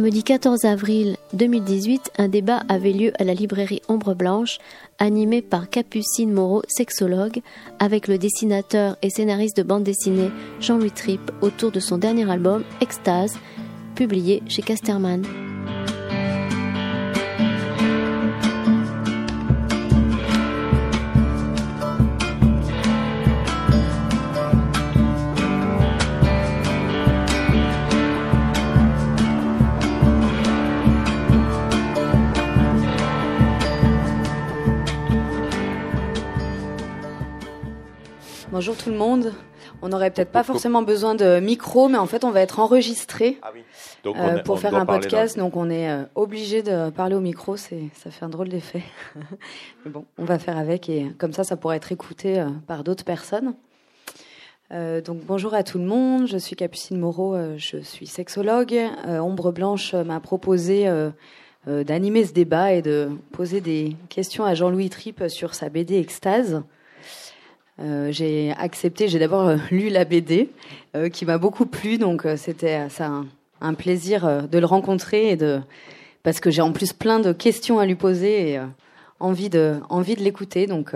Samedi 14 avril 2018, un débat avait lieu à la librairie Ombre Blanche, animé par Capucine Moreau, sexologue, avec le dessinateur et scénariste de bande dessinée Jean-Louis Tripp autour de son dernier album Extase, publié chez Casterman. Bonjour tout le monde. On n'aurait peut-être pas forcément besoin de micro, mais en fait, on va être enregistré Ah oui. euh, pour faire un podcast. Donc, on est euh, obligé de parler au micro. C'est, ça fait un drôle d'effet. mais bon, on va faire avec et comme ça, ça pourra être écouté euh, par d'autres personnes. Donc, bonjour à tout le monde. Je suis Capucine Moreau. je suis sexologue. Ombre Blanche m'a proposé d'animer ce débat et de poser des questions à Jean-Louis Tripp sur sa BD Extase. Euh, j'ai accepté, j'ai d'abord euh, lu la BD euh, qui m'a beaucoup plu, donc euh, c'était ça un, un plaisir de le rencontrer et de parce que j'ai en plus plein de questions à lui poser et envie de envie de l'écouter, donc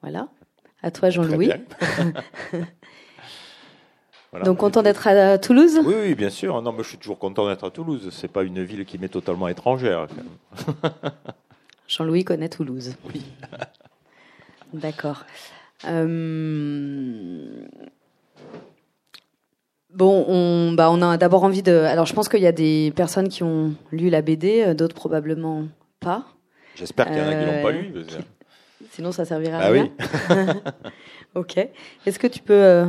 voilà. À toi Jean-Louis. Voilà. Donc content d'être à Toulouse? Oui, oui, bien sûr. Non, mais je suis toujours content d'être à Toulouse. C'est pas une ville qui m'est totalement étrangère. Jean-Louis connaît Toulouse. Oui. D'accord. Euh, Bon, on, bah, on a d'abord envie de. Alors, je pense qu'il y a des personnes qui ont lu la BD, euh, d'autres probablement pas. J'espère qu'il y en a qui l'ont Euh, pas lu. que- Sinon, ça servira à Ah rien. oui. ok. Est-ce que tu peux euh,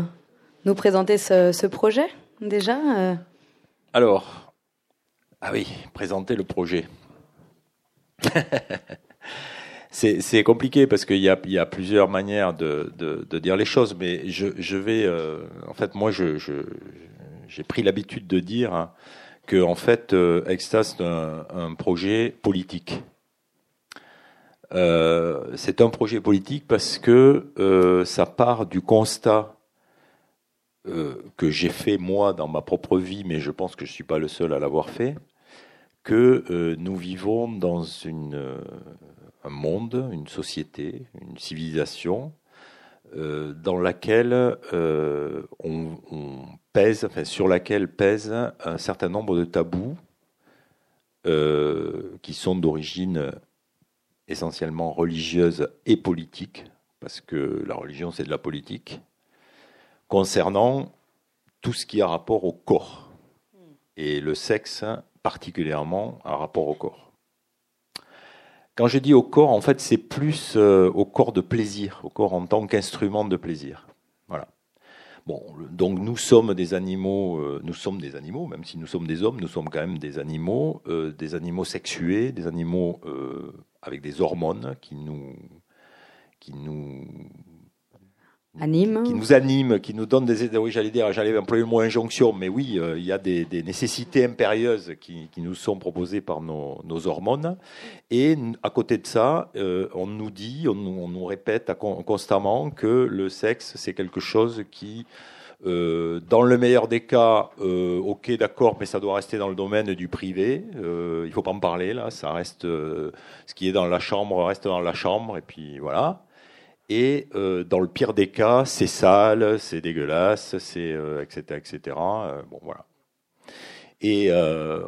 nous présenter ce, ce projet déjà euh? Alors, ah oui, présenter le projet. c'est compliqué parce qu'il y a, y a plusieurs manières de, de, de dire les choses, mais je, je vais. euh, en fait, moi, je, je, j'ai pris l'habitude de dire hein, que, en fait, euh, Extas, c'est un, projet politique. Euh, c'est un projet politique parce que euh, ça part du constat euh, que j'ai fait moi dans ma propre vie, mais je pense que je suis pas le seul à l'avoir fait, que euh, nous vivons dans une, euh, un monde, une société, une civilisation euh, dans laquelle euh, on, on pèse, enfin sur laquelle pèse un certain nombre de tabous euh, qui sont d'origine essentiellement religieuse et politique, parce que la religion c'est de la politique, concernant tout ce qui a rapport au corps. Et le sexe, particulièrement, a rapport au corps. Quand je dis au corps, en fait, c'est plus euh, au corps de plaisir, au corps en tant qu'instrument de plaisir. Voilà. Bon, donc nous sommes des animaux, euh, nous sommes des animaux, même si nous sommes des hommes, nous sommes quand même des animaux, euh, des animaux sexués, des animaux avec des hormones qui nous, qui nous Anime. qui nous anime, qui nous donne des oui, j'allais dire, j'allais employer le mot injonction, mais oui, euh, il y a des, nécessités impérieuses qui, nous sont proposées par nos, hormones. Et à côté de ça, euh, on nous dit, on nous, répète constamment que le sexe, c'est quelque chose qui, euh, dans le meilleur des cas, ok, d'accord, mais ça doit rester dans le domaine du privé. Euh, il faut pas en parler là, ça reste ce qui est dans la chambre reste dans la chambre, et puis voilà. Et euh, dans le pire des cas, c'est sale, c'est dégueulasse, c'est euh, etc etc. Euh, bon voilà. Et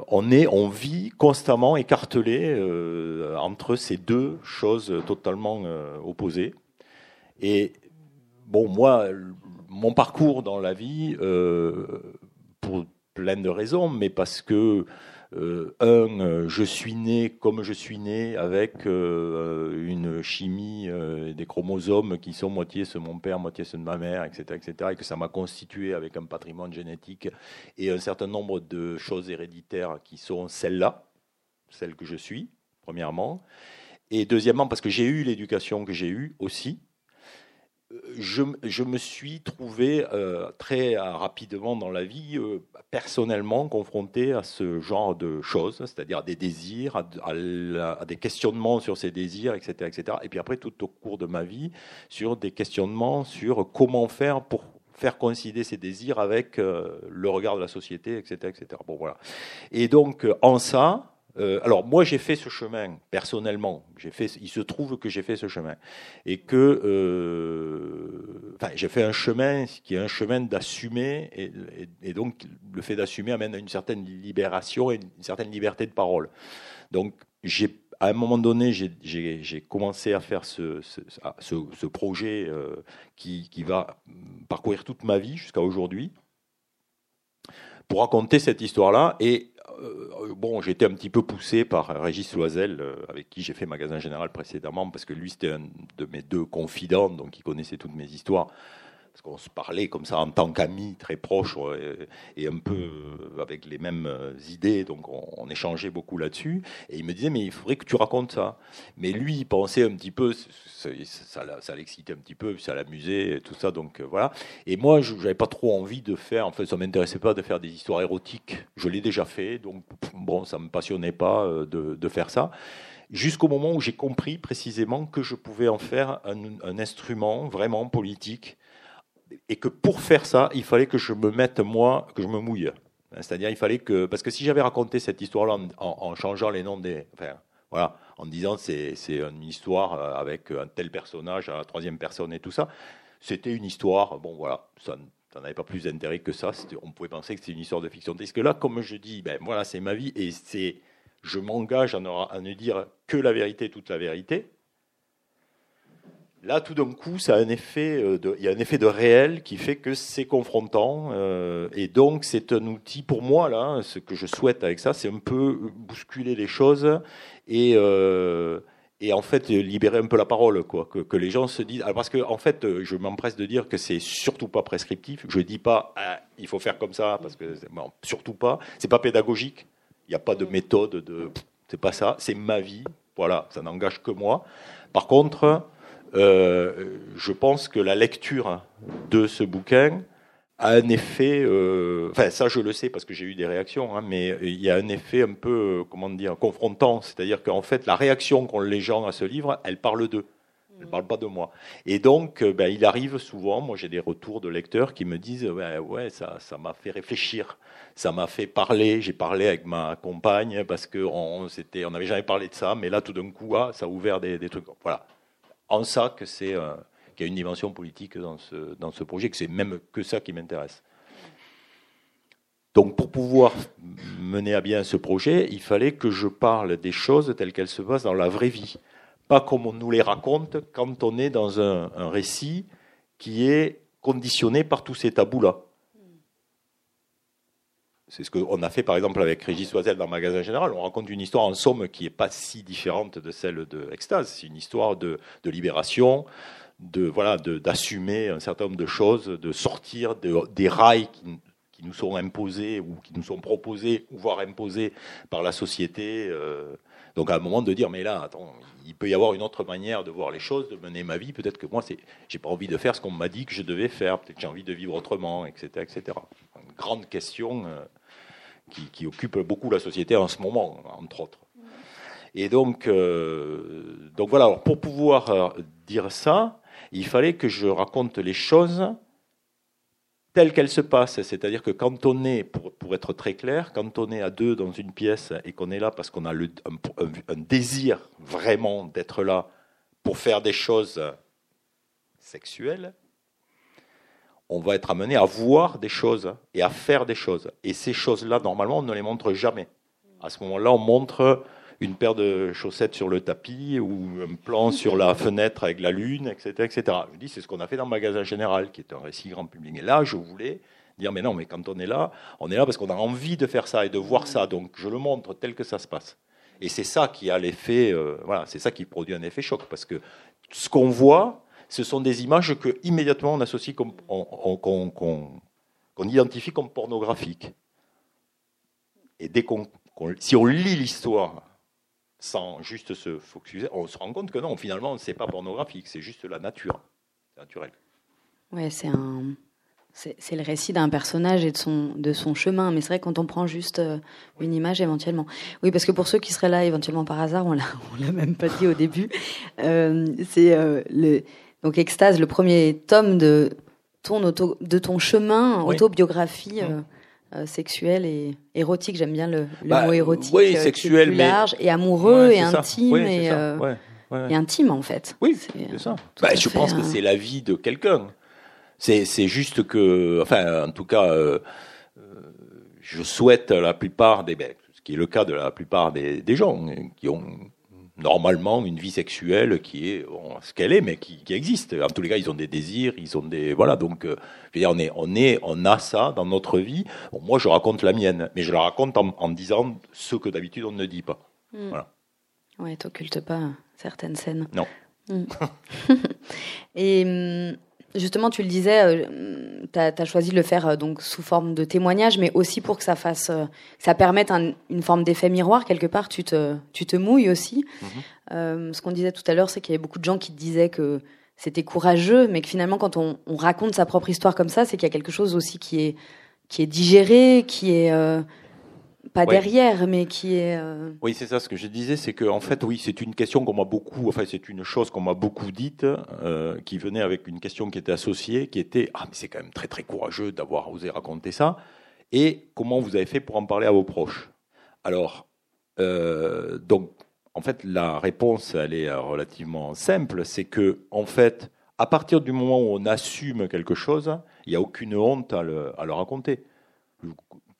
on est, on vit constamment écartelé entre ces deux choses totalement opposées. Et bon, moi, mon parcours dans la vie, pour plein de raisons, mais parce que euh, un, euh, je suis né comme je suis né avec euh, une chimie des chromosomes qui sont moitié ceux de mon père, moitié ceux de ma mère, etc., etc., et que ça m'a constitué avec un patrimoine génétique et un certain nombre de choses héréditaires qui sont celles-là, celles que je suis, premièrement, et deuxièmement parce que j'ai eu l'éducation que j'ai eue aussi. Je, me suis trouvé euh, très rapidement dans la vie, euh, personnellement, confronté à ce genre de choses, c'est-à-dire à des désirs, à, des questionnements sur ces désirs, etc., etc. Et puis après, tout au cours de ma vie, sur des questionnements sur comment faire pour faire coïncider ces désirs avec euh, le regard de la société, etc., etc. Bon, voilà. Et donc, en ça, euh, alors moi j'ai fait ce chemin personnellement. J'ai fait, il se trouve que j'ai fait ce chemin et que, euh, enfin, j'ai fait un chemin qui est un chemin d'assumer et, donc le fait d'assumer amène à une certaine libération et une certaine liberté de parole. Donc j'ai à un moment donné, j'ai commencé à faire ce, projet euh, qui, va parcourir toute ma vie jusqu'à aujourd'hui pour raconter cette histoire-là. Et euh, bon, j'ai été un petit peu poussé par Régis Loisel, euh, avec qui j'ai fait magasin général précédemment, parce que lui, c'était un de mes deux confidents, donc il connaissait toutes mes histoires parce qu'on se parlait comme ça en tant qu'amis très proches et, un peu avec les mêmes idées, donc on, échangeait beaucoup là-dessus. Et il me disait, mais il faudrait que tu racontes ça. Mais lui, il pensait un petit peu, ça, l'excitait un petit peu, ça l'amusait, tout ça, donc euh, voilà. Et moi, je n'avais pas trop envie de faire, en fait, ça ne m'intéressait pas de faire des histoires érotiques. Je l'ai déjà fait, donc bon, ça ne me passionnait pas euh, de, faire ça jusqu'au moment où j'ai compris précisément que je pouvais en faire un, instrument vraiment politique et que pour faire ça, il fallait que je me mette moi, que je me mouille. C'est-à-dire, il fallait que, parce que si j'avais raconté cette histoire-là en, changeant les noms des, enfin, voilà, en disant c'est une histoire euh, avec un tel personnage à la troisième personne et tout ça, c'était une histoire. Bon, voilà, ça n'avait pas plus d'intérêt que ça. On pouvait penser que c'était une histoire de fiction. Parce que là, comme je dis, ben voilà, c'est ma vie et c'est, je m'engage à ne dire que la vérité, toute la vérité. Là, tout d'un coup, euh, il y a un effet de réel qui fait que c'est confrontant. Euh, et donc, c'est un outil pour moi, là, ce que je souhaite avec ça, c'est un peu bousculer les choses et, euh, en fait libérer un peu la parole, quoi. Que, que les gens se disent. Alors parce que, en fait, je m'empresse de dire que c'est surtout pas prescriptif. Je dis pas, ah, il faut faire comme ça, parce que, bon, surtout pas. C'est pas pédagogique. Il n'y a pas de méthode de. C'est pas ça. C'est ma vie. Voilà, ça n'engage que moi. Par contre, euh, je pense que la lecture de ce bouquin a un effet, euh, enfin ça je le sais parce que j'ai eu des réactions, hein, mais il y a un effet un peu, euh, comment dire, confrontant, c'est-à-dire qu'en fait la réaction qu'ont les gens à ce livre, elle parle d'eux. Elle ne parle pas de moi. Et donc, ben, il arrive souvent, moi j'ai des retours de lecteurs qui me disent Ouais, ouais ça, ça m'a fait réfléchir, ça m'a fait parler. J'ai parlé avec ma compagne parce qu'on on n'avait jamais parlé de ça, mais là tout d'un coup, ah, ça a ouvert des, des trucs. Voilà en ça que euh, qu'il y a une dimension politique dans ce, projet, que c'est même que ça qui m'intéresse. Donc pour pouvoir mener à bien ce projet, il fallait que je parle des choses telles qu'elles se passent dans la vraie vie, pas comme on nous les raconte quand on est dans un récit qui est conditionné par tous ces tabous-là. C'est ce qu'on a fait par exemple avec Régis Oisel dans Magasin Général. On raconte une histoire en somme qui n'est pas si différente de celle de Extase. C'est une histoire de, libération, de voilà, d'assumer un certain nombre de choses, de sortir des rails qui, nous sont imposés ou qui nous sont proposés, ou voire imposés par la société. Euh. donc à un moment de dire mais là, attends, il peut y avoir une autre manière de voir les choses, de mener ma vie. Peut-être que moi, c'est, j'ai pas envie de faire ce qu'on m'a dit que je devais faire. Peut-être que j'ai envie de vivre autrement, etc., etc. Une grande question. Euh, qui, occupe beaucoup la société en ce moment, entre autres. Et donc, euh, donc voilà, pour pouvoir euh, dire ça, il fallait que je raconte les choses telles qu'elles se passent. C'est-à-dire que quand on est, pour, pour, être très clair, quand on est à deux dans une pièce et qu'on est là parce qu'on a le, un, désir vraiment d'être là pour faire des choses sexuelles, on va être amené à voir des choses et à faire des choses. Et ces choses-là, normalement, on ne les montre jamais. À ce moment-là, on montre une paire de chaussettes sur le tapis ou un plan sur la fenêtre avec la lune, etc. etc. Je dis, c'est ce qu'on a fait dans le magasin général, qui est un récit grand public. Et là, je voulais dire, mais non, mais quand on est là, on est là parce qu'on a envie de faire ça et de voir ça. Donc, je le montre tel que ça se passe. Et c'est ça qui a l'effet, euh, voilà, c'est ça qui produit un effet choc, parce que ce qu'on voit, ce sont des images que immédiatement on associe comme qu'on identifie comme pornographiques. Et dès qu'on si on lit l'histoire sans juste se focuser, on se rend compte que non, finalement, ce n'est pas pornographique, c'est juste la nature. C'est naturel. Ouais, c'est un. C'est le récit d'un personnage et de son, de son chemin. Mais c'est vrai quand on prend juste euh, une image éventuellement. Oui, parce que pour ceux qui seraient là éventuellement par hasard, on l'a, l'a même pas dit au début. Euh, c'est euh, le donc Extase, le premier tome de ton auto, de ton chemin autobiographie. sexuelle et érotique, j'aime bien le, bah, mot érotique, oui, sexuel, plus large et amoureux et intime et, et, intime en fait. Oui, c'est ça. Bah, je pense que c'est la vie de quelqu'un. C'est juste que, enfin, en tout cas, euh, euh, je souhaite à la plupart des, ben, ce qui est le cas de la plupart des, des gens qui ont normalement une vie sexuelle qui est ce qu'elle est, mais qui, qui, existe. En tous les cas, ils ont des désirs, ils ont des voilà. Donc, euh, je veux dire, on est, on est, on a ça dans notre vie. moi, je raconte la mienne, mais je la raconte en, en disant ce que d'habitude on ne dit pas. Mm. Voilà. Ouais, t'occultes pas certaines scènes. Non. Mm. Et hum, Justement, tu le disais, euh, tu as, choisi de le faire euh, donc sous forme de témoignage, mais aussi pour que ça fasse, euh, ça permette une forme d'effet miroir quelque part. Tu te, tu te mouilles aussi. Mhm. ce qu'on disait tout à l'heure, c'est qu'il y avait beaucoup de gens qui disaient que c'était courageux, mais que finalement, quand on, on, raconte sa propre histoire comme ça, c'est qu'il y a quelque chose aussi qui est, qui est digéré, qui est pas derrière, mais qui est. Euh, oui, c'est ça. Ce que je disais, c'est que en fait, oui, c'est une question qu'on m'a beaucoup, enfin, c'est une chose qu'on m'a beaucoup dite, euh, qui venait avec une question qui était associée, qui était ah, mais c'est quand même très très courageux d'avoir osé raconter ça. Et comment vous avez fait pour en parler à vos proches? Alors, euh, donc, en fait, la réponse, elle est relativement simple. C'est que, en fait, à partir du moment où on assume quelque chose, il n'y a aucune honte à le, à le raconter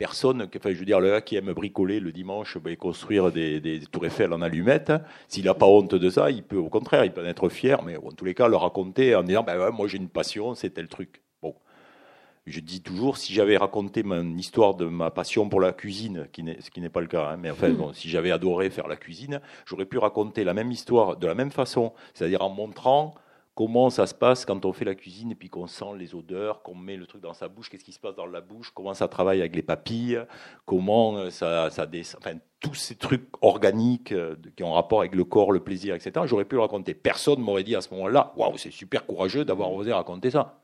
personne, enfin, je veux dire, le gars qui aime bricoler le dimanche et construire des, des, tours Eiffel en allumettes, s'il n'a pas honte de ça, il peut, au contraire, il peut en être fier, mais en tous les cas, le raconter en disant, ben ouais, moi j'ai une passion, c'est tel truc. Bon. Je dis toujours, si j'avais raconté mon histoire de ma passion pour la cuisine, qui ce qui n'est pas le cas, hein, mais enfin, hmm. bon, si j'avais adoré faire la cuisine, j'aurais pu raconter la même histoire de la même façon, c'est-à-dire en montrant comment ça se passe quand on fait la cuisine et puis qu'on sent les odeurs, qu'on met le truc dans sa bouche, qu'est-ce qui se passe dans la bouche, comment ça travaille avec les papilles, comment euh, ça, ça descend, enfin tous ces trucs organiques euh, qui ont rapport avec le corps, le plaisir, etc. J'aurais pu le raconter. Personne m'aurait dit à ce moment-là, waouh, c'est super courageux d'avoir osé raconter ça.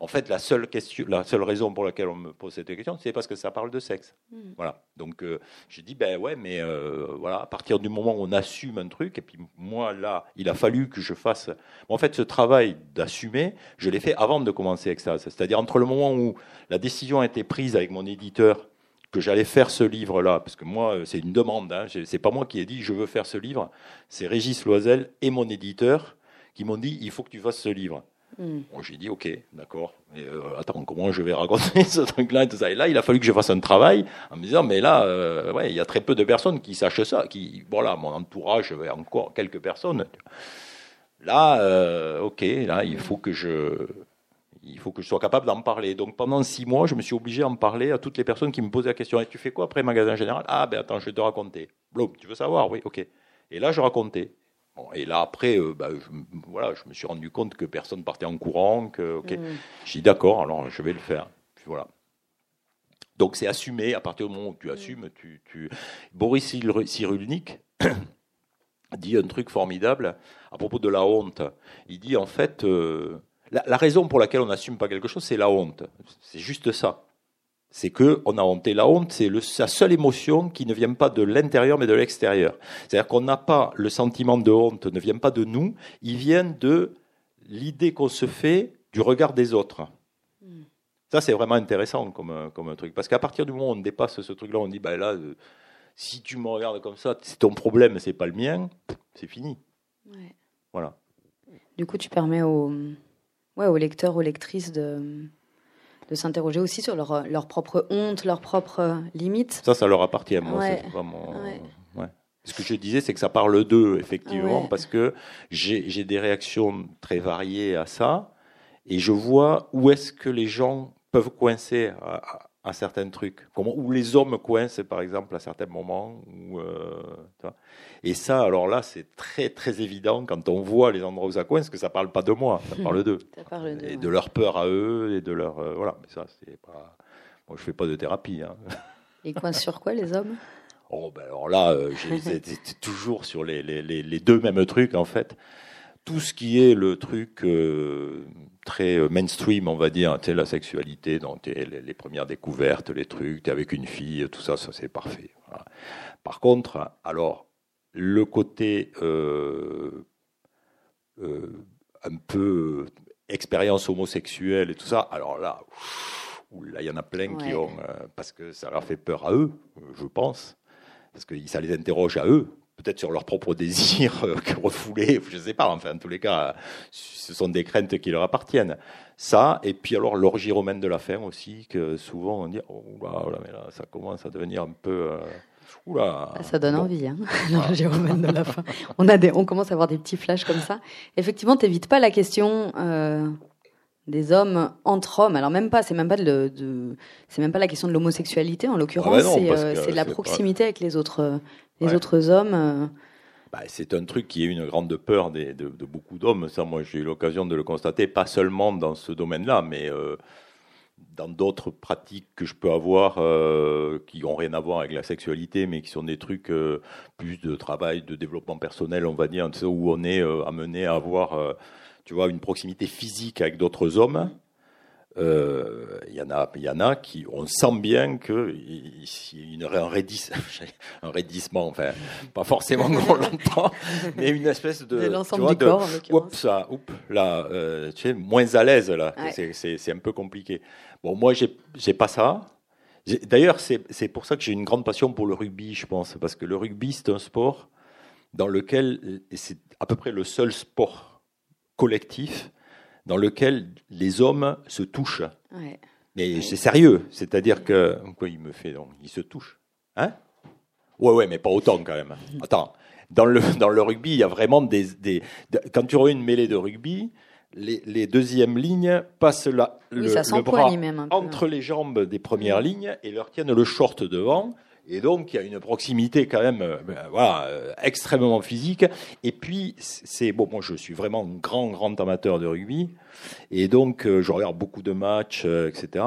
En fait, la seule, question, la seule raison pour laquelle on me pose cette question, c'est parce que ça parle de sexe. Hmm. Voilà. Donc, euh, j'ai dit, ben ouais, mais euh, voilà, à partir du moment où on assume un truc, et puis moi, là, il a fallu que je fasse. en fait, ce travail d'assumer, je l'ai fait avant de commencer Extase. C'est-à-dire entre le moment où la décision a été prise avec mon éditeur que j'allais faire ce livre-là, parce que moi, c'est une demande, hein, c'est pas moi qui ai dit je veux faire ce livre, c'est Régis Loisel et mon éditeur qui m'ont dit il faut que tu fasses ce livre. Hmm. j'ai dit, ok, d'accord. Mais euh, attends, comment je vais raconter ce truc-là et tout ça? Et là, il a fallu que je fasse un travail en me disant, mais là, euh, ouais, il y a très peu de personnes qui sachent ça. Qui, voilà, mon entourage, encore quelques personnes. Là, euh, ok, là, il faut que je, il faut que je sois capable d'en parler. Donc pendant six mois, je me suis obligé d'en parler à toutes les personnes qui me posaient la question. Et tu fais quoi après magasin général? Ah ben attends, je vais te raconter. Blum, tu veux savoir? Oui, ok. Et là, je racontais et là, après, euh, bah, je, voilà, je me suis rendu compte que personne partait en courant. Que, ok, mm. j'ai dit d'accord, alors je vais le faire. Puis voilà. Donc c'est assumé. À partir du moment où tu mm. assumes, tu, tu... Boris Cyrulnik dit un truc formidable à propos de la honte. Il dit en fait, euh, la, la, raison pour laquelle on n'assume pas quelque chose, c'est la honte. C'est juste ça c'est que on a honte. Et la honte, c'est sa seule émotion qui ne vient pas de l'intérieur, mais de l'extérieur. C'est-à-dire qu'on n'a pas le sentiment de honte, ne vient pas de nous, il vient de l'idée qu'on se fait du regard des autres. Hmm. Ça, c'est vraiment intéressant comme, comme un truc. Parce qu'à partir du moment où on dépasse ce truc-là, on dit, bah là, euh, si tu me regardes comme ça, c'est ton problème, c'est pas le mien, c'est fini. Voilà. Du coup, tu permets aux, ouais, aux lecteurs, aux lectrices de de s'interroger aussi sur leur, leur propre honte, leurs propres limites. Ça, ça leur appartient. Moi, vraiment. Ce que je disais, c'est que ça parle d'eux, effectivement, parce que j'ai des réactions très variées à ça, et je vois où est-ce que les gens peuvent coincer à certains trucs. Comment, où les hommes coincent, par exemple, à certains moments. Où, euh, et ça, alors là, c'est très, très évident quand on voit les endroits où ça coince, que ça parle pas de moi, ça parle d'eux. et de leur peur à eux, et de leur. Euh, voilà, mais ça, c'est pas. Moi, je fais pas de thérapie. Hein. Ils coincent sur quoi, les hommes? Oh, ben alors là, euh, toujours sur les, les, les, deux mêmes trucs, en fait. Tout ce qui est le truc très mainstream, on va dire, tu sais, la sexualité, donc les, les, premières découvertes, les trucs, es avec une fille, tout ça, ça c'est parfait. Par contre, alors, le côté euh, euh, un peu expérience homosexuelle et tout ça, alors là, il y en a plein qui ont, euh, parce que ça leur fait peur à eux, je pense, parce que ça les interroge à eux, peut-être sur leurs propres désirs refoulés, je ne sais pas, enfin, en tous les cas, ce sont des craintes qui leur appartiennent. Ça, et puis alors l'orgie romaine de la fin aussi, que souvent on dit, oh là, mais là, ça commence à devenir un peu... Oula. Ça donne envie, hein, de la fin. On, a des, on commence à avoir des petits flashs comme ça. Effectivement, t'évites pas la question euh, des hommes entre hommes. Alors même pas, c'est même pas de, c'est même pas la question de l'homosexualité en l'occurrence. Ah bah c'est euh, la proximité avec les autres, les autres hommes. Euh. Bah, c'est un truc qui est une grande peur de, de, beaucoup d'hommes. Ça, moi, j'ai eu l'occasion de le constater, pas seulement dans ce domaine-là, mais dans d'autres pratiques que je peux avoir euh, qui n'ont rien à voir avec la sexualité, mais qui sont des trucs euh, plus de travail, de développement personnel, on va dire, où on est euh, amené à avoir, tu vois, une proximité physique avec d'autres hommes. Il y en a, il y en a qui, on sent bien que y a un, raidis, un raidissement, enfin, pas forcément qu'on l'entend, mais une espèce de, l'ensemble du corps, oups, ça, oups, là, tu sais, moins à l'aise là, c'est un peu compliqué. Bon, moi, j'ai pas ça. D'ailleurs, c'est pour ça que j'ai une grande passion pour le rugby, je pense, parce que le rugby, c'est un sport dans lequel, c'est à peu près le seul sport collectif dans lequel les hommes se touchent. Mais c'est sérieux, c'est-à-dire que quoi il me fait donc il se touche, hein? Ouais ouais, mais pas autant quand même. Attends, dans le dans le rugby, il y a vraiment des, des quand tu aurais une mêlée de rugby, les, deuxièmes lignes passent la, le, bras entre les jambes des premières lignes et leur tiennent le short devant. Et donc, il y a une proximité quand même euh, ben, voilà, euh, extrêmement physique. Et puis, c'est bon, moi je suis vraiment un grand, grand amateur de rugby. Et donc, euh, je regarde beaucoup de matchs, etc.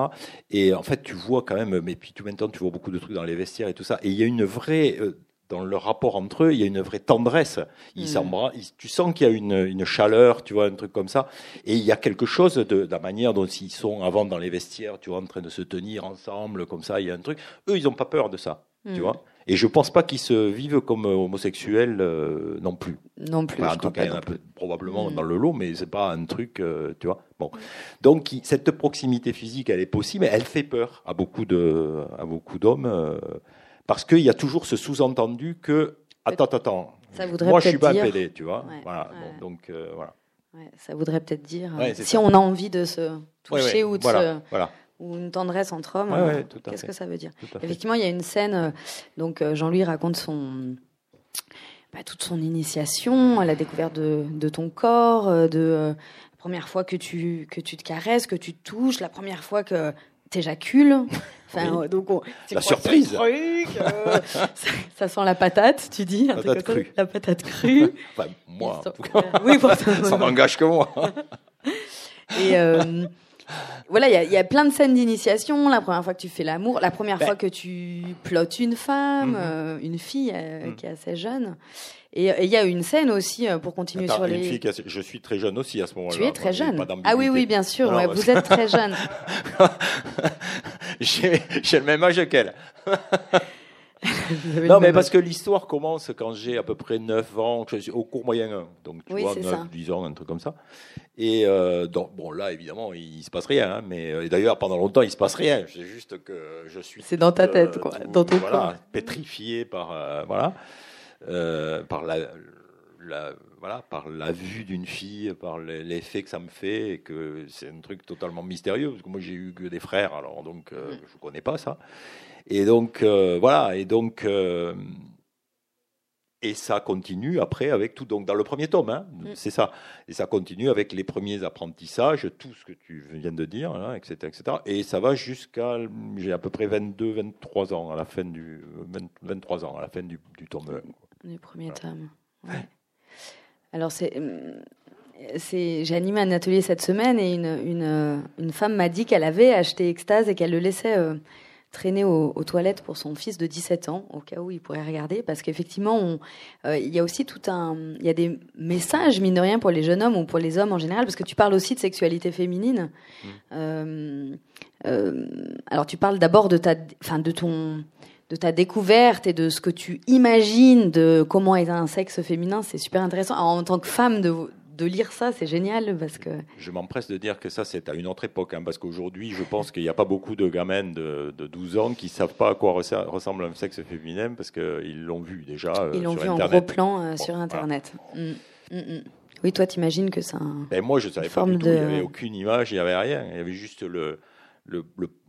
Et en fait, tu vois quand même, mais puis tu, maintenant, tu vois beaucoup de trucs dans les vestiaires et tout ça. Et il y a une vraie dans le rapport entre eux, il y a une vraie tendresse. Ils mm. tu sens qu'il y a une, une, chaleur, tu vois, un truc comme ça. Et il y a quelque chose de, la manière dont ils sont avant dans les vestiaires, tu vois, en train de se tenir ensemble, comme ça, il y a un truc. Eux, ils n'ont pas peur de ça, tu mm. vois? Et je pense pas qu'ils se vivent comme homosexuels euh, non plus. Non plus. en tout cas, il y en a probablement mm. dans le lot, mais c'est pas un truc, euh, tu vois. Bon, donc cette proximité physique, elle est possible, mais elle fait peur à beaucoup de, à beaucoup d'hommes. Euh, parce qu'il y a toujours ce sous-entendu que attends, attends, moi je suis pas appelé, tu vois. voilà. donc euh, voilà. ça voudrait peut-être dire euh, si on a envie de se toucher ou de se, ou une tendresse entre hommes. Euh, qu'est-ce que ça veut dire Effectivement, il y a une scène. donc Jean-Louis raconte son bah, toute son initiation à la découverte de, de ton corps, de la première fois que tu que tu te caresses, que tu te touches, la première fois que t'éjacules. Enfin, donc la surprise. Truc, euh, ça, sent la patate, tu dis. La patate crue. La patate crue. enfin, moi, en tout cas. oui, ça n'engage que moi. Et euh, voilà, il y, a plein de scènes d'initiation. La première fois que tu fais l'amour, la première ben. fois que tu plottes une femme, mhm. euh, une fille mhm. qui est assez jeune. Et il y a une scène aussi pour continuer sur les. Fille je suis très jeune aussi à ce moment-là. Tu es très jeune. Ah oui, oui, bien sûr. vous êtes très jeune. j'ai le même âge qu'elle. Non, mais parce que l'histoire commence quand j'ai à peu près 9 ans, au cours moyen 1. Donc, tu vois, 9, 10 ans, un truc comme ça. Et euh, donc, bon, là, évidemment, il, ne se passe rien. Hein, mais euh, d'ailleurs, pendant longtemps, il se passe rien. C'est juste que je suis. C'est dans ta tête, quoi. dans ton voilà, pétrifié par, euh, voilà, par la, la, voilà, par la vue d'une fille, par l'effet que ça me fait, et que c'est un truc totalement mystérieux, parce que moi j'ai eu que des frères, alors donc euh, mm. je ne connais pas ça. Et donc euh, voilà, et donc euh, et ça continue après avec tout. Donc dans le premier tome, hein, mm. c'est ça. Et ça continue avec les premiers apprentissages, tout ce que tu viens de dire, hein, etc., etc. Et ça va jusqu'à j'ai à peu près 22, 23 ans à la fin du 23 ans à la fin du, tome 1. Du premier tome. Ouais. Alors, euh, c'est, j'ai animé un atelier cette semaine et une, une, une femme m'a dit qu'elle avait acheté Extase et qu'elle le laissait euh, traîner aux, toilettes pour son fils de 17 ans, au cas où il pourrait regarder, parce qu'effectivement, euh, il y a aussi tout un, il y a des messages mine de rien pour les jeunes hommes ou pour les hommes en général, parce que tu parles aussi de sexualité féminine. Mmh. Euh, euh, alors tu parles d'abord de ta, enfin de ton, de ta découverte et de ce que tu imagines de comment est un sexe féminin, c'est super intéressant. en tant que femme de de lire ça, c'est génial parce que. Je m'empresse de dire que ça, c'est à une autre époque, hein, parce qu'aujourd'hui, je pense qu'il n'y a pas beaucoup de gamines de, 12 ans qui savent pas à quoi ressemble un sexe féminin parce qu'ils l'ont vu déjà. Euh, Ils l'ont vu en gros plan euh, sur Internet. Mm, mm, mm. Oui, toi, t'imagines que c'est un. Ben moi, je savais pas du tout. Il n'y avait aucune image, il n'y avait rien. Il y avait juste le. Le,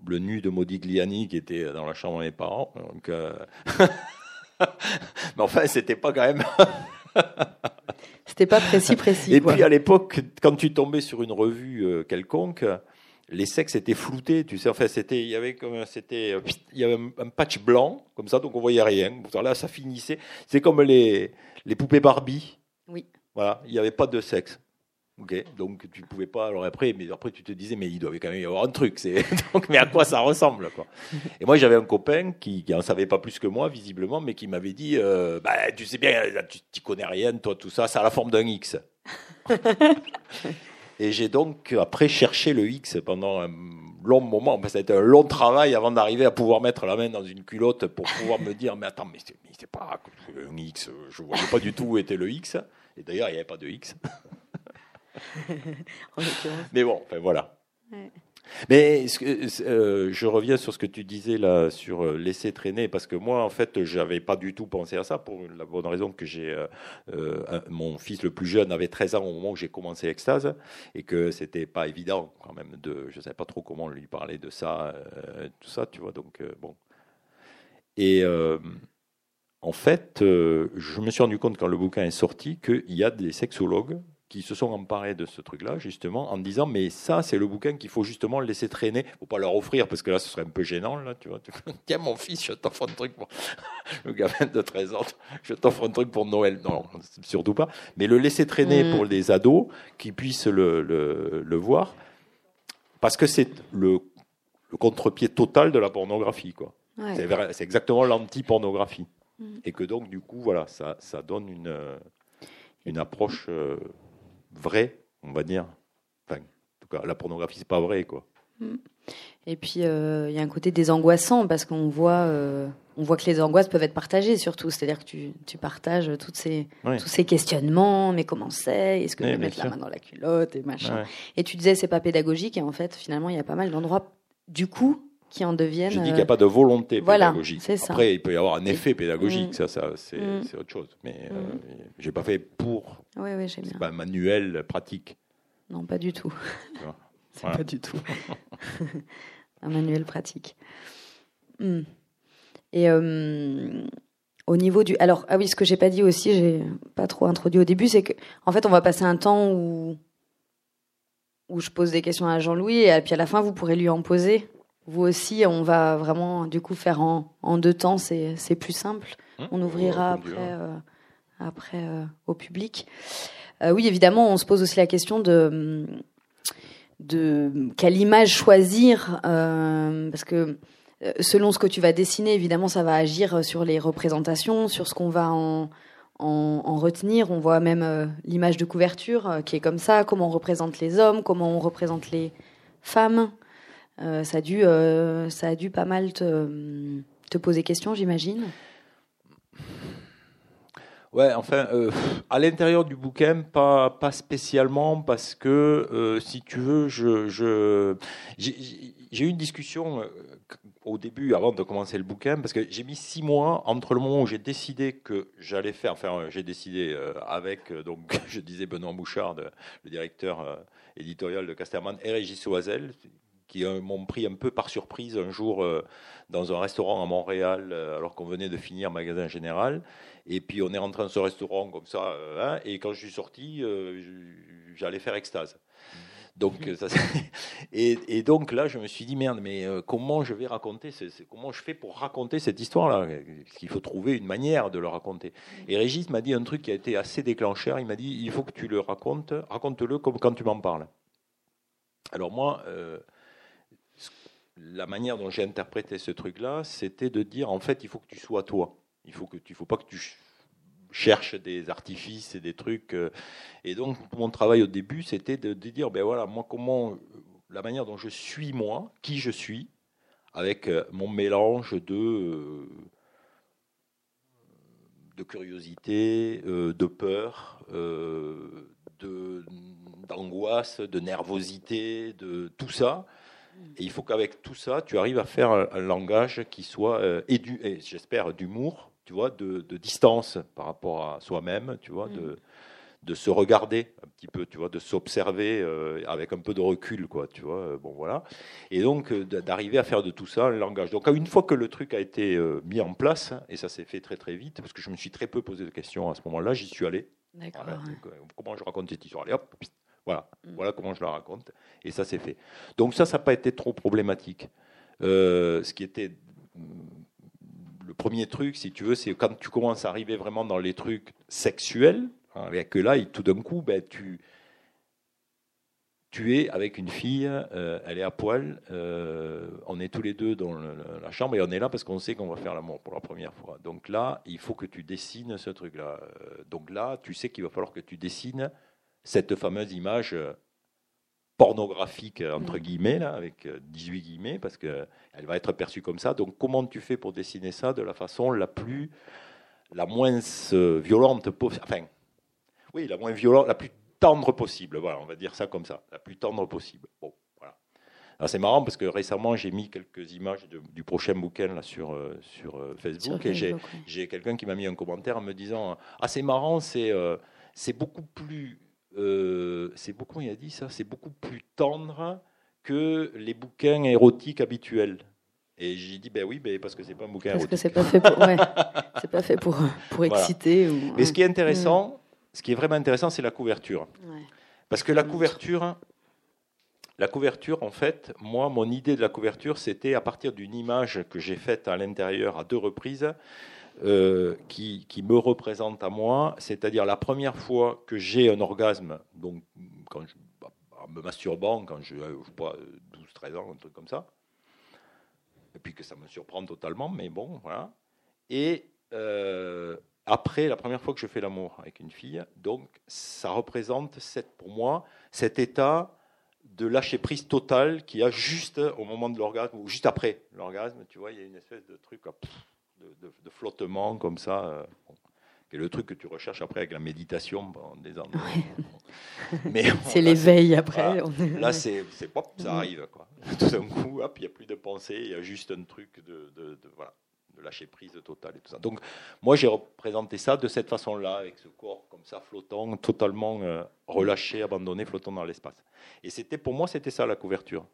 le, nu de Modigliani qui était dans la chambre de mes parents. Donc, euh, Mais enfin, c'était pas quand même. C'était pas précis, précis. Et puis à l'époque, quand tu tombais sur une revue euh, quelconque, les sexes étaient floutés, tu sais. Enfin, c'était, il y avait comme, c'était, euh, il y avait un, patch blanc comme ça, donc on voyait rien. Là, ça finissait. C'est comme les les poupées Barbie. Oui. Voilà, il n'y avait pas de sexe. Ok, donc tu ne pouvais pas. Alors après, mais après tu te disais, mais il doit quand même y avoir un truc. C'est donc, mais à quoi ça ressemble quoi Et moi, j'avais un copain qui, qui en savait pas plus que moi visiblement, mais qui m'avait dit, euh, bah, tu sais bien, tu, tu connais rien, toi, tout ça, ça a la forme d'un X. Et j'ai donc après cherché le X pendant un long moment. Ça a été un long travail avant d'arriver à pouvoir mettre la main dans une culotte pour pouvoir me dire, mais attends, mais c'est pas un X. Je voyais pas du tout où était le X. Et d'ailleurs, il n'y avait pas de X. Mais bon, enfin, voilà. Mais euh, je reviens sur ce que tu disais là sur euh, laisser traîner parce que moi en fait j'avais pas du tout pensé à ça pour la bonne raison que j'ai euh, mon fils le plus jeune avait 13 ans au moment où j'ai commencé Extase et que c'était pas évident quand même de je savais pas trop comment lui parler de ça tout ça tu vois donc bon. Et en fait je me suis rendu compte quand le bouquin est sorti qu'il y a des sexologues qui se sont emparés de ce truc-là, justement, en disant mais ça, c'est le bouquin qu'il faut justement laisser traîner, faut pas leur offrir parce que là, ce serait un peu gênant, là, tu vois. Tiens, mon fils, je t'offre un truc pour le gamin de 13 ans, je t'offre un truc pour Noël. Non, surtout pas. Mais le laisser traîner mm. pour les ados qui puissent le, le, voir, parce que c'est le, le contre-pied total de la pornographie, quoi. C'est exactement l'anti-pornographie. Mm. Et que donc, du coup, voilà, ça, ça donne une, une approche. Euh, vrai, on va dire. Enfin, en tout cas, la pornographie, c'est pas vrai, quoi. Mm. Et puis, euh, il y a un côté désangoissant parce qu'on voit, euh, on voit que les angoisses peuvent être partagées, surtout. C'est-à-dire que tu, tu, partages toutes ces, tous ces questionnements. Mais comment c'est Est-ce que je vais mettre la main dans la culotte et machin Et tu disais, c'est pas pédagogique. Et en fait, finalement, il y a pas mal d'endroits, du coup, qui en deviennent. Je dis qu'il n'y a pas de volonté pédagogique. Après, il peut y avoir un effet pédagogique, mm. ça, ça mm. c'est autre chose. Mais euh, j'ai pas fait pour. Oui, oui, j'ai bien. pas un manuel pratique. Non, pas du tout. c'est pas du tout. un manuel pratique. Mm. Et euh, au niveau du, alors ah oui, ce que j'ai pas dit aussi, j'ai pas trop introduit au début, c'est que en fait, on va passer un temps où où je pose des questions à Jean-Louis et puis à la fin, vous pourrez lui en poser vous aussi, on va vraiment du coup faire en, en deux temps, c'est plus simple. Mmh. on ouvrira après, euh, après euh, au public. Euh, oui, évidemment, on se pose aussi la question de, de quelle image choisir, parce que selon ce que tu vas dessiner, évidemment, ça va agir sur les représentations, sur ce qu'on va en, en, en, retenir. On voit même l'image de couverture qui est comme ça, comment on représente les hommes, comment on représente les femmes. Euh, ça, a dû, euh, ça a dû pas mal te, te poser question, j'imagine. Ouais, enfin, euh, à l'intérieur du bouquin, pas, pas spécialement, parce que, si tu veux, je, j'ai eu une discussion au début, avant de commencer le bouquin, parce que j'ai mis six mois entre le moment où j'ai décidé que j'allais faire, enfin, j'ai décidé avec, donc, je disais Benoît Bouchard, le directeur éditorial de Casterman, et Régis Oisel, qui m'ont pris un peu par surprise un jour euh, dans un restaurant à Montréal, euh, alors qu'on venait de finir magasin général. Et puis on est rentré dans ce restaurant comme ça, euh, hein, et quand je suis sorti, j'allais faire extase. Donc, ça, et, et, donc là, je me suis dit merde, mais comment je vais raconter, comment je fais pour raconter cette histoire-là? Il faut trouver une manière de le raconter. Et Régis m'a dit un truc qui a été assez déclencheur. Il m'a dit il faut que tu le racontes, raconte-le comme quand tu m'en parles. Alors moi, la manière dont j'ai interprété ce truc-là, c'était de dire en fait, il faut que tu sois toi. Il faut que tu, faut pas que tu cherches des artifices et des trucs. Euh. Et donc, mon travail au début, c'était de, dire, ben voilà, moi, comment, la manière dont je suis moi, qui je suis, avec euh, mon mélange de euh, de curiosité, de peur, d'angoisse, de nervosité, de tout ça. Et il faut qu'avec tout ça, tu arrives à faire un, langage qui soit, euh, et, j'espère, d'humour, tu vois, de, distance par rapport à soi-même, tu vois, de, mm. de se regarder un petit peu, tu vois, de s'observer euh, avec un peu de recul, quoi, tu vois. Euh, bon, voilà. Et donc, d'arriver à faire de tout ça un langage. Donc, une fois que le truc a été mis en place, et ça s'est fait très, très vite, parce que je me suis très peu posé de questions à ce moment-là, j'y suis allé. D'accord. comment je raconte cette histoire Allez, hop, voilà, mm. voilà comment je la raconte. Et ça, c'est fait. Donc ça, ça n'a pas été trop problématique. Euh, ce qui était le premier truc, si tu veux, c'est quand tu commences à arriver vraiment dans les trucs sexuels, hein, avec là, tout d'un coup, ben, tu, tu es avec une fille, euh, elle est à poil, euh, on est tous les deux dans la chambre et on est là parce qu'on sait qu'on va faire l'amour pour la première fois. Donc là, il faut que tu dessines ce truc-là. Donc là, tu sais qu'il va falloir que tu dessines cette fameuse image euh, pornographique, euh, entre mm. guillemets, là, avec 18 euh, guillemets, parce qu'elle va être perçue comme ça. Donc comment tu fais pour dessiner ça de la façon la plus, la moins violente possible, enfin, oui, la moins violente, la plus tendre possible, voilà, on va dire ça comme ça, la plus tendre possible. Bon, voilà. c'est marrant parce que récemment j'ai mis quelques images du prochain bouquin là sur, sur Facebook et j'ai quelqu'un qui m'a mis un commentaire en me disant ah c'est marrant c'est c'est beaucoup plus euh, c'est beaucoup, il a dit ça, c'est beaucoup plus tendre que les bouquins érotiques habituels. Et j'ai dit, ben oui, ben parce que c'est pas un bouquin parce que c'est pas fait pour, ouais, c'est pas fait pour, pour exciter. Ou, Mais ce qui est intéressant, ce qui est vraiment intéressant, c'est la couverture. Parce que la couverture, la couverture, en fait, moi, mon idée de la couverture, c'était à partir d'une image que j'ai faite à l'intérieur à deux reprises. Euh, qui, me représente à moi, c'est-à-dire la première fois que j'ai un orgasme, donc quand je, bah, en me masturbant, quand je, euh, je 12-13 ans, un truc comme ça, et puis que ça me surprend totalement, mais bon, voilà. Et euh, après, la première fois que je fais l'amour avec une fille, donc ça représente cette, pour moi cet état de lâcher prise totale qui a juste au moment de l'orgasme ou juste après l'orgasme, tu vois, il y a une espèce de truc de, flottement comme ça. Euh, qui est le truc que tu recherches après avec la méditation pendant des années. Mais c'est l'éveil après. Là, c'est pop, ça arrive. Quoi. Tout d'un coup, il n'y a plus de pensée, il y a juste un truc de, de, voilà, de lâcher prise totale et tout ça. Donc, moi, j'ai représenté ça de cette façon-là, avec ce corps comme ça, flottant, totalement euh, relâché, abandonné, flottant dans l'espace. Et c'était pour moi, c'était ça la couverture.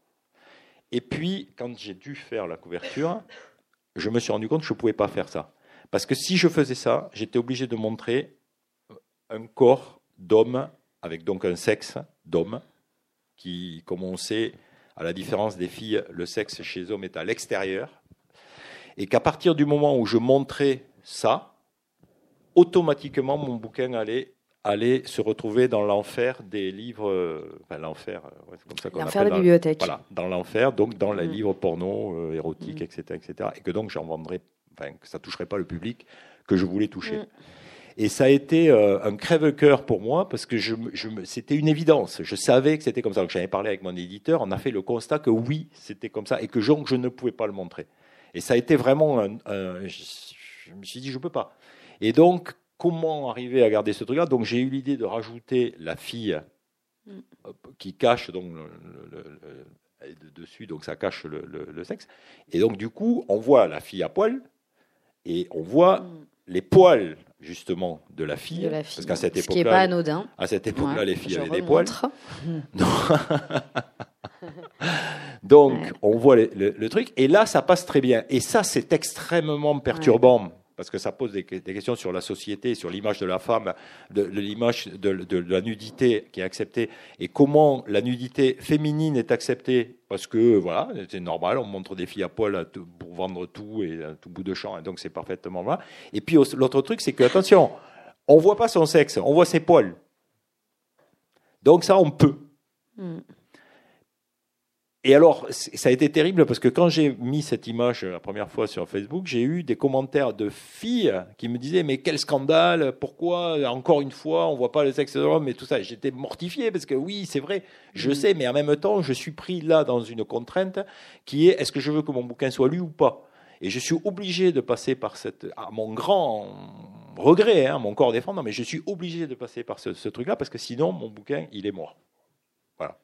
Et puis, quand j'ai dû faire la couverture, je me suis rendu compte que je ne pouvais pas faire ça. Parce que si je faisais ça, j'étais obligé de montrer un corps d'homme, avec donc un sexe d'homme, qui, comme on sait, à la différence des filles, le sexe chez hommes est à l'extérieur, et qu'à partir du moment où je montrais ça, automatiquement mon bouquin allait, allait se retrouver dans l'enfer des livres, enfin l'enfer, c'est comme ça qu'on L'enfer des bibliothèques. Voilà, dans l'enfer, donc dans les mm. livres porno, euh, érotiques, etc., mm. etc., et que donc j'en vendrais, enfin que ça toucherait pas le public que je voulais toucher. Mm. Et ça a été euh, un crève-cœur pour moi parce que je, je, c'était une évidence. Je savais que c'était comme ça. Donc j'avais parlé avec mon éditeur. On a fait le constat que oui, c'était comme ça et que je, je ne pouvais pas le montrer. Et ça a été vraiment un, je me suis dit je peux pas. Et donc comment arriver à garder ce truc-là Donc j'ai eu l'idée de rajouter la fille mm. qui cache donc le, dessus, donc ça cache le, sexe. Et donc du coup, on voit la fille à poil et on voit mm. les poils justement de la fille, parce qu'à cette époque-là, pas anodin. À cette époque-là, les filles avaient des poils. donc on voit le, truc et là ça passe très bien. Et ça c'est extrêmement perturbant parce que ça pose des, questions sur la société, sur l'image de la femme, de, l'image de, la nudité qui est acceptée, et comment la nudité féminine est acceptée, parce que voilà, c'est normal, on montre des filles à poil pour vendre tout et tout bout de champ, et donc c'est parfaitement vrai. Et puis l'autre truc, c'est que attention, on voit pas son sexe, on voit ses poils. Donc ça, on peut. Hmm. Et alors, ça a été terrible parce que quand j'ai mis cette image la première fois sur Facebook, j'ai eu des commentaires de filles qui me disaient mais quel scandale, pourquoi encore une fois on voit pas le sexe de l'homme et tout ça. J'étais mortifié parce que oui, c'est vrai, je mmh. sais, mais en même temps, je suis pris là dans une contrainte qui est est-ce que je veux que mon bouquin soit lu ou pas? Et je suis obligé de passer par cette, à mon grand regret, hein, mon corps défendant, mais je suis obligé de passer par ce, ce truc-là parce que sinon mon bouquin il est mort. Voilà.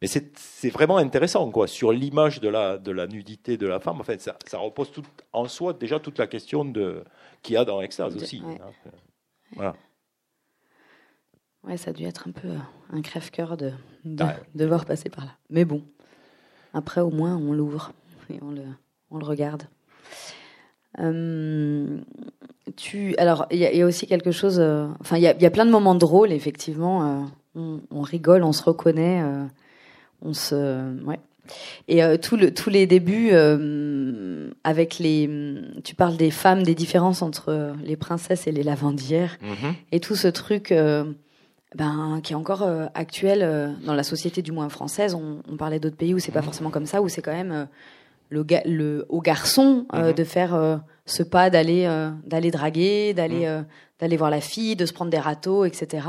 Mais c'est vraiment intéressant, quoi, sur l'image de la, de la nudité de la femme. En fait, ça, ça repose tout, en soi déjà toute la question qu'il y a dans Extase aussi. Ouais. Hein. Voilà. Ouais, ça a dû être un peu un crève-cœur de, de devoir passer par là. Mais bon, après, au moins, on l'ouvre et on le, on le regarde. Hum, tu, alors, il y, a aussi quelque chose. Euh, enfin, il y, y, a plein de moments drôles, effectivement. Euh, on, on, rigole, on se reconnaît. Euh, on se, ouais. Et euh, tout le, tous les débuts euh, avec les, tu parles des femmes, des différences entre les princesses et les lavandières, mhm. et tout ce truc, euh, ben qui est encore actuel dans la société du moins française. On, on parlait d'autres pays où c'est pas mhm. forcément comme ça, où c'est quand même le, le au garçon mhm. de faire ce pas d'aller d'aller draguer, d'aller d'aller voir la fille, de se prendre des râteaux, etc.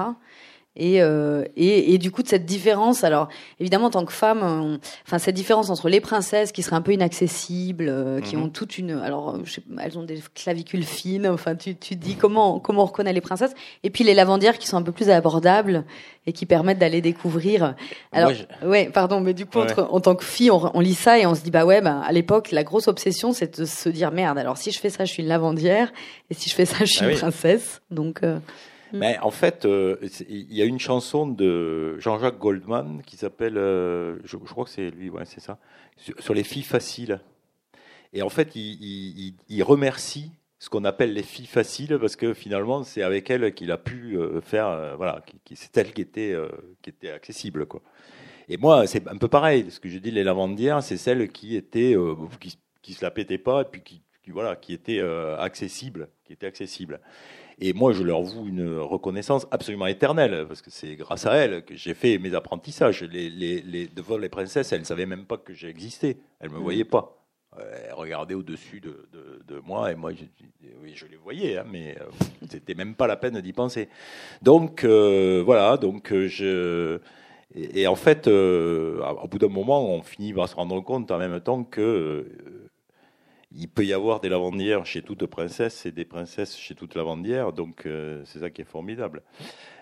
Et, euh, et, et, du coup de cette différence, alors évidemment en tant que femme, enfin cette différence entre les princesses qui seraient un peu inaccessibles, euh, qui mhm. ont toute une, alors je sais, elles ont des clavicules fines, enfin tu tu dis comment comment on reconnaît les princesses, et puis les lavandières qui sont un peu plus abordables et qui permettent d'aller découvrir. Alors ouais, pardon, mais du coup en tant que fille, on, on, lit ça et on se dit bah ouais, bah, à l'époque la grosse obsession c'est de se dire merde, alors si je fais ça je suis une lavandière et si je fais ça je suis ah une princesse, donc. Euh, Mm. Mais en fait, euh, il y a une chanson de Jean-Jacques Goldman qui s'appelle, euh, je, crois que c'est lui, ouais, c'est ça, sur, les filles faciles. Et en fait, il, remercie ce qu'on appelle les filles faciles parce que finalement, c'est avec elles qu'il a pu euh, faire, voilà, c'est elles qui étaient, qui étaient accessibles, quoi. Et moi, c'est un peu pareil. Ce que je dis, les lavandières, c'est celles qui étaient, qui, qui se la pétaient pas et puis qui voilà, qui étaient accessibles, qui étaient accessibles. Et moi, je leur voue une reconnaissance absolument éternelle, parce que c'est grâce à elles que j'ai fait mes apprentissages. Les, les, les, devant les princesses, elles ne savaient même pas que j'existais. Elles ne me mm. voyaient pas. Elles regardaient au-dessus de, de, de, moi, et moi, je, oui, je les voyais, hein, mais euh, c'était même pas la peine d'y penser. Donc, euh, voilà, donc euh, je... Et, en fait, au bout d'un moment, on finit par se rendre compte en même temps que il peut y avoir des lavandières chez toute princesse et des princesses chez toute lavandière, donc euh, c'est ça qui est formidable.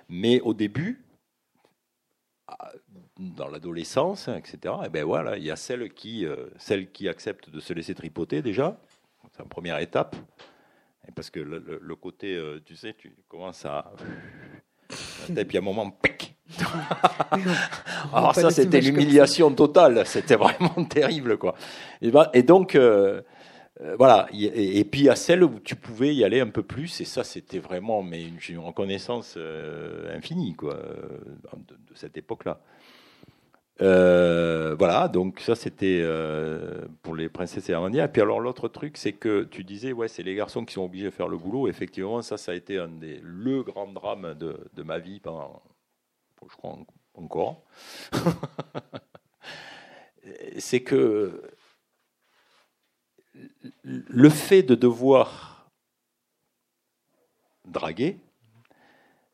Mais au début, ah, dans l'adolescence, etc., et eh ben voilà, il y a celles qui, euh, qui acceptent de se laisser tripoter déjà, c'est la première étape, parce que le, côté, euh, tu sais, tu commences à... Et puis à un moment, pic Alors ça, c'était l'humiliation totale, c'était vraiment terrible, quoi. Et, ben, et donc, euh, voilà. Et, puis à celle où tu pouvais y aller un peu plus, et ça, c'était vraiment mais une, reconnaissance euh, infinie, quoi, euh, de, cette époque-là. voilà, donc ça c'était pour les princesses et. Et puis alors l'autre truc, c'est que tu disais, ouais, c'est les garçons qui sont obligés de faire le boulot. Effectivement, ça, ça a été un des le grand drame de, de ma vie pendant, je crois encore. c'est que le fait de devoir draguer,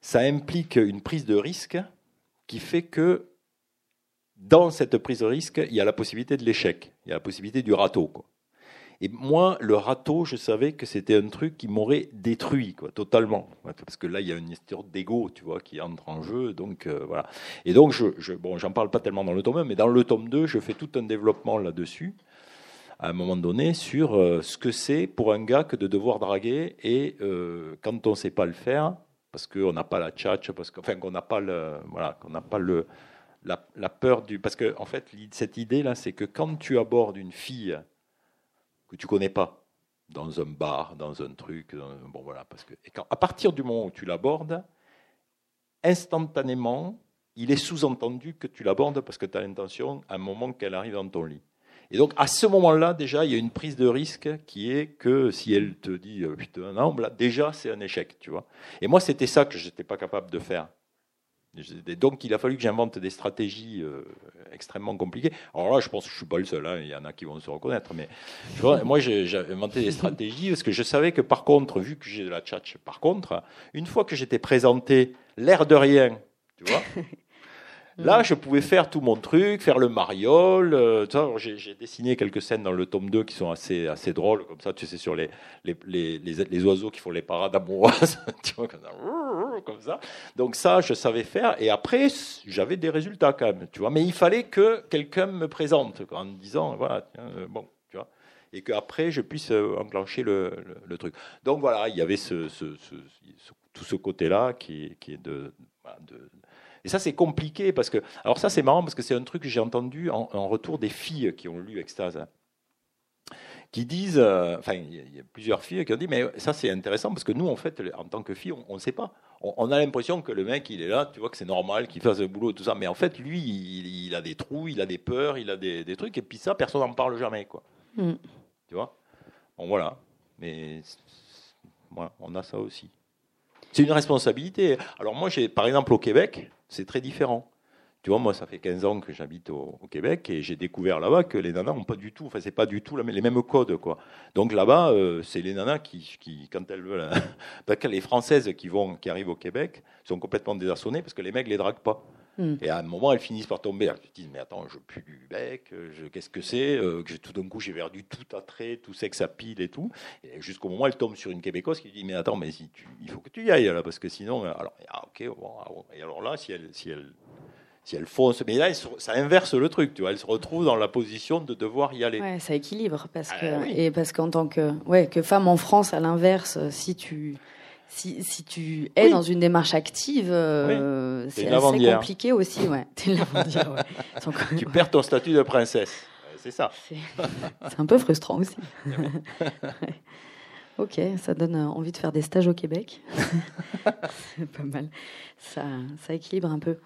ça implique une prise de risque qui fait que dans cette prise de risque, il y a la possibilité de l'échec, il y a la possibilité du râteau. Et moi, le râteau, je savais que c'était un truc qui m'aurait détruit, quoi, totalement. Parce que là, il y a une histoire d'ego, tu vois, qui entre en jeu. Donc, euh, voilà. Et donc, je, bon, j'en parle pas tellement dans le tome 1, mais dans le tome 2, je fais tout un développement là-dessus à un moment donné sur euh, ce que c'est pour un gars que de devoir draguer et euh, quand on ne sait pas le faire, parce qu'on n'a pas la tchatch, parce enfin, qu'on n'a pas le, voilà, qu'on n'a pas le, la, peur du, parce que en fait cette idée là, c'est que quand tu abordes une fille que tu connais pas dans un bar, dans un truc, bon voilà, parce que à partir du moment où tu l'abordes, instantanément, il est sous-entendu que tu l'abordes parce que tu as l'intention à un moment qu'elle arrive dans ton lit. Et donc, à ce moment-là, déjà, il y a une prise de risque qui est que si elle te dit euh, putain, non, là, déjà, c'est un échec, tu vois. Et moi, c'était ça que je n'étais pas capable de faire. donc, il a fallu que j'invente des stratégies euh, extrêmement compliquées. Alors là, je pense que je suis pas le seul. Hein, il y en a qui vont se reconnaître. Mais moi, j'ai inventé des stratégies parce que je savais que, par contre, vu que j'ai de la tchatch, par contre, une fois que j'étais présenté, l'air de rien, tu vois. Là, mm. je pouvais faire tout mon truc, faire le mariole. Euh, j'ai dessiné quelques scènes dans le tome 2 qui sont assez, assez drôles, comme ça, tu sais, sur les, les, les, les oiseaux qui font les parades amoureuses, tu vois, comme ça. Donc ça, je savais faire. Et après, j'avais des résultats quand même, tu vois. Mais il fallait que quelqu'un me présente en me disant, voilà, euh, bon, tu vois. Et qu'après, je puisse euh, enclencher le, le, truc. Donc voilà, il y avait ce, ce, ce, tout ce côté-là qui, qui est de, de et ça, c'est compliqué parce que. Alors, ça, c'est marrant parce que c'est un truc que j'ai entendu en, retour des filles qui ont lu Extase. Hein, qui disent, euh, enfin, il y, a plusieurs filles qui ont dit, mais ça c'est intéressant parce que nous, en fait, en tant que filles, on ne sait pas. On, a l'impression que le mec, il est là, tu vois, que c'est normal qu'il fasse le boulot et tout ça, mais en fait, lui, il, a des trous, il a des peurs, il a des, trucs, et puis ça, personne n'en parle jamais, quoi. Mm. Tu vois? Bon, voilà. Mais voilà, on a ça aussi. C'est une responsabilité. Alors moi, j'ai, par exemple, au Québec, c'est très différent. Tu vois, moi, ça fait 15 ans que j'habite au, Québec et j'ai découvert là-bas que les nanas n'ont pas du tout, enfin, c'est pas du tout les mêmes codes, quoi. Donc là-bas, euh, c'est les nanas qui, qui, quand elles veulent, les Françaises qui vont, qui arrivent au Québec, sont complètement désarçonnées parce que les mecs les draguent pas. Hmm. Et à un moment, elles finissent par tomber. Elles se disent Mais attends, je pue du bec, qu'est-ce que c'est euh, Tout d'un coup, j'ai perdu tout attrait, tout sexe à pile et tout. Et jusqu'au moment, elle tombe sur une Québécoise qui dit Mais attends, mais si tu, il faut que tu y ailles là, parce que sinon. Euh, alors, ah, ok, ah, Et alors là, si elle, si elle, si elle fonce. Mais là, ça inverse le truc, tu vois. Elle se retrouve dans la position de devoir y aller. Ouais, ça équilibre. Parce ah, que, Et parce qu'en tant que, ouais, que femme en France, à l'inverse, si tu si, si tu es dans une démarche active, euh, c'est assez compliqué aussi. Ouais. ouais. tu perds ton statut de princesse. C'est ça. C'est un peu frustrant aussi. Ok, ça donne euh, envie de faire des stages au Québec. c'est pas mal. Ça, ça, équilibre un peu.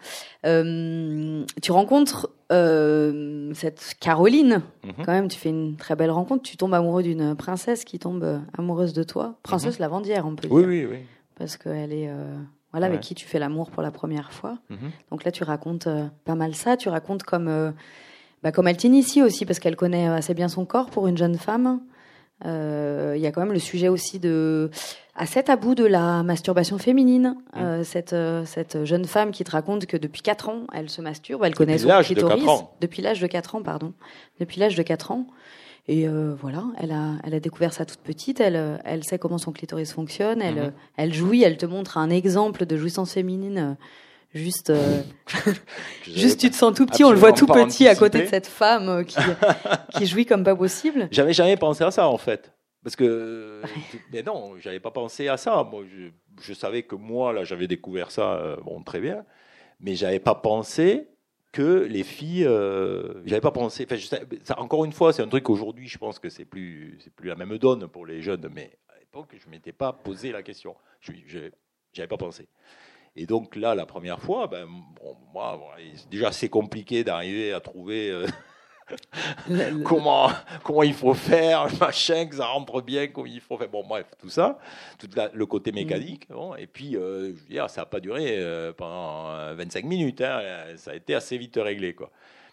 Euh, tu rencontres euh, cette Caroline, mhm. quand même, tu fais une très belle rencontre. Tu tombes amoureux d'une princesse qui tombe amoureuse de toi. Princesse mhm. lavandière, on peut oui, dire. Oui, oui, oui. Parce qu'elle est. voilà, avec qui tu fais l'amour pour la première fois. Mhm. Donc là, tu racontes pas mal ça. Tu racontes comme, bah, comme elle t'initie aussi, parce qu'elle connaît assez bien son corps pour une jeune femme. Euh, il y a quand même le sujet aussi de assez tabou de la masturbation féminine. Mmh. Euh, cette, euh, cette jeune femme qui te raconte que depuis 4 ans, elle se masturbe, elle connaît son clitoris. Depuis l'âge de 4 ans, pardon. Depuis l'âge de 4 ans. Et euh, voilà, elle a, elle a découvert ça toute petite. Elle, elle sait comment son clitoris fonctionne. Elle, mmh. elle jouit. Elle te montre un exemple de jouissance féminine Juste, euh, juste tu te sens tout petit, on le voit tout petit à côté de cette femme euh, qui, qui jouit comme pas possible. J'avais jamais pensé à ça en fait. Parce que, mais non, j'avais pas pensé à ça. Moi, je, savais que moi, là, j'avais découvert ça, euh, bon, très bien, mais j'avais pas pensé que les filles, euh, j'avais pas pensé. ça, encore une fois, c'est un truc aujourd'hui, je pense que c'est plus, c'est plus la même donne pour les jeunes, mais à l'époque, je m'étais pas posé la question. Je, j'avais pas pensé. Et donc là, la première fois, ben, moi, déjà c'est compliqué d'arriver à trouver euh, comment, comment il faut faire, machin, que ça rentre bien, comment il faut faire. Bon, bref, tout ça, tout le côté mécanique. Mm. et puis, euh, je veux dire, ça n'a pas duré euh, pendant 25 minutes. Hein, ça a été assez vite réglé, quoi.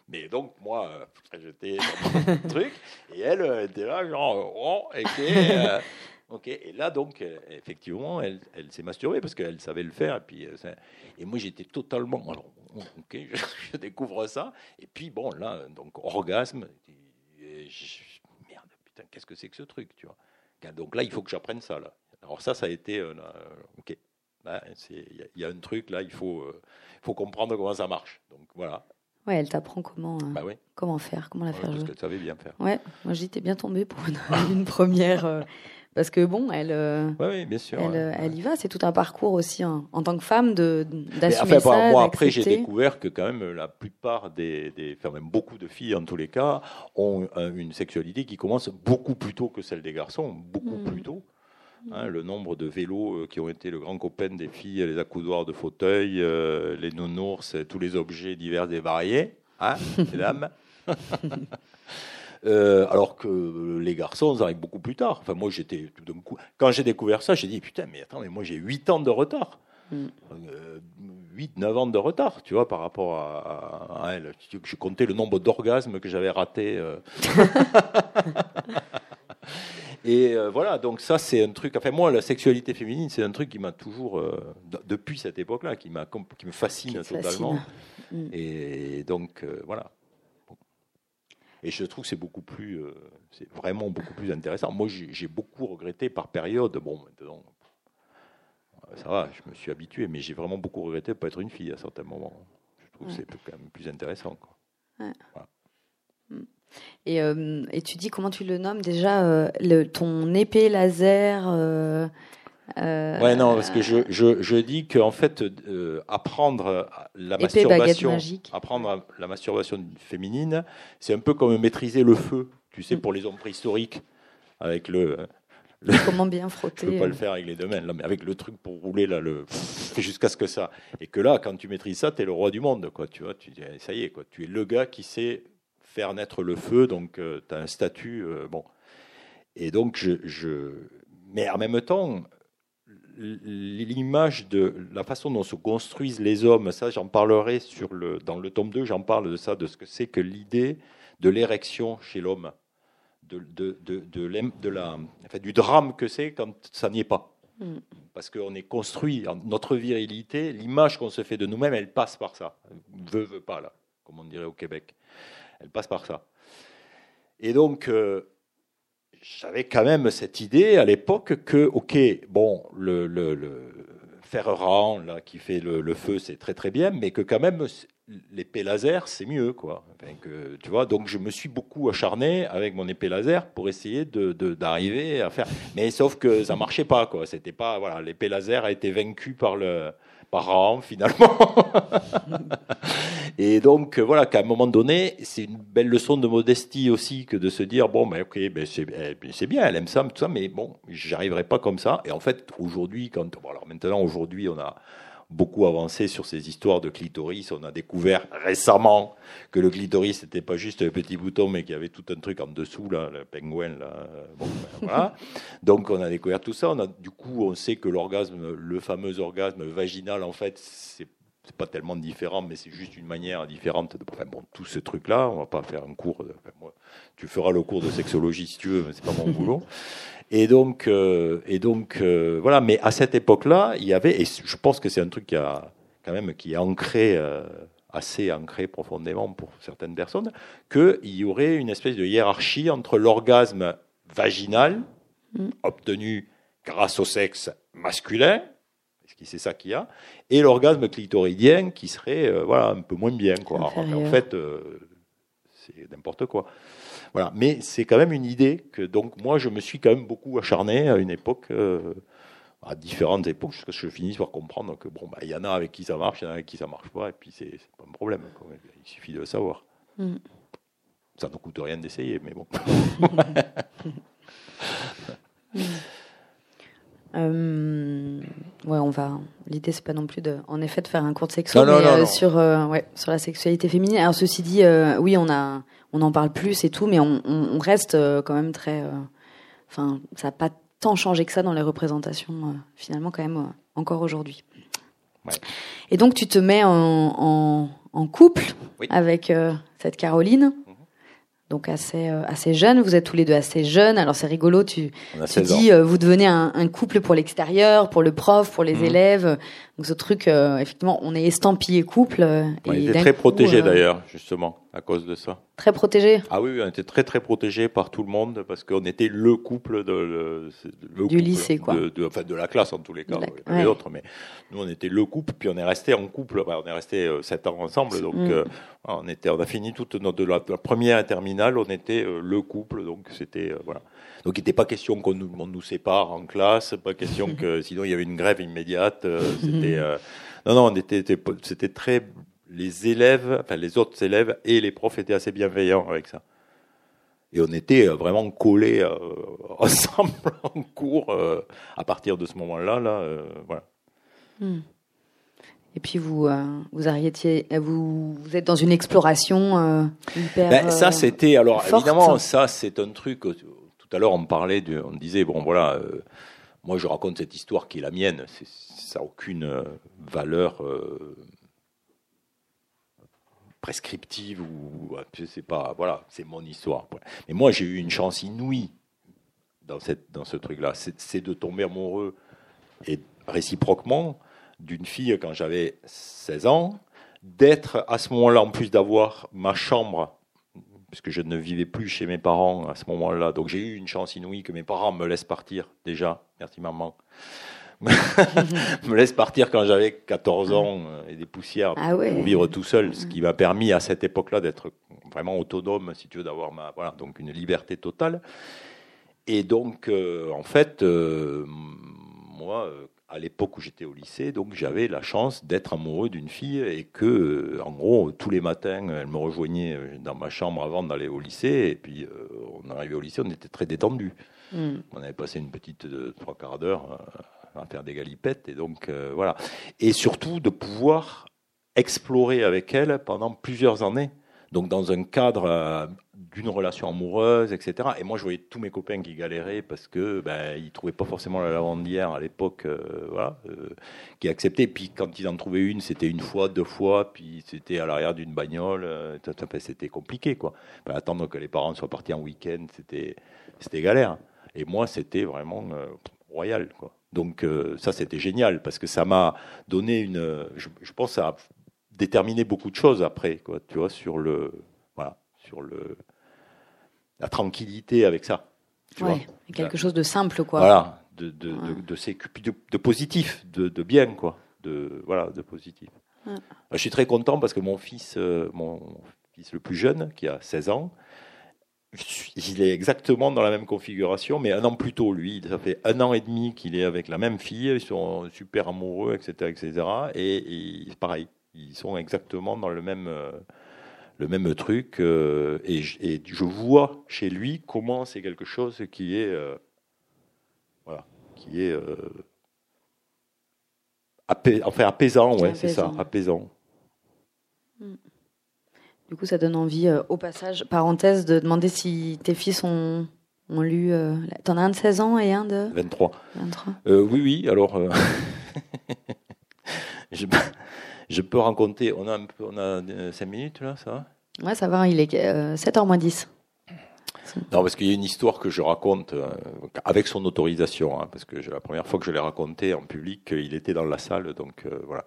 Mais donc, moi, j'étais dans mon truc, et elle était là, genre, oh, ok. Ok, et là donc, euh, effectivement, elle, elle s'est masturbée parce qu'elle savait le faire. Et, puis, euh, et moi, j'étais totalement. Alors, ok, je, découvre ça. Et puis, bon, là, donc, orgasme. merde, putain, qu'est-ce que c'est que ce truc, tu vois Donc là, il faut que j'apprenne ça, là. Alors, ça, ça a été. Euh, ok, il y, a un truc, là, il faut, faut comprendre comment ça marche. Donc, voilà. Ouais, elle t'apprend comment, bah comment faire, comment la faire jouer. Parce que tu savais bien faire. Ouais, moi j'étais bien tombée pour une, une première. Parce que bon, elle, euh, oui, bien sûr, elle, elle, y va. C'est tout un parcours aussi hein, en tant que femme de d'assumer enfin, ça. Moi, après, j'ai découvert que quand même la plupart des, des, enfin même beaucoup de filles en tous les cas, ont une sexualité qui commence beaucoup plus tôt que celle des garçons, beaucoup mm. plus tôt. Hein, le nombre de vélos euh, qui ont été le grand copain des filles, les accoudoirs de fauteuil, euh, les nounours, tous les objets divers et variés, hein, mesdames. Euh, alors que les garçons, ça arrive beaucoup plus tard. Enfin, moi, j'étais tout d'un coup. Quand j'ai découvert ça, j'ai dit putain, mais attends, mais moi j'ai 8 ans de retard. 8 8-9 ans de retard, tu vois, par rapport à, elle. Je comptais le nombre d'orgasmes que j'avais ratés. Euh. Et euh, voilà, donc ça, c'est un truc. Enfin, moi, la sexualité féminine, c'est un truc qui m'a toujours, euh, depuis cette époque-là, qui, m'a, qui me fascine totalement. Mm. Et donc, voilà. Et je trouve que c'est beaucoup plus, c'est vraiment beaucoup plus intéressant. Moi, j'ai beaucoup regretté par période. Bon, maintenant, ça va, je me suis habitué, mais j'ai vraiment beaucoup regretté de ne pas être une fille à certains moments. Je trouve que c'est quand même plus intéressant. Quoi. Mm. Et, euh, et, tu dis comment tu le nommes déjà euh, le, ton épée laser euh, euh, ouais non parce que je, je, je dis qu'en fait apprendre la masturbation apprendre la masturbation féminine c'est un peu comme maîtriser le feu tu sais mm. pour les hommes préhistoriques avec le Comment bien frotter Je peux pas le faire avec les deux mains, mais avec le truc pour rouler là, le jusqu'à ce que ça. Et que là, quand tu maîtrises ça, tu es le roi du monde, quoi. Tu vois, tu dis, ça y est, quoi. Tu es le gars qui sait faire naître le feu, donc euh, tu as un statut, euh, bon. Et donc je, je, mais en même temps, l'image de la façon dont se construisent les hommes, ça j'en parlerai sur le, dans le tome 2, j'en parle de ça, de ce que c'est que l'idée de l'érection chez l'homme de, de, de, de la, du drame que c'est quand ça n'y est pas. Mm. Parce qu'on est construit, notre virilité, l'image qu'on se fait de nous-mêmes, elle passe par ça. Veut, veut pas, là, comme on dirait au Québec. Elle passe par ça. Et donc, euh, j'avais quand même cette idée à l'époque que, ok, bon, le, le, le là, qui fait le, feu, c'est très très bien, mais que quand même, l'épée laser, c'est mieux, quoi. tu vois, donc je me suis beaucoup acharné avec mon épée laser pour essayer de, d'arriver à faire. Mais sauf que ça marchait pas, quoi. C'était pas, voilà, l'épée laser a été vaincue par le, par finalement. et donc, voilà, qu'à un moment donné, c'est une belle leçon de modestie aussi que de se dire, bon, ben, ok, ben, c'est, ben, c'est bien, elle aime ça, mais bon, j'arriverai pas comme ça. Et en fait, aujourd'hui, quand, alors maintenant, aujourd'hui, on a, beaucoup avancé sur ces histoires de clitoris. On a découvert récemment que le clitoris n'était pas juste un petit bouton, mais qu'il y avait tout un truc en dessous, là, le pingouin. Là. Bon, ben, voilà. Donc on a découvert tout ça. On a, du coup, on sait que l'orgasme, le fameux orgasme vaginal, en fait, c'est c'est pas tellement différent, mais c'est juste une manière différente de. Enfin, bon, tout ce truc-là, on va pas faire un cours. De, moi, tu feras le cours de sexologie si tu veux, mais c'est pas mon boulot. Et donc, euh, et donc euh, voilà. Mais à cette époque-là, il y avait, et je pense que c'est un truc qui a quand même qui est ancré, euh, assez ancré profondément pour certaines personnes, qu'il y aurait une espèce de hiérarchie entre l'orgasme vaginal mm. obtenu grâce au sexe masculin, parce que c'est ça qu'il y a, et l'orgasme clitoridien qui serait voilà un peu moins bien quoi. en fait, c'est n'importe quoi. Voilà. Mais c'est quand même une idée que donc moi je me suis quand même beaucoup acharné à une époque, euh, à différentes époques, jusqu'à ce que je finisse par comprendre que bon, bah, il y en a avec qui ça marche, il y en a avec qui ça marche pas, et puis c'est pas un problème. Il suffit de le savoir. Mm. Ça ne coûte rien d'essayer, mais bon. Euh, ouais, on va. L'idée c'est pas non plus de, en effet, de faire un cours de sexo, mais euh, sur, ouais, sur la sexualité féminine. Alors ceci dit, oui, on a, on en parle plus et tout, mais on, reste euh, quand même très. Euh, enfin, ça n'a pas tant changé que ça dans les représentations, euh, finalement, quand même, encore aujourd'hui. Et donc, tu te mets en, couple avec cette Caroline donc assez euh, assez jeune. Vous êtes tous les deux assez jeunes. Alors c'est rigolo. Tu, tu dis euh, vous devenez un, un couple pour l'extérieur, pour le prof, pour les mhm. élèves. Donc ce truc, euh, effectivement, on est estampillé couple. on était très protégé d'ailleurs, justement, à cause de ça. Très protégé. Ah oui, on était très très protégé par tout le monde parce qu'on était le couple de le, du lycée quoi. De, de, enfin de la classe en tous les cas, les autres. Mais nous on était le couple, puis on est resté en couple. on est resté sept ans ensemble, donc mm. on était, on a fini toute notre de la, première et terminale, on était le couple, donc c'était voilà. Donc il n'était pas question qu'on nous, nous, sépare en classe, pas question que sinon il y avait une grève immédiate. Euh, c'était euh, non non, on était c'était très les élèves, enfin les autres élèves et les profs étaient assez bienveillants avec ça. Et on était euh, vraiment collés ensemble en cours à partir de ce moment-là. Là, voilà. Hmm. Et puis vous, vous arrêtiez, vous, vous êtes dans une exploration hyper. Ben, ça, c'était alors évidemment, ça, c'est un truc tout à l'heure, on parlait, on disait, bon voilà, euh, moi, je raconte cette histoire qui est la mienne. ça n'a aucune valeur prescriptive ou c'est pas voilà c'est mon histoire mais moi j'ai eu une chance inouïe dans ce truc là c'est de tomber amoureux et réciproquement d'une fille quand j'avais 16 ans d'être à ce moment-là en plus d'avoir ma chambre puisque je ne vivais plus chez mes parents à ce moment-là. Donc j'ai eu une chance inouïe que mes parents me laissent partir déjà. Merci maman. Me laisse partir quand j'avais 14 ans euh, et des poussières ah pour vivre tout seul, ce qui m'a permis à cette époque-là d'être vraiment autonome, si tu veux, d'avoir ma voilà donc une liberté totale. Et donc, euh, en fait, euh, moi, à l'époque où j'étais au lycée, donc j'avais la chance d'être amoureux d'une fille et que, en gros, tous les matins, elle me rejoignait dans ma chambre avant d'aller au lycée. Et puis, on arrivait au lycée, on était très détendu. Hmm. On avait passé une petite trois quarts d'heure à faire des galipettes. Et donc, euh, voilà. Et surtout, de pouvoir explorer avec elle pendant plusieurs années. Donc, dans un cadre euh, d'une relation amoureuse, etc. Et moi, je voyais tous mes copains qui galéraient parce que ben, ils trouvaient pas forcément la lavandière à l'époque, euh, voilà, qui acceptaient. Puis quand ils en trouvaient une, c'était une fois, deux fois, puis c'était à l'arrière d'une bagnole. c'était compliqué, quoi. attendre que les parents soient partis en week-end, c'était, c'était galère. Et moi, c'était vraiment royal, quoi. Donc euh, ça, c'était génial parce que ça m'a donné une, je, pense, ça a déterminé beaucoup de choses après, quoi, tu vois, sur le, voilà, sur le, la tranquillité avec ça. Tu quelque chose de simple, quoi. Voilà, de de, de, de, positif, de, de bien, quoi, de voilà, de positif. Je suis très content parce que mon fils, euh, mon fils le plus jeune, qui a 16 ans, il est exactement dans la même configuration, mais un an plus tôt, lui. Ça fait un an et demi qu'il est avec la même fille, ils sont super amoureux, etc. etc. et, pareil, ils sont exactement dans le même, euh, le même truc. Euh, et, je vois chez lui comment c'est quelque chose qui est. Euh, voilà, qui est. enfin, apaisant, ouais, c'est ça, apaisant. Mm. Du coup, ça donne envie, euh, au passage, parenthèse, de demander si tes fils ont, ont lu. Euh, T'en as un de 16 ans et un de 23. 23. Euh, oui, oui, alors. Je, je, peux raconter. On a, un peu, on a 5 minutes là, ça va Ouais, ça va, il est 7h moins 10. Non, parce qu'il y a une histoire que je raconte avec son autorisation, hein, parce que la première fois que je l'ai raconté en public, il était dans la salle, donc voilà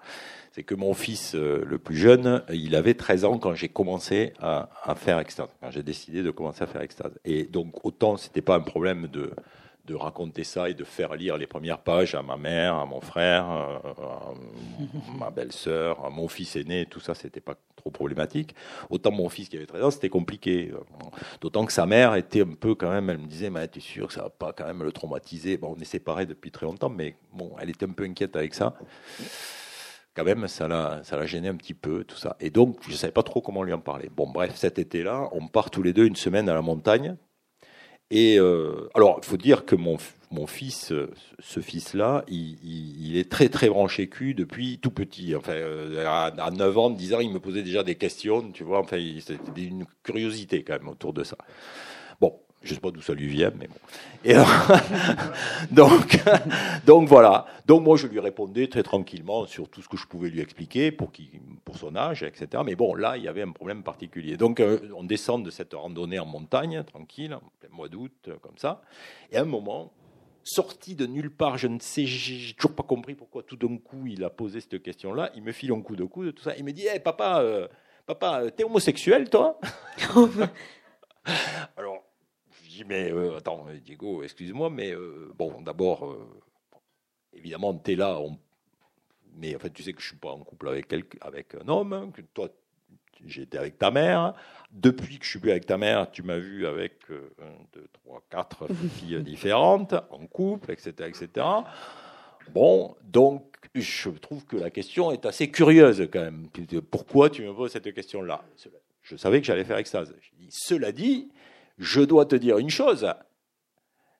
c'est que mon fils euh, le plus jeune, il avait 13 ans quand j'ai commencé à, faire extase, quand j'ai décidé de commencer à faire extase. Et donc autant c'était pas un problème de, de raconter ça et de faire lire les premières pages à ma mère, à mon frère, euh, à ma belle-sœur, à mon fils aîné, tout ça, c'était pas trop problématique. Autant mon fils qui avait 13 ans, c'était compliqué. D'autant que sa mère était un peu quand même, elle me disait, mais tu es sûr que ça va pas quand même le traumatiser? Bon, on est séparés depuis très longtemps, mais bon, elle était un peu inquiète avec ça quand même, ça l'a, ça gêné un petit peu, tout ça. Et donc, je savais pas trop comment lui en parler. Bon, bref, cet été-là, on part tous les deux une semaine à la montagne. Et euh, alors, il faut dire que mon, mon fils, ce fils-là, il, il, est très très branché cul depuis tout petit. Enfin, euh, à, 9 ans, 10 ans, il me posait déjà des questions, tu vois. Enfin, c'était une curiosité quand même autour de ça. Bon, je sais pas d'où ça lui vient, mais bon. Et donc, donc voilà. Donc moi, je lui répondais très tranquillement sur tout ce que je pouvais lui expliquer pour, pour son âge, etc. Mais bon, là, il y avait un problème particulier. Donc, euh, on descend de cette randonnée en montagne, tranquille, en plein mois d'août, euh, comme ça. Et à un moment, sorti de nulle part, je ne sais, j'ai toujours pas compris pourquoi tout d'un coup il a posé cette question-là. Il me file un coup de coude, tout ça. Il me dit, hey, papa, euh, papa, t'es homosexuel, toi? Alors dis, mais euh, attends, Diego, excuse-moi, mais euh, bon, d'abord, euh, évidemment, tu es là, mais en fait, tu sais que je suis pas en couple avec, avec un homme, hein, que toi, j'étais avec ta mère. Depuis que je suis plus avec ta mère, tu m'as vu avec un, deux, trois, quatre filles différentes, en couple, etc., etc. Bon, donc, je trouve que la question est assez curieuse quand même. Pourquoi tu me poses cette question-là? Je savais que j'allais faire extase. Cela dit, je dois te dire une chose,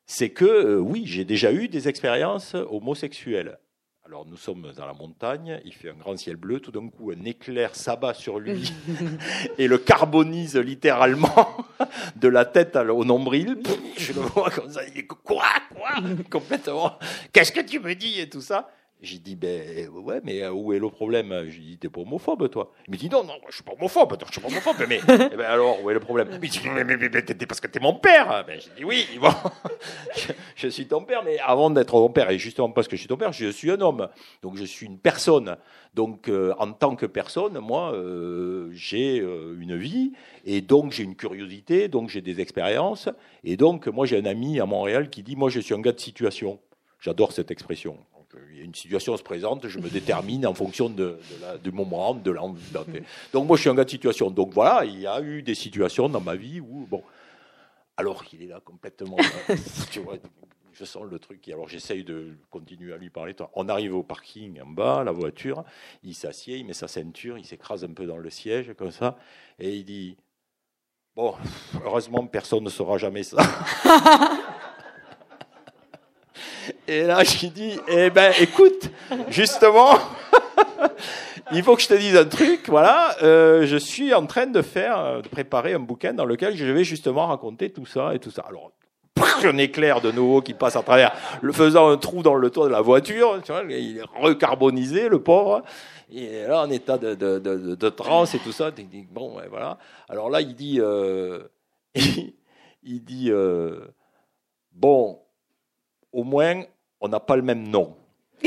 c'est que euh, oui, j'ai déjà eu des expériences homosexuelles. Alors nous sommes dans la montagne, il fait un grand ciel bleu, tout d'un coup un éclair s'abat sur lui et le carbonise littéralement de la tête au nombril. Je le vois comme ça, il est quoi, quoi, complètement. Qu'est-ce que tu me dis et tout ça? J'ai dit, ben ouais, mais euh, où est le problème? J'ai dit, t'es pas homophobe, toi. Il me dit, non, non, je suis pas homophobe, je suis pas homophobe, mais eh ben alors, où est le problème? Il me dit, mais, mais, mais, parce que t'es mon père. Ben, J'ai dit, oui, bon, je, suis ton père, mais avant d'être ton père, et justement parce que je suis ton père, je suis un homme, donc je suis une personne. Donc, euh, en tant que personne, moi, euh, j'ai une vie, et donc j'ai une curiosité, donc j'ai des expériences, et donc, moi, j'ai un ami à Montréal qui dit, moi, je suis un gars de situation. J'adore cette expression une situation se présente, je me détermine en fonction de, du moment, de l'envie. Donc moi, je suis un gars de situation. Donc voilà, il y a eu des situations dans ma vie où, bon, alors qu'il est là complètement, tu vois, je sens le truc. Alors j'essaye de continuer à lui parler. On arrive au parking en bas, la voiture, il s'assied, il met sa ceinture, il s'écrase un peu dans le siège comme ça, et il dit, bon, heureusement personne ne saura jamais ça. Et là, je dis, eh ben, écoute, justement, il faut que je te dise un truc. Voilà, euh, je suis en train de faire, euh, de préparer un bouquin dans lequel je vais justement raconter tout ça et tout ça. Alors, un éclair de nouveau qui passe à travers, le faisant un trou dans le toit de la voiture. Tu vois, il est recarbonisé, le pauvre. Il est là en état de, de, de, de transe et tout ça. Bon, voilà. Alors là, il dit, euh, il dit, euh, bon, au moins, on n'a pas le même nom.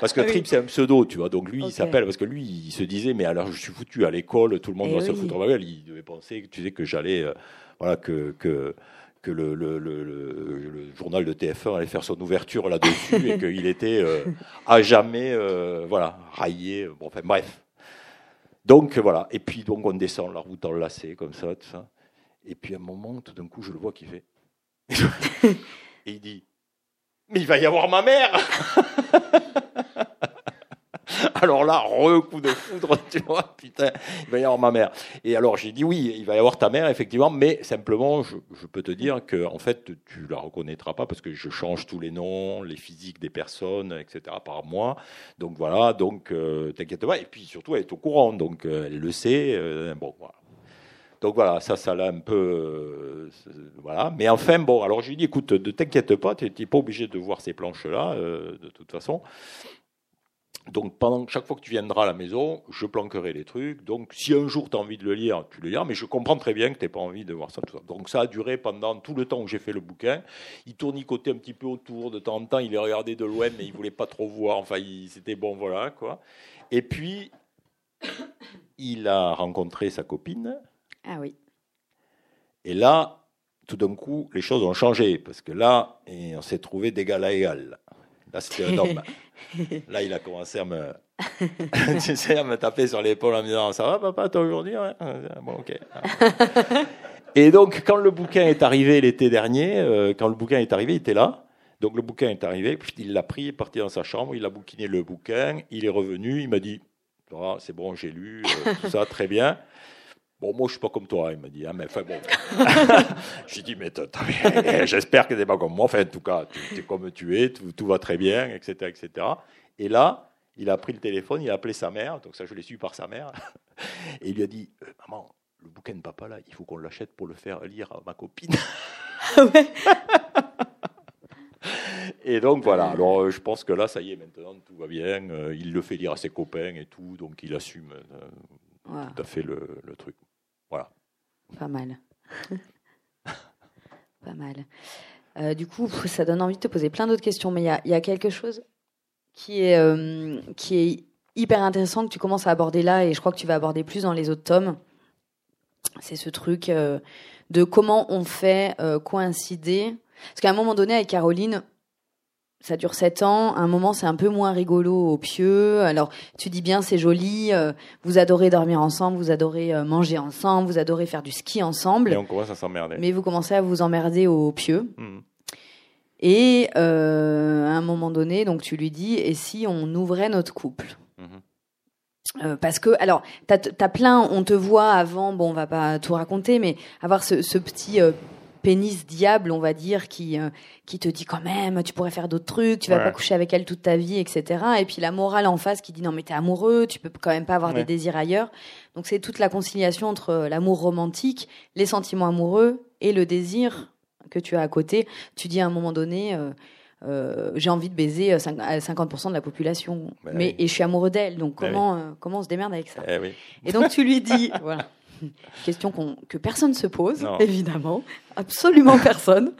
Parce que, Trip, c'est un pseudo, tu vois. Donc lui, il s'appelle, parce que lui, il se disait, mais alors je suis foutu à l'école, tout le monde eh doit se foutre à gueule. Il devait penser, tu sais, que j'allais, euh, voilà, que, que, que le, le, le, journal de TF1 allait faire son ouverture là-dessus et qu'il était euh, à jamais, euh, voilà, raillé. Bon, enfin, bref. Donc voilà. Et puis, donc, on descend la route enlacée, comme ça, tout ça. Et puis, à un moment, tout d'un coup, je le vois qui fait. et il dit, mais il va y avoir ma mère Alors là, coup de foudre, tu vois, putain, il va y avoir ma mère. Et alors j'ai dit oui, il va y avoir ta mère, effectivement, mais simplement, je, peux te dire que en fait, tu la reconnaîtras pas parce que je change tous les noms, les physiques des personnes, etc. par mois. Donc voilà, donc euh, t'inquiète pas. Et puis surtout, elle est au courant, donc euh, elle le sait. Euh, bon, voilà. Donc voilà, ça, ça l'a un peu. Euh, voilà. Mais enfin, bon, alors je lui ai dit écoute, ne t'inquiète pas, tu n'es pas obligé de voir ces planches-là, euh, de toute façon. Donc pendant chaque fois que tu viendras à la maison, je planquerai les trucs. Donc si un jour tu as envie de le lire, tu le liras, mais je comprends très bien que tu n'aies pas envie de voir ça, Donc ça a duré pendant tout le temps où j'ai fait le bouquin. Il tournicotait un petit peu autour, de temps en temps, il est regardé de loin, mais il voulait pas trop voir. Enfin, c'était bon, voilà quoi. Et puis il a rencontré sa copine ah oui. Et là, tout d'un coup, les choses ont changé, parce que là, on s'est trouvé d'égal à égal. Là, c'était un homme. là, il a commencé à me, tu sais, à me taper sur l'épaule en me disant Ça va, papa, toi aujourd'hui Bon, ok. Et donc, quand le bouquin est arrivé l'été dernier, euh, quand le bouquin est arrivé, il était là. Donc, le bouquin est arrivé, puis il l'a pris, il est parti dans sa chambre, il a bouquiné le bouquin, il est revenu, il m'a dit C'est bon, j'ai lu, euh, tout ça, très bien. Bon, moi, je suis pas comme toi, il m'a dit. Hein, mais enfin, bon. J'ai dit, mais j'espère que tu n'es pas comme moi. Enfin, en tout cas, tu es comme tu es, tout, va très bien, etc., etc. Et là, il a pris le téléphone, il a appelé sa mère, donc ça, je l'ai su par sa mère, et il lui a dit, euh, maman, le bouquin de papa, là, il faut qu'on l'achète pour le faire lire à ma copine. Ah et donc voilà, alors euh, je pense que là, ça y est, maintenant, tout va bien. Euh, il le fait lire à ses copains et tout, donc il assume tout à fait le, le truc. Pas mal. pas mal. Euh, du coup, ça donne envie de te poser plein d'autres questions, mais il y a, quelque chose qui est, euh, qui est hyper intéressant que tu commences à aborder là, et je crois que tu vas aborder plus dans les autres tomes. C'est ce truc euh, de comment on fait coïncider. Parce qu'à un moment donné, avec Caroline, ça dure sept ans. À un moment, c'est un peu moins rigolo au pieu. Alors, tu dis bien, c'est joli. Euh, vous adorez dormir ensemble, vous adorez euh, manger ensemble, vous adorez faire du ski ensemble. Et on commence à s'emmerder. Mais vous commencez à vous emmerder au pieu. Hmm. Et euh, à un moment donné, donc tu lui dis, et si on ouvrait notre couple? Hmm. parce que, alors, t'as as plein, on te voit avant, bon, on va pas tout raconter, mais avoir ce, ce petit pénis diable, on va dire, qui euh, qui te dit quand même, tu pourrais faire d'autres trucs, tu vas pas coucher avec elle toute ta vie, etc. Et puis la morale en face qui dit non mais t'es amoureux, tu peux quand même pas avoir des désirs ailleurs. Donc c'est toute la conciliation entre euh, l'amour romantique, les sentiments amoureux et le désir que tu as à côté. Tu dis à un moment donné. Euh, j'ai envie de baiser 50% de la population, bah mais et je suis amoureux d'elle. Donc bah comment comment on se démerde avec ça? Eh Et donc tu lui dis voilà. Question que personne se pose, évidemment, absolument personne.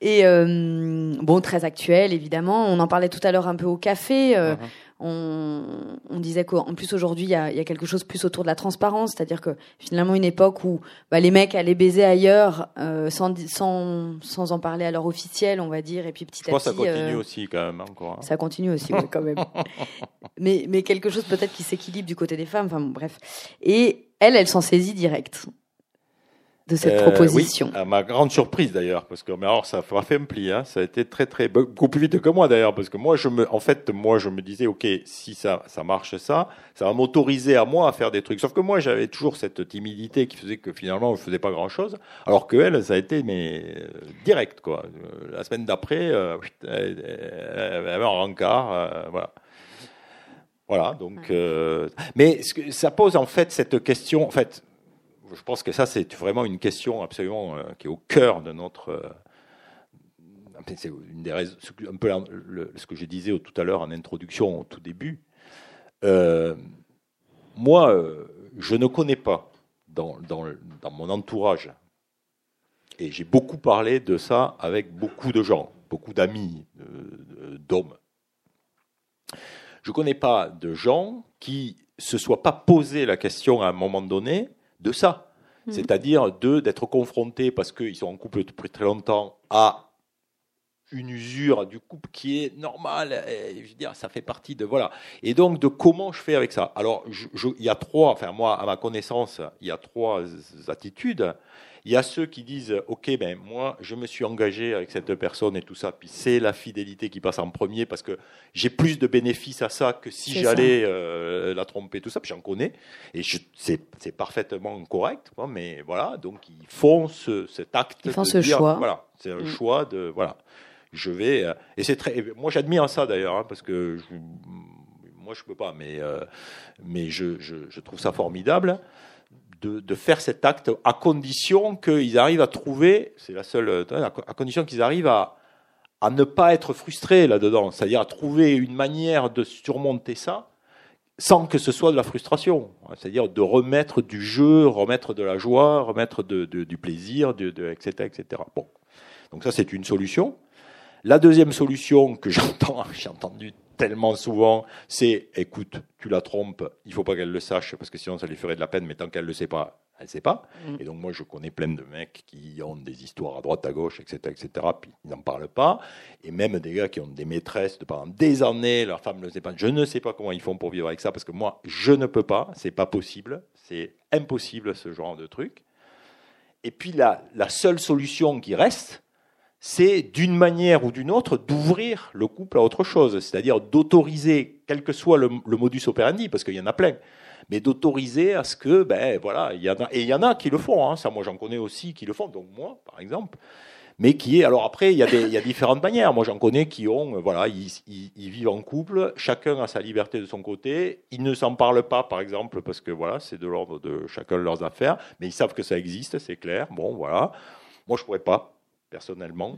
Et euh, bon, très actuel, évidemment. On en parlait tout à l'heure un peu au café. Euh, uh-huh. On, disait qu'en plus aujourd'hui, il y a, quelque chose plus autour de la transparence, c'est-à-dire que finalement une époque où bah, les mecs allaient baiser ailleurs euh, sans, sans, sans en parler à leur officiel, on va dire, et puis petit Je à petit. ça continue aussi quand même encore. Hein. Ça continue aussi, quand même. mais, mais quelque chose peut-être qui s'équilibre du côté des femmes. Enfin bon, bref. Et elle, elle s'en saisit direct de cette euh, proposition. Oui, à ma grande surprise d'ailleurs, parce que mais alors ça a fait un pli, hein, ça a été très très beaucoup plus vite que moi d'ailleurs, parce que moi je me, en fait moi je me disais ok si ça ça marche ça, ça va m'autoriser à moi à faire des trucs. Sauf que moi j'avais toujours cette timidité qui faisait que finalement je faisais pas grand chose, alors que elle ça a été mais euh, direct quoi. Euh, la semaine d'après, euh, elle avait un rencard, voilà. Voilà, donc, euh, mais ce que, ça pose en fait cette question. En fait, je pense que ça c'est vraiment une question absolument euh, qui est au cœur de notre. Euh, c'est une des raisons, un peu ce que je disais tout à l'heure en introduction, au tout début. moi, je ne connais pas dans, dans, dans mon entourage, et j'ai beaucoup parlé de ça avec beaucoup de gens, beaucoup d'amis, d'hommes je ne connais pas de gens qui se soient pas posé la question à un moment donné de ça. Mhm. C'est-à-dire de d'être confrontés, parce qu'ils sont en couple depuis très longtemps, à une usure du couple qui est normale. je veux dire, ça fait partie de voilà. Et donc de comment je fais avec ça? Alors, il y a trois. Enfin, moi, à ma connaissance, il y a trois attitudes. Il y a ceux qui disent, OK, ben moi, je me suis engagé avec cette personne et tout ça, puis c'est la fidélité qui passe en premier parce que j'ai plus de bénéfices à ça que si j'allais euh, la tromper, tout ça. Puis j'en connais et c'est parfaitement correct, mais voilà. Donc ils font ce, cet acte. Ils font ce choix. Voilà, c'est un mm. choix de voilà. Je vais euh, et c'est très. Moi, j'admire ça d'ailleurs hein, parce que moi, je peux pas, mais euh, mais je, je, je trouve ça formidable de, faire cet acte à condition qu'ils arrivent à trouver, c'est la seule, à condition qu'ils arrivent à, à ne pas être frustrés là-dedans, c'est-à-dire à trouver une manière de surmonter ça sans que ce soit de la frustration, c'est-à-dire de remettre du jeu, remettre de la joie, remettre du plaisir, de, etc., etc. Bon, donc ça c'est une solution. La deuxième solution que j'entends, j'ai entendu tellement souvent, c'est écoute, tu la trompes, il faut pas qu'elle le sache parce que sinon ça lui ferait de la peine, mais tant qu'elle le sait pas, elle sait pas. Mm. Et donc moi je connais plein de mecs qui ont des histoires à droite, à gauche, etc., etc. Puis ils n'en parlent pas. Et même des gars qui ont des maîtresses de pendant des années, leur femme ne sait pas. Je ne sais pas comment ils font pour vivre avec ça parce que moi je ne peux pas, c'est pas possible, c'est impossible ce genre de truc. Et puis la, la seule solution qui reste, c'est d'une manière ou d'une autre d'ouvrir le couple à autre chose, c'est-à-dire d'autoriser, quel que soit le, modus operandi, parce qu'il y en a plein, mais d'autoriser à ce que, ben voilà, il y en a, et il y en a qui le font, hein, ça moi j'en connais aussi qui le font, donc moi par exemple, mais qui est, alors après il y a, des, il y a différentes manières, moi j'en connais qui ont, voilà, ils, ils, vivent en couple, chacun a sa liberté de son côté, ils ne s'en parlent pas par exemple, parce que voilà, c'est de l'ordre de chacun leurs affaires, mais ils savent que ça existe, c'est clair, bon voilà, moi je pourrais pas, personnellement.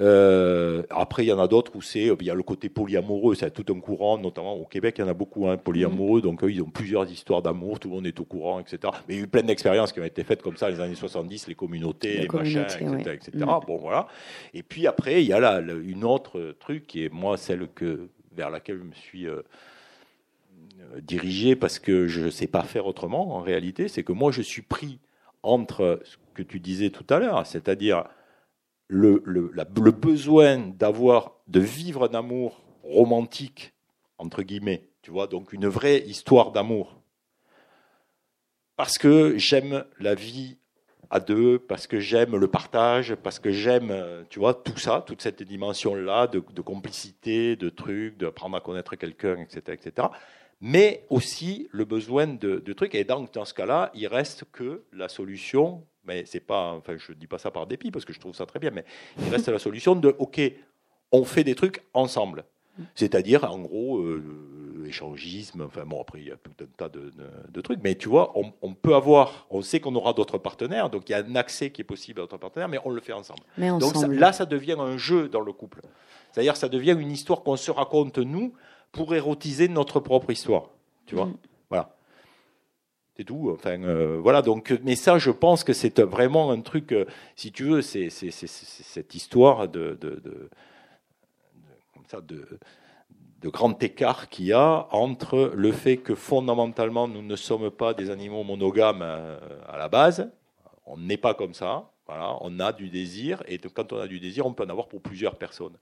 Euh, après, il y en a d'autres où c'est, il y a le côté polyamoureux, c'est tout un courant, notamment au Québec, il y en a beaucoup, hein, polyamoureux, donc ils ont plusieurs histoires d'amour, tout le monde est au courant, etc. Mais il y a eu plein d'expériences qui ont été faites comme ça les années 70, les communautés, les, machins, etc. Mm. Bon, voilà. Et puis après, il y a là une autre truc qui est, moi, celle que, vers laquelle je me suis euh, dirigé parce que je ne sais pas faire autrement, en réalité, c'est que moi, je suis pris entre ce que tu disais tout à l'heure, c'est-à-dire le, le, besoin d'avoir, de vivre un amour romantique, entre guillemets, tu vois, donc une vraie histoire d'amour. Parce que j'aime la vie à deux, parce que j'aime le partage, parce que j'aime, tu vois, tout ça, toute cette dimension-là de, de, complicité, de trucs, d'apprendre à connaître quelqu'un, etc., etc. Mais aussi le besoin de, de trucs. Et donc, dans ce cas-là, il reste que la solution mais c'est pas, enfin, je dis pas ça par dépit parce que je trouve ça très bien, mais il reste la solution de, ok, on fait des trucs ensemble. C'est-à-dire, en gros, euh, échangisme, enfin bon, après, il y a tout un tas de, trucs, mais tu vois, on, peut avoir, on sait qu'on aura d'autres partenaires, donc il y a un accès qui est possible à d'autres partenaires, mais on le fait ensemble. Mais donc là, ça devient un jeu dans le couple. C'est-à-dire, ça devient une histoire qu'on se raconte, nous, pour érotiser notre propre histoire. Tu vois mm. C'est tout. Enfin, euh, voilà. Donc, mais ça, je pense que c'est vraiment un truc. Euh, si tu veux, c'est cette histoire de, grand écart qu'il y a entre le fait que fondamentalement nous ne sommes pas des animaux monogames euh, à la base. On n'est pas comme ça. Voilà, on a du désir et quand on a du désir, on peut en avoir pour plusieurs personnes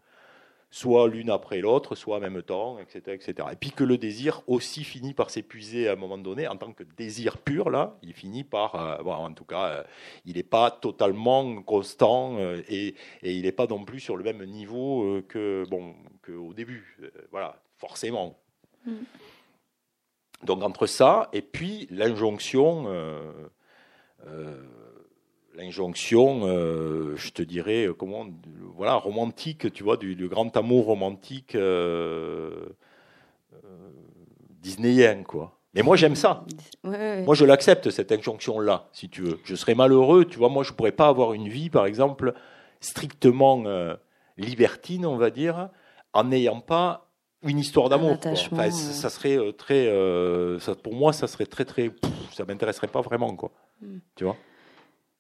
soit l'une après l'autre, soit en même temps, etc., etc. Et puis que le désir aussi finit par s'épuiser à un moment donné, en tant que désir pur, là, il finit par, euh, bon, en tout cas, euh, il n'est pas totalement constant euh, et, et, il n'est pas non plus sur le même niveau que, bon, qu'au début. voilà, forcément. Mm. Donc entre ça et puis l'injonction l'injonction, euh, je te dirais, euh, comment, voilà, romantique, tu vois, du, grand amour romantique euh, disneyen, quoi. Mais moi, j'aime ça. Moi, je l'accepte, cette injonction-là, si tu veux. Je serais malheureux, tu vois, moi, je pourrais pas avoir une vie, par exemple, strictement libertine, on va dire, en n'ayant pas une histoire d'amour. Enfin, ça serait très, ça, pour moi, ça serait très, très, ça m'intéresserait pas vraiment, quoi. Hmm. Tu vois?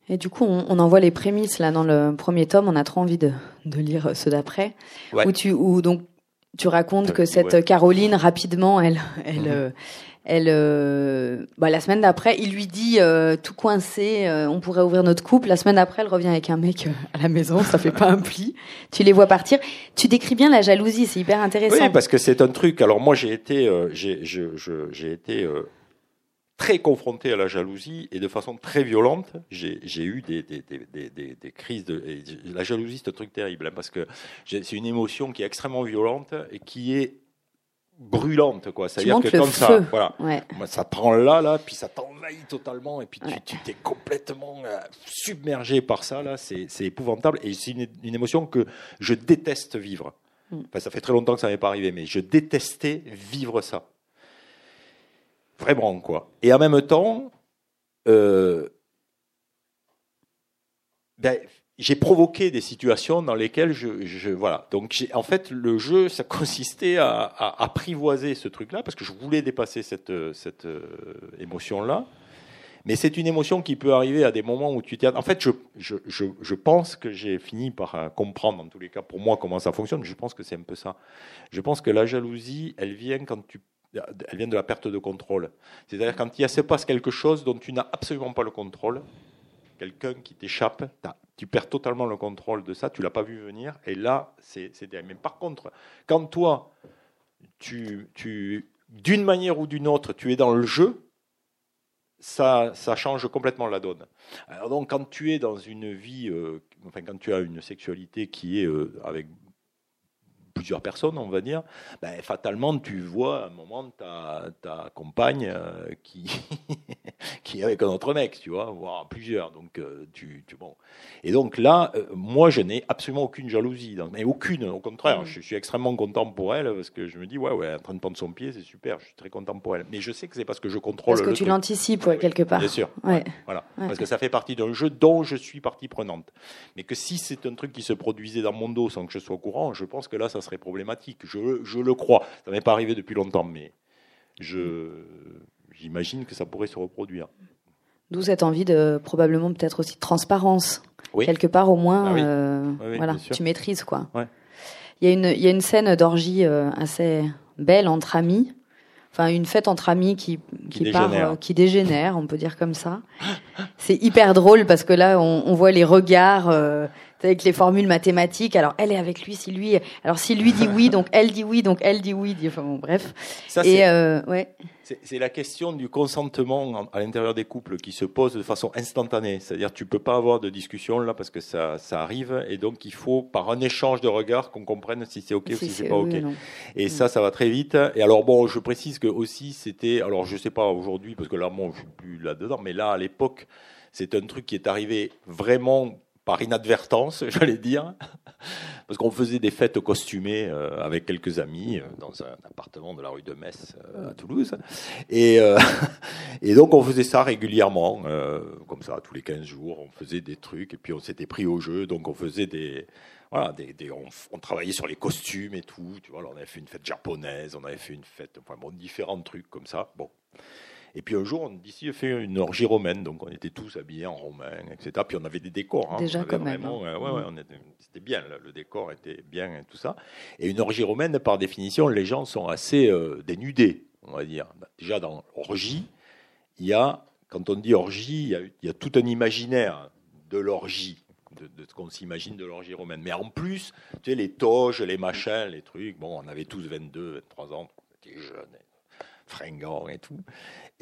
Et du coup, on, on, en voit les prémices là dans le premier tome. On a trop envie de, de lire ceux d'après, où tu, où donc tu racontes que cette Caroline rapidement, elle, elle, mhm. euh, elle, euh, bah, la semaine d'après, il lui dit euh, tout coincé, on pourrait ouvrir notre couple. La semaine d'après, elle revient avec un mec à la maison, ça fait pas un pli. Tu les vois partir. Tu décris bien la jalousie, c'est hyper intéressant. Oui, parce que c'est un truc. Alors moi, j'ai été, j'ai, j'ai été très confronté à la jalousie et de façon très violente. J'ai eu des, des, des, des, crises de. la jalousie, c'est un truc terrible hein, parce que c'est une émotion qui est extrêmement violente et qui est brûlante quoi c'est à dire que comme ça voilà ça prend là là puis ça t'envahit totalement et puis tu t'es complètement euh, submergé par ça là c'est épouvantable et c'est une, une, émotion que je déteste vivre mm. enfin, ça fait très longtemps que ça m'est pas arrivé mais je détestais vivre ça Vraiment, quoi. Et en même temps, euh, ben, j'ai provoqué des situations dans lesquelles je, voilà. Donc en fait le jeu ça consistait à, apprivoiser ce truc-là parce que je voulais dépasser cette cette euh, émotion-là. Mais c'est une émotion qui peut arriver à des moments où tu t'es. En fait, je, je, je, je pense que j'ai fini par euh, comprendre, en tous les cas, pour moi, comment ça fonctionne. Je pense que c'est un peu ça. Je pense que la jalousie, elle vient quand tu elle vient de la perte de contrôle. C'est-à-dire quand il se passe quelque chose dont tu n'as absolument pas le contrôle, quelqu'un qui t'échappe, tu perds totalement le contrôle de ça, tu l'as pas vu venir, et là, c'est Mais par contre, quand toi, tu, tu d'une manière ou d'une autre, tu es dans le jeu, ça, ça change complètement la donne. Alors donc, quand tu es dans une vie, euh, enfin, quand tu as une sexualité qui est euh, avec plusieurs personnes, on va dire, ben, fatalement, tu vois à un moment ta, ta compagne euh, qui, qui est avec un autre mec, tu vois, voire plusieurs. Donc, euh, tu, tu, bon. Et donc là, euh, moi, je n'ai absolument aucune jalousie, mais aucune, au contraire. Mm. Je, suis extrêmement content pour elle parce que je me dis, ouais, ouais, en train de prendre son pied, c'est super, je suis très content pour elle. Mais je sais que c'est parce que je contrôle. Parce que tu l'anticipes, quelque part. Bien sûr. Ouais. voilà. Parce que ça fait partie d'un jeu dont je suis partie prenante. Mais que si c'est un truc qui se produisait dans mon dos sans que je sois au courant, je pense que là, ça serait problématique. Je, je le crois. Ça m'est pas arrivé depuis longtemps, mais je j'imagine que ça pourrait se reproduire. D'où cette envie de probablement peut-être aussi de transparence. Quelque part au moins, ah euh, voilà, tu maîtrises quoi. Il y a une y a une scène d'orgie euh, assez belle entre amis. Enfin, une fête entre amis qui, qui, part, euh, qui dégénère, on peut dire comme ça. C'est hyper drôle parce que là, on, on voit les regards, avec les formules mathématiques. Alors elle est avec lui, si lui, alors si lui dit oui, donc elle dit oui, donc elle dit oui. Enfin bon, bref. Ça, et euh, ouais. C'est la question du consentement à l'intérieur des couples qui se pose de façon instantanée. C'est-à-dire, tu peux pas avoir de discussion là parce que ça, ça arrive, et donc il faut par un échange de regards qu'on comprenne si c'est ok ou si c'est pas ok. Et ça, ça va très vite. Et alors bon, je précise que aussi c'était, alors je sais pas aujourd'hui parce que là, moi, je suis plus là dedans, mais là à l'époque c'est un truc qui est arrivé vraiment par inadvertance, j'allais dire, parce qu'on faisait des fêtes costumées euh, avec quelques amis euh, dans un appartement de la rue de Metz euh, à Toulouse. Et, donc on faisait ça régulièrement, comme ça, tous les 15 jours, on faisait des trucs, et puis on s'était pris au jeu, donc on faisait des... Voilà, on, travaillait sur les costumes et tout, tu vois, on avait fait une fête japonaise, on avait fait une fête, enfin bon, différents trucs comme ça, bon. Et puis un jour, on d'ici a fait une orgie romaine, donc on était tous habillés en romain, etc. Puis on avait des décors. Hein. Déjà quand même. Hein. ouais, mm. c'était bien, le, décor était bien et tout ça. Et une orgie romaine, par définition, les gens sont assez euh, dénudés, on va dire. Bah, déjà dans l'orgie, il y a, quand on dit orgie, il y a, tout un imaginaire de l'orgie. De, ce qu'on s'imagine de l'orgie romaine. Mais en plus, tu sais, les toges, les machins, les trucs, bon, on avait tous 22, 23 ans, on était jeunes, fringants et tout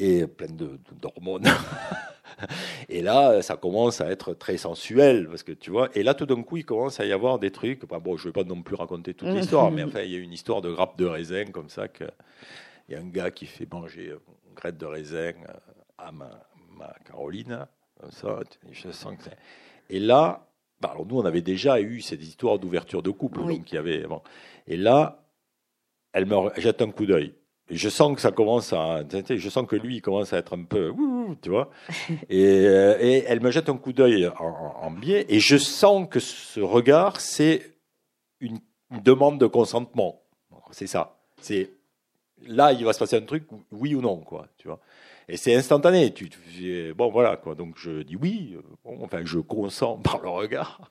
et pleine d'hormones. et là, ça commence à être très sensuel, parce que tu vois, et là, tout d'un coup, il commence à y avoir des trucs. bon, je ne vais pas non plus raconter toute l'histoire, mais enfin, il y a une histoire de grappe de raisin comme ça, que il y a un gars qui fait manger une grappe de raisin à ma, Caroline, comme ça, je sens que Et là, bah, alors nous, on avait déjà eu cette histoire d'ouverture de couple, donc il y avait. Bon. Et là, elle me jette un coup d'œil je sens que ça commence à, je sens que lui il commence à être un peu, tu vois. Euh, et, elle me jette un coup d'œil en, biais, et je sens que ce regard c'est une, demande de consentement. C'est ça. C'est là il va se passer un truc, oui ou non, quoi, tu vois. Et c'est instantané. Tu, bon voilà quoi. Donc je dis oui. enfin je consens par le regard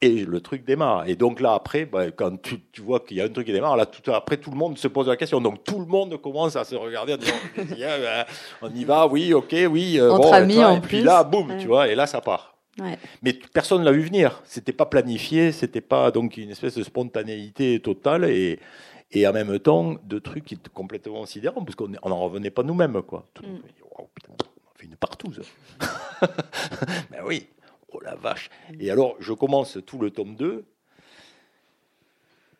et le truc démarre. Et donc là, après, bah, quand tu, tu vois qu'il y a un truc qui démarre, là, tout, après, tout le monde se pose la question. Donc tout le monde commence à se regarder en disant, ben, on y va, oui, ok, oui. Euh, Entre amis, en et puis là, boum, tu vois, et là, ça part. Ouais. Mais personne ne l'a vu venir. C'était pas planifié, c'était pas donc une espèce de spontanéité totale et, et en même temps de trucs qui étaient complètement sidérants parce qu'on n'en revenait pas nous-mêmes, quoi. Mm. on fait une partouze. ben oui. Oh la vache. Et alors, je commence tout le tome 2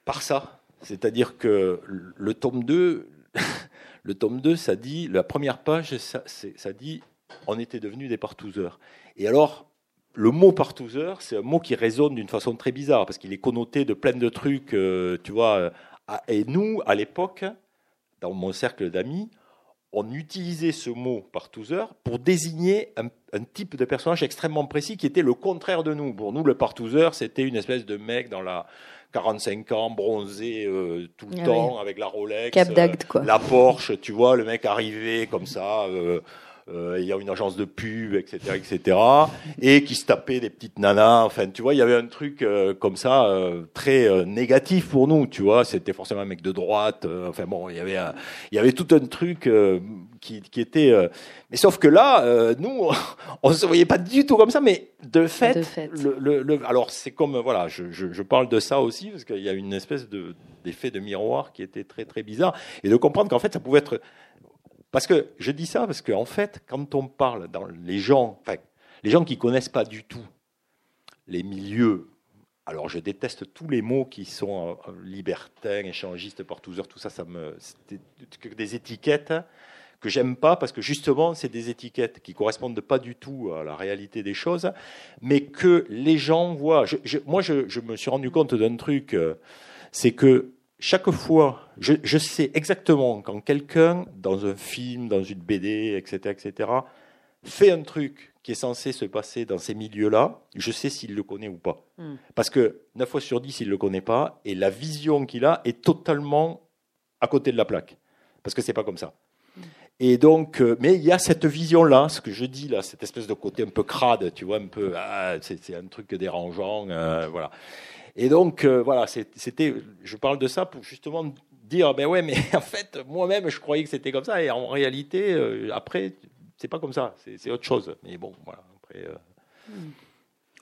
par ça. C'est-à-dire que le tome 2, le tome 2, ça dit, la première page, ça, ça dit, on était devenus des partouzeurs. Et alors, le mot partouzeur, c'est un mot qui résonne d'une façon très bizarre, parce qu'il est connoté de plein de trucs, euh, tu vois. Euh, et nous, à l'époque, dans mon cercle d'amis, on utilisait ce mot partouzeur pour désigner un, type de personnage extrêmement précis qui était le contraire de nous. Pour nous, le partouzeur, c'était une espèce de mec dans la 45 ans, bronzé euh, tout le ah temps, avec la Rolex, euh, quoi. la Porsche, tu vois, le mec arrivé comme ça. Euh, euh, il y a une agence de pub, etc., etc., et qui se tapait des petites nanas. Enfin, tu vois, il y avait un truc euh, comme ça euh, très négatif pour nous. Tu vois, c'était forcément un mec de droite. enfin bon, il y avait il y avait tout un truc qui, qui était. mais sauf que là, nous, on se voyait pas du tout comme ça. Mais de fait, de fait. Le, le, alors c'est comme voilà, je, je, je, parle de ça aussi parce qu'il y a une espèce de d'effet de miroir qui était très très bizarre et de comprendre qu'en fait ça pouvait être parce que je dis ça parce qu'en en fait, quand on parle dans les gens, les gens qui connaissent pas du tout les milieux, alors je déteste tous les mots qui sont euh, libertins, échangistes, partouzeurs, tout ça, ça me, des étiquettes que j'aime pas parce que justement c'est des étiquettes qui correspondent pas du tout à la réalité des choses, mais que les gens voient. moi, je, je, me suis rendu compte d'un truc, euh, c'est que chaque fois, je, sais exactement quand quelqu'un, dans un film, dans une BD, etc., etc., fait un truc qui est censé se passer dans ces milieux-là, je sais s'il le connaît ou pas. Hmm. Parce que 9 fois sur 10, il ne le connaît pas, et la vision qu'il a est totalement à côté de la plaque. Parce que c'est pas comme ça. Hmm. Et donc, euh, mais il y a cette vision-là, ce que je dis là, cette espèce de côté un peu crade, tu vois, un peu, ah, c'est un truc dérangeant, euh, voilà. Et donc, euh, voilà, c'était, je parle de ça pour justement dire, ben ouais, mais en fait, moi-même, je croyais que c'était comme ça, et en réalité, euh, après, c'est pas comme ça, c'est autre chose. Mais bon, voilà, après, euh, hmm.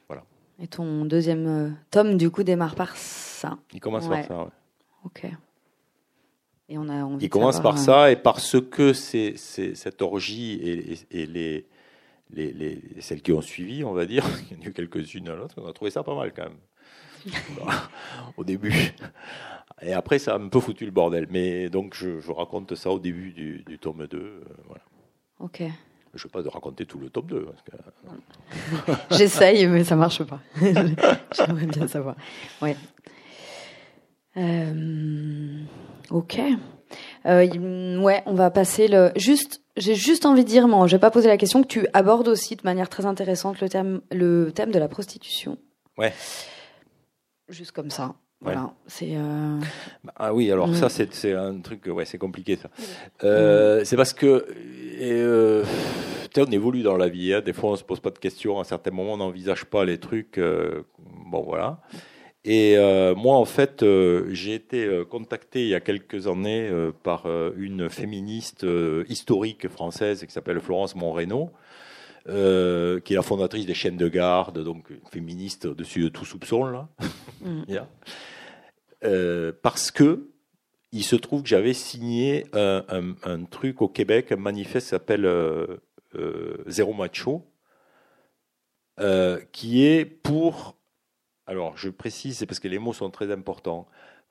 voilà. Et ton deuxième tome, du coup, démarre par ça. Il commence par ça, ouais. Ok. Et on a envie Il commence par ça, et parce que c'est cette orgie et, et les, les, les, celles qui ont suivi, on va dire, il y en a eu quelques-unes à l'autre, on a trouvé ça pas mal quand même. au début. Et après, ça a un peu foutu le bordel. Mais donc, je, raconte ça au début du, tome 2. Euh, voilà. Ok. Je ne veux pas raconter tout le top 2. J'essaye, mais ça marche pas. J'aimerais bien savoir. Ouais. Euh, ok. Euh, ouais, on va passer le. Juste, j'ai juste envie de dire, moi, je vais pas poser la question que tu abordes aussi de manière très intéressante le thème, le thème de la prostitution. Ouais. Juste comme ça. Voilà, c'est. Euh... Bah, ah oui, alors ça mm. c'est un truc, ouais, c'est compliqué ça. Euh, c'est parce que euh, on évolue dans la vie. Hein. Des fois, on se pose pas de questions. À certains moments, on n'envisage pas les trucs. Euh, bon, voilà. Et euh, moi, en fait, euh, j'ai été contacté il y a quelques années par une féministe historique française qui s'appelle Florence Monreno, qui est la fondatrice des chaînes de garde, donc féministe au-dessus de tout soupçon là. Mm. Euh, parce que il se trouve que j'avais signé un, truc au Québec, un manifeste qui s'appelle euh, euh, Zéro Macho, qui est pour, alors je précise, c'est parce que les mots sont très importants,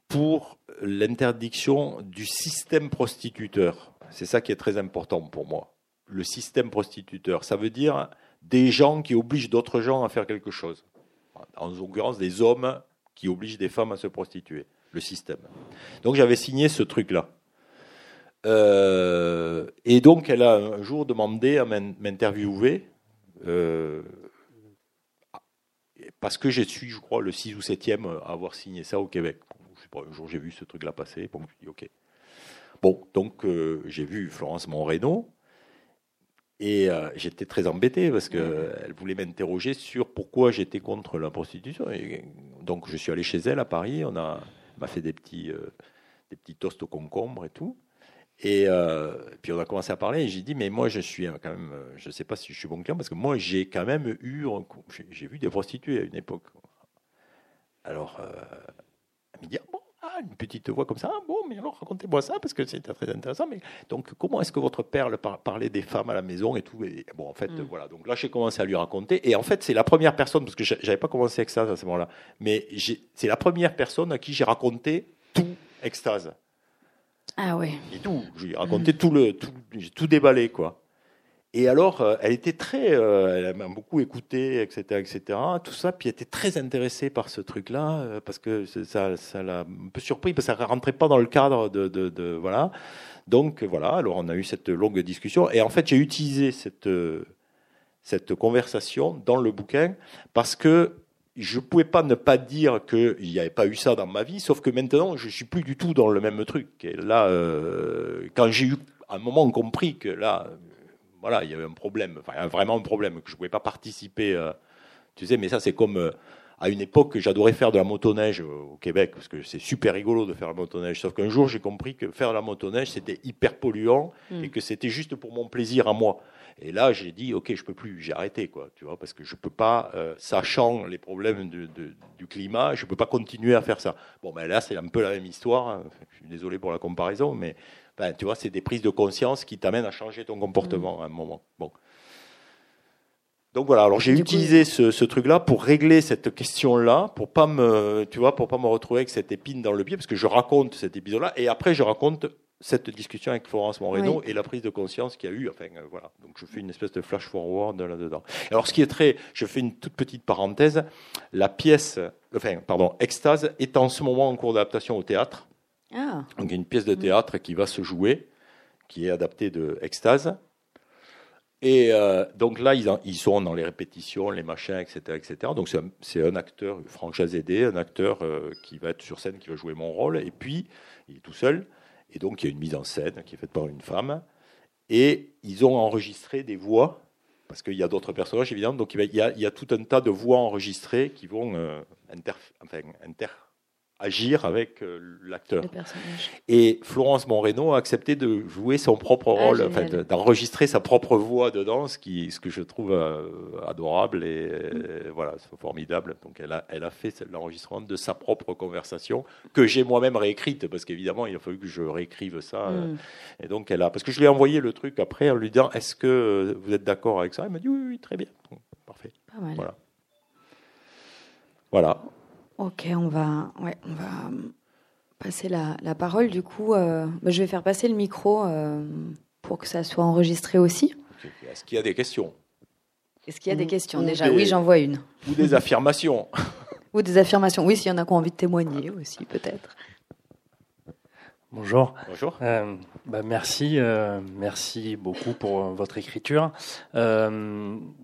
pour l'interdiction du système prostituteur. C'est ça qui est très important pour moi. Le système prostituteur, ça veut dire des gens qui obligent d'autres gens à faire quelque chose. En l'occurrence, des hommes qui oblige des femmes à se prostituer, le système. Donc j'avais signé ce truc-là. Euh, et donc elle a un jour demandé à m'interviewer, euh, parce que je suis, je crois, le 6 ou 7e à avoir signé ça au Québec. Je sais pas, un jour j'ai vu ce truc-là passer, bon, je ok. Bon, donc euh, j'ai vu Florence Monreno, et euh, j'étais très embêté parce qu'elle voulait m'interroger sur pourquoi j'étais contre la prostitution. Et donc je suis allé chez elle à Paris, on a m'a fait des petits, euh, des petits toasts au concombre et tout. Et euh, puis on a commencé à parler et j'ai dit mais moi je suis quand même, je ne sais pas si je suis bon client parce que moi j'ai quand même eu, j'ai vu des prostituées à une époque. Alors elle me dit ah une petite voix comme ça. Ah, bon, mais alors racontez-moi ça parce que c'est très intéressant. Mais donc, comment est-ce que votre père parlait des femmes à la maison et tout et, Bon, en fait, mm. voilà. Donc là, j'ai commencé à lui raconter. Et en fait, c'est la première personne parce que j'avais pas commencé avec ça à ce moment-là. Mais c'est la première personne à qui j'ai raconté tout extase. Ah ouais. Et tout. J'ai raconté tout le, tout, j'ai tout déballé quoi. Et alors, euh, elle était très, euh, elle m'a beaucoup écouté, etc., etc., tout ça. Puis elle était très intéressée par ce truc-là euh, parce que ça, ça l'a un peu surpris parce que ça rentrait pas dans le cadre de, de, voilà. Donc voilà. Alors on a eu cette longue discussion et en fait j'ai utilisé cette cette conversation dans le bouquin parce que je pouvais pas ne pas dire qu'il n'y avait pas eu ça dans ma vie, sauf que maintenant je suis plus du tout dans le même truc. Et là, quand j'ai eu à un moment compris que là voilà, il y avait un problème, enfin vraiment un problème, que je ne pouvais pas participer. Euh, tu sais, mais ça c'est comme euh, à une époque que j'adorais faire de la motoneige au Québec, parce que c'est super rigolo de faire la motoneige. Sauf qu'un jour j'ai compris que faire de la motoneige c'était hyper polluant hmm. et que c'était juste pour mon plaisir à moi. Et là, j'ai dit, ok, je peux plus, j'ai arrêté, quoi, tu vois, parce que je peux pas, euh, sachant les problèmes du climat, je peux pas continuer à faire ça. Bon, ben là, c'est un peu la même histoire. Hein. Je suis désolé pour la comparaison, mais ben, tu vois, c'est des prises de conscience qui t'amènent à changer ton comportement à un moment. Bon. Donc voilà, alors j'ai utilisé ce, truc-là pour régler cette question-là, pour pas me, tu vois, pour pas me retrouver avec cette épine dans le pied, parce que je raconte cet épisode-là, et après je raconte cette discussion avec Florence Moreno et la prise de conscience qu'il y a eu. Enfin, euh, voilà. Donc je fais une espèce de flash forward là-dedans. Alors ce qui est très, je fais une toute petite parenthèse. La pièce, enfin, pardon, Extase est en ce moment en cours d'adaptation au théâtre. Ah. Donc il y a une pièce de théâtre qui va se jouer, qui est adaptée de Extase. Et euh, donc là, ils, ils, sont dans les répétitions, les machins, etc. etc. Donc c'est un, acteur, Franck Jazédé, un acteur euh, qui va être sur scène, qui va jouer mon rôle. Et puis, il est tout seul. Et donc, il y a une mise en scène qui est faite par une femme. Et ils ont enregistré des voix, parce qu'il y a d'autres personnages, évidemment. Donc, il y, a, il y, a, tout un tas de voix enregistrées qui vont euh, inter, enfin, inter, agir avec euh, l'acteur. Et Florence Monreno a accepté de jouer son propre ah, rôle, d'enregistrer sa propre voix dedans, ce, qui, ce que je trouve euh, adorable et euh, voilà, formidable. Donc elle a, elle a fait l'enregistrement de sa propre conversation que j'ai moi-même réécrite parce qu'évidemment il a fallu que je réécrive ça. Mm. Et donc elle a, parce que je lui ai envoyé le truc après en lui disant est-ce que vous êtes d'accord avec ça? Elle m'a dit oui, oui, très bien, parfait. Voilà. Voilà. Ok, on va, ouais, on va euh, passer la, parole. Du coup, euh, bah, je vais faire passer le micro euh, pour que ça soit enregistré aussi. Est-ce qu'il y a des questions? Est-ce qu'il y a des questions? déjà Oui, j'en vois une. Ou des affirmations. ou des affirmations. Oui, s'il y en a qui ont envie de témoigner aussi, peut-être. Bonjour. Bonjour. Euh, bah merci, euh, merci beaucoup pour euh, votre écriture.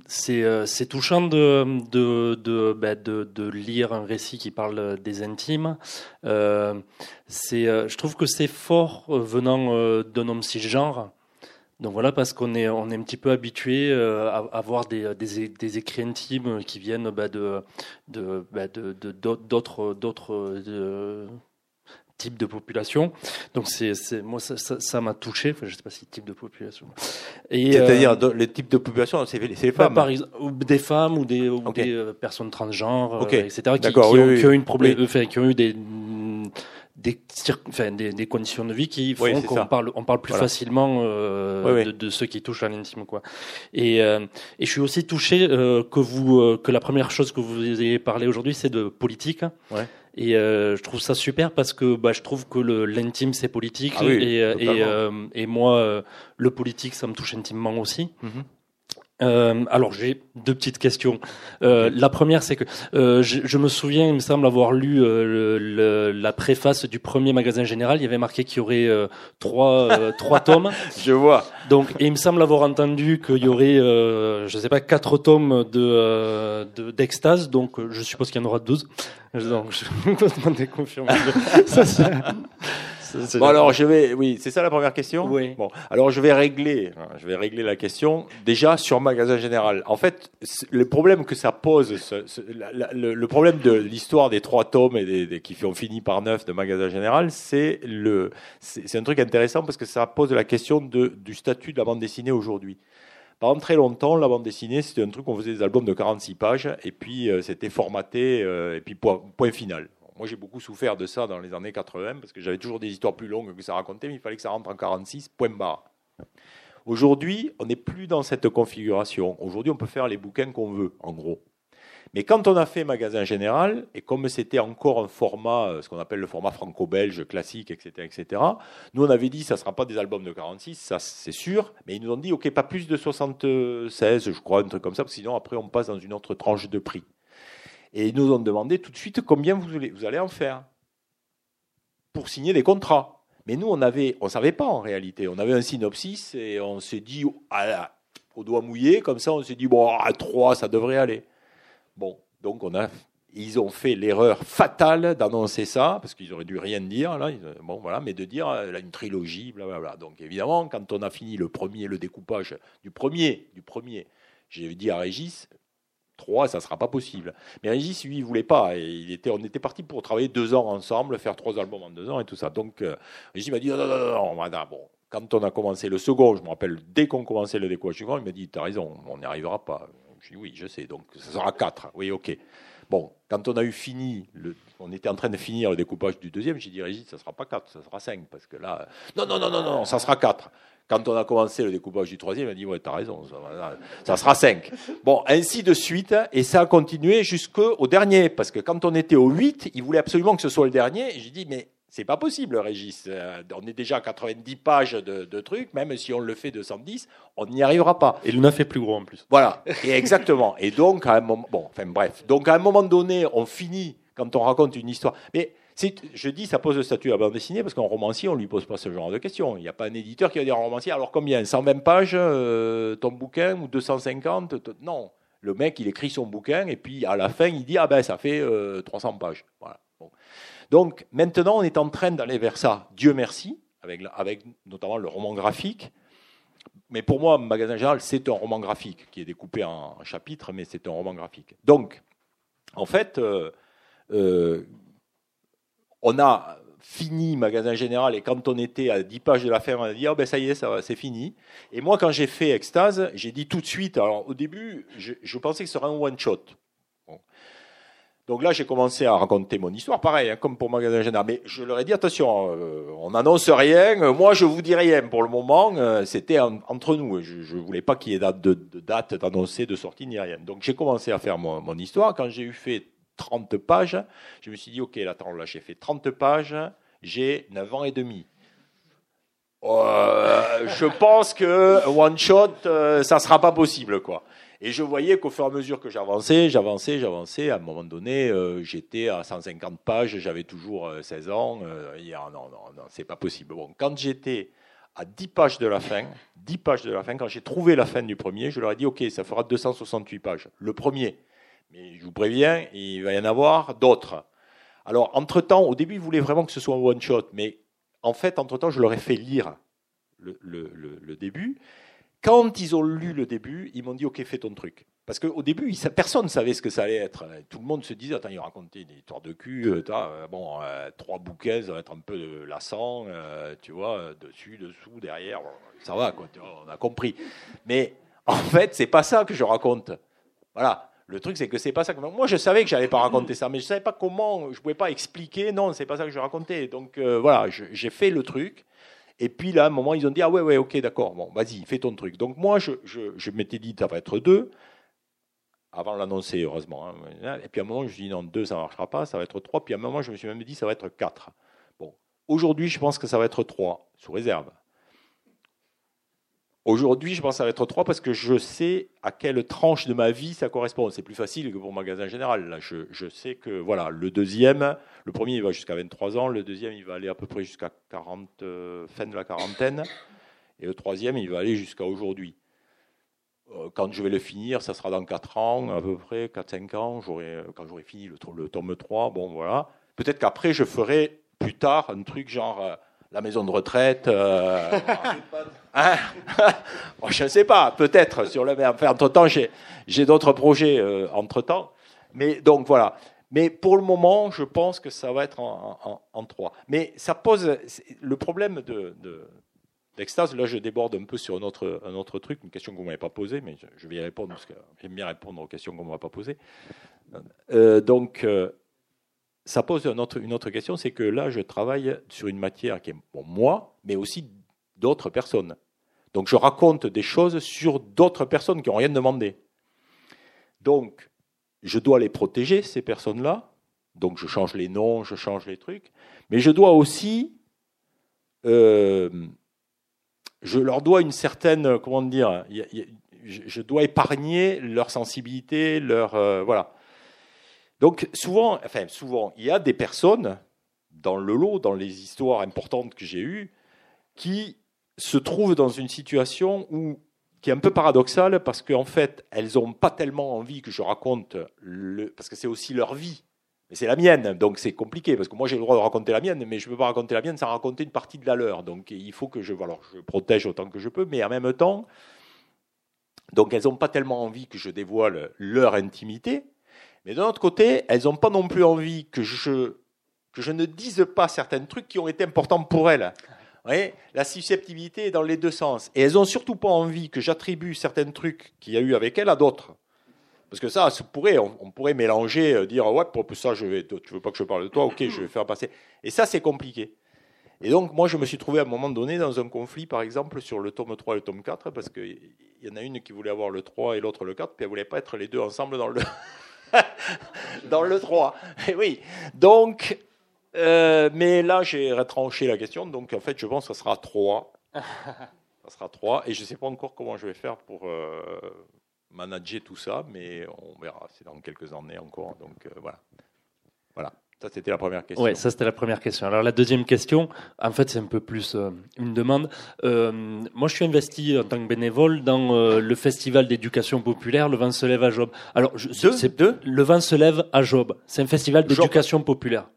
C'est touchant de de de, bah, de lire un récit qui parle des intimes. c'est, je trouve que c'est fort venant d'un homme cisgenre. Donc voilà, parce qu'on est on est un petit peu habitué à, à voir des, des, des écrits intimes qui viennent bah, de de de d'autres d'autres type de population. Donc c'est, moi ça, m'a touché. Enfin, je sais pas si type de population. C'est-à-dire euh, les types de population, c'est, les femmes. Par exemple, des femmes ou des, des euh, personnes transgenres, euh, etc. Qui, qui, ont, une problème, enfin, qui ont eu des des, enfin, des, des, conditions de vie qui font qu'on parle, on parle plus facilement euh, de, de, ceux qui touchent à l'intime, quoi. Et, euh, et je suis aussi touché euh, que vous, que la première chose que vous ayez parlé aujourd'hui, c'est de politique. Ouais. Et euh, je trouve ça super parce que bah, je trouve que l'intime c'est politique ah et, euh, et, euh, et, moi le politique ça me touche intimement aussi. Mm-hmm. Euh, alors j'ai deux petites questions. Euh, la première, c'est que euh, je, je, me souviens, il me semble avoir lu euh, le, la préface du premier magasin général. Il y avait marqué qu'il y aurait euh, trois trois tomes. Je vois. Donc, et il me semble avoir entendu qu'il y aurait, je sais pas, quatre tomes de d'extase. donc, je suppose qu'il y en aura douze. Donc, je me demander confirmation. ça, Bon alors je vais, oui, c'est ça la première question. Oui. Bon, alors je vais régler, hein, je vais régler la question déjà sur magasin général. En fait, le problème que ça pose, le, problème de l'histoire des trois tomes et des, qui ont fini par neuf de magasin général, c'est le, c'est un truc intéressant parce que ça pose la question de, du statut de la bande dessinée aujourd'hui. Pendant très longtemps, la bande dessinée, c'était un truc, on faisait des albums de 46 pages, et puis euh, c'était formaté, euh, et puis point, point final. Moi, j'ai beaucoup souffert de ça dans les années 80 parce que j'avais toujours des histoires plus longues que ça racontait, mais il fallait que ça rentre en 46, point barre. Aujourd'hui, on n'est plus dans cette configuration. Aujourd'hui, on peut faire les bouquins qu'on veut, en gros. Mais quand on a fait magasin général, et comme c'était encore un format, euh, ce qu'on appelle le format franco-belge classique, etc., etc., nous on avait dit ça ne sera pas des albums de 46, ça c'est sûr, mais ils nous ont dit ok, pas plus de 76, je crois, un truc comme ça, parce que sinon après on passe dans une autre tranche de prix. Et ils nous ont demandé tout de suite combien vous allez, vous allez en faire pour signer des contrats. Mais nous, on on savait pas en réalité. On avait un synopsis et on s'est dit au doigt mouillé, comme ça, on s'est dit bon, à trois, ça devrait aller. Bon, donc ils ont fait l'erreur fatale d'annoncer ça parce qu'ils auraient dû rien dire là. Bon, voilà, mais de dire là, une trilogie, blablabla. Donc évidemment, quand on a fini le premier, le découpage du premier, du premier, j'ai dit à Régis, 3, ça ne sera pas possible. Mais Régis, lui, il voulait pas. Et il était, on était parti pour travailler deux ans ensemble, faire trois albums en deux ans et tout ça. Donc, euh, Régis m'a dit non, non, non, non, bon. Quand on a commencé le second, je me rappelle, dès qu'on commençait le découpage second, il m'a dit, tu as raison, on n'y arrivera pas. Je dis, oui, je sais, donc ça sera 4. Oui, ok. Bon, quand on a eu fini, le, on était en train de finir le découpage du deuxième, j'ai dit, Régis, ça ne sera pas 4, ça sera 5, parce que là, non, non, non, non, non, ça sera 4. Quand on a commencé le découpage du troisième, il a dit Ouais, t'as raison, ça, sera cinq. Bon, ainsi de suite, et ça a continué jusqu'au dernier, parce que quand on était au 8, il voulait absolument que ce soit le dernier. J'ai dit Mais c'est pas possible, Régis. Euh, on est déjà à 90 pages de, trucs, même si on le fait de 110, on n'y arrivera pas. Et le 9 est plus gros en plus. Voilà, et exactement. Et donc, à un moment, bon, enfin bref, donc à un moment donné, on finit quand on raconte une histoire. Mais je dis, ça pose le statut à bande dessinée parce qu'un romancier, on ne lui pose pas ce genre de questions. Il n'y a pas un éditeur qui va dire un romancier, alors combien? 120 pages euh, ton bouquin? Ou 250 Non. Le mec, il écrit son bouquin et puis à la fin, il dit, ah ben ça fait 300 euh, pages. Donc maintenant, on est en train d'aller vers ça. Dieu merci, avec, avec notamment le roman graphique. Mais pour moi, Magasin Général, c'est un roman graphique qui est découpé en chapitres, mais c'est un roman graphique. Donc, en fait, euh, on a fini Magasin Général et quand on était à 10 pages de la fin, on a dit oh ben ça y est, ça c'est fini. Et moi, quand j'ai fait Extase, j'ai dit tout de suite. Alors au début, je, pensais que ce serait un one shot. Donc là, j'ai commencé à raconter mon histoire, pareil, hein, comme pour Magasin Général. Mais je leur ai dit attention, euh, on n'annonce rien. Moi, je vous dis rien pour le moment. Euh, c'était entre nous. Je, ne voulais pas qu'il y ait date de, date d'annoncer de sortie ni rien. Donc j'ai commencé à faire mon, mon histoire. Quand j'ai eu fait 30 pages. Je me suis dit, OK, là, j'ai fait 30 pages, j'ai 9 ans et demi. Euh, je pense que one shot, ça sera pas possible, quoi. Et je voyais qu'au fur et à mesure que j'avançais, j'avançais, j'avançais, à un moment donné, euh, j'étais à 150 pages, j'avais toujours 16 euh, ans. Euh, non, non, non, c'est pas possible. Bon, quand j'étais à 10 pages de la fin, 10 pages de la fin, quand j'ai trouvé la fin du premier, je leur ai dit, OK, ça fera 268 pages. Le premier. Mais je vous préviens, il va y en avoir d'autres. Alors, entre-temps, au début, ils voulaient vraiment que ce soit un one-shot, mais en fait, entre-temps, je leur ai fait lire le, début. Quand ils ont lu le début, ils m'ont dit OK, fais ton truc. Parce qu'au début, personne ne savait ce que ça allait être. Tout le monde se disait Attends, il racontait des histoires de cul. Euh, euh, bon, euh, trois bouquets, ça va être un peu lassant, tu vois, dessus, dessous, derrière. ça va, quoi, on a compris. Mais en fait, c'est pas ça que je raconte. Voilà. Le truc, c'est que c'est pas ça que moi je savais que j'allais pas raconter ça, mais je savais pas comment, je pouvais pas expliquer. Non, c'est pas ça que je racontais. Donc voilà, j'ai fait le truc. Et puis là, à un moment, ils ont dit Ah ouais, ouais, ok, d'accord, bon, vas-y, fais ton truc. Donc moi, je, je, m'étais dit Ça va être deux, avant l'annoncer, heureusement. Hein. Et puis à un moment, je me suis dit Non, deux, ça ne marchera pas, ça va être trois. Puis à un moment, je me suis même dit Ça va être quatre. Bon, aujourd'hui, je pense que ça va être trois, sous réserve. Aujourd'hui, je pense va être 3 parce que je sais à quelle tranche de ma vie ça correspond. C'est plus facile que pour magasin général. Là, je, je, sais que voilà, le deuxième, le premier, il va jusqu'à 23 ans, le deuxième, il va aller à peu près jusqu'à 40, euh, fin de la quarantaine, et le troisième, il va aller jusqu'à aujourd'hui. Euh, quand je vais le finir, ça sera dans 4 ans, à peu près, 4-5 ans, quand j'aurai fini le, le, tome 3, bon voilà. Peut-être qu'après, je ferai plus tard un truc genre euh, la maison de retraite. Euh, hein je ne sais pas, peut-être sur le même. entre temps, j'ai d'autres projets euh, entre temps. Mais donc voilà. Mais pour le moment, je pense que ça va être en, trois. Mais ça pose le problème de, d'extase. Là, je déborde un peu sur un autre, un autre truc, une question que vous m'avez pas posée, mais je, vais y répondre parce que j'aime bien répondre aux questions qu'on ne m'a pas posées. Euh, donc, ça pose une autre, question, c'est que là, je travaille sur une matière qui est pour moi, mais aussi d'autres personnes. Donc je raconte des choses sur d'autres personnes qui n'ont rien demandé. Donc, je dois les protéger, ces personnes-là. Donc je change les noms, je change les trucs. Mais je dois aussi... Euh, je leur dois une certaine... Comment dire Je dois épargner leur sensibilité, leur... Euh, voilà. Donc souvent, enfin souvent, il y a des personnes dans le lot, dans les histoires importantes que j'ai eues, qui se trouvent dans une situation qui est un peu paradoxale parce qu'en fait, elles n'ont pas tellement envie que je raconte parce que c'est aussi leur vie. Mais c'est la mienne, donc c'est compliqué parce que moi j'ai le droit de raconter la mienne, mais je ne peux pas raconter la mienne sans raconter une partie de la leur. Donc il faut que je, alors, je protège autant que je peux, mais en même temps, donc elles n'ont pas tellement envie que je dévoile leur intimité, mais d'un autre côté, elles n'ont pas non plus envie que je, que je ne dise pas certains trucs qui ont été importants pour elles. voyez la susceptibilité est dans les deux sens. Et elles n'ont surtout pas envie que j'attribue certains trucs qu'il y a eu avec elles à d'autres. Parce que ça, on, pourrait mélanger, euh, dire ouais, pour ça, je vais, tu veux pas que je parle de toi, ok, je vais faire passer. Et ça, c'est compliqué. Et donc, moi, je me suis trouvé à un moment donné dans un conflit, par exemple, sur le tome 3 et le tome 4, parce qu'il y en a une qui voulait avoir le 3 et l'autre le 4, puis elle voulait pas être les deux ensemble dans le. dans le 3. Et eh oui. Donc, euh, mais là, j'ai retranché la question. Donc, en fait, je pense que ça sera 3. ça sera 3. Et je ne sais pas encore comment je vais faire pour euh, manager tout ça, mais on verra. C'est dans quelques années encore. Donc, euh, voilà. Voilà. Ça, c'était la première question. Oui, ça, c'était la première question. Alors, la deuxième question, en fait, c'est un peu plus euh, une demande. Euh, moi, je suis investi en tant que bénévole dans euh, le festival d'éducation populaire Le vent se lève à Job. Alors, je, c'est deux Le vent se lève à Job. C'est un festival d'éducation populaire.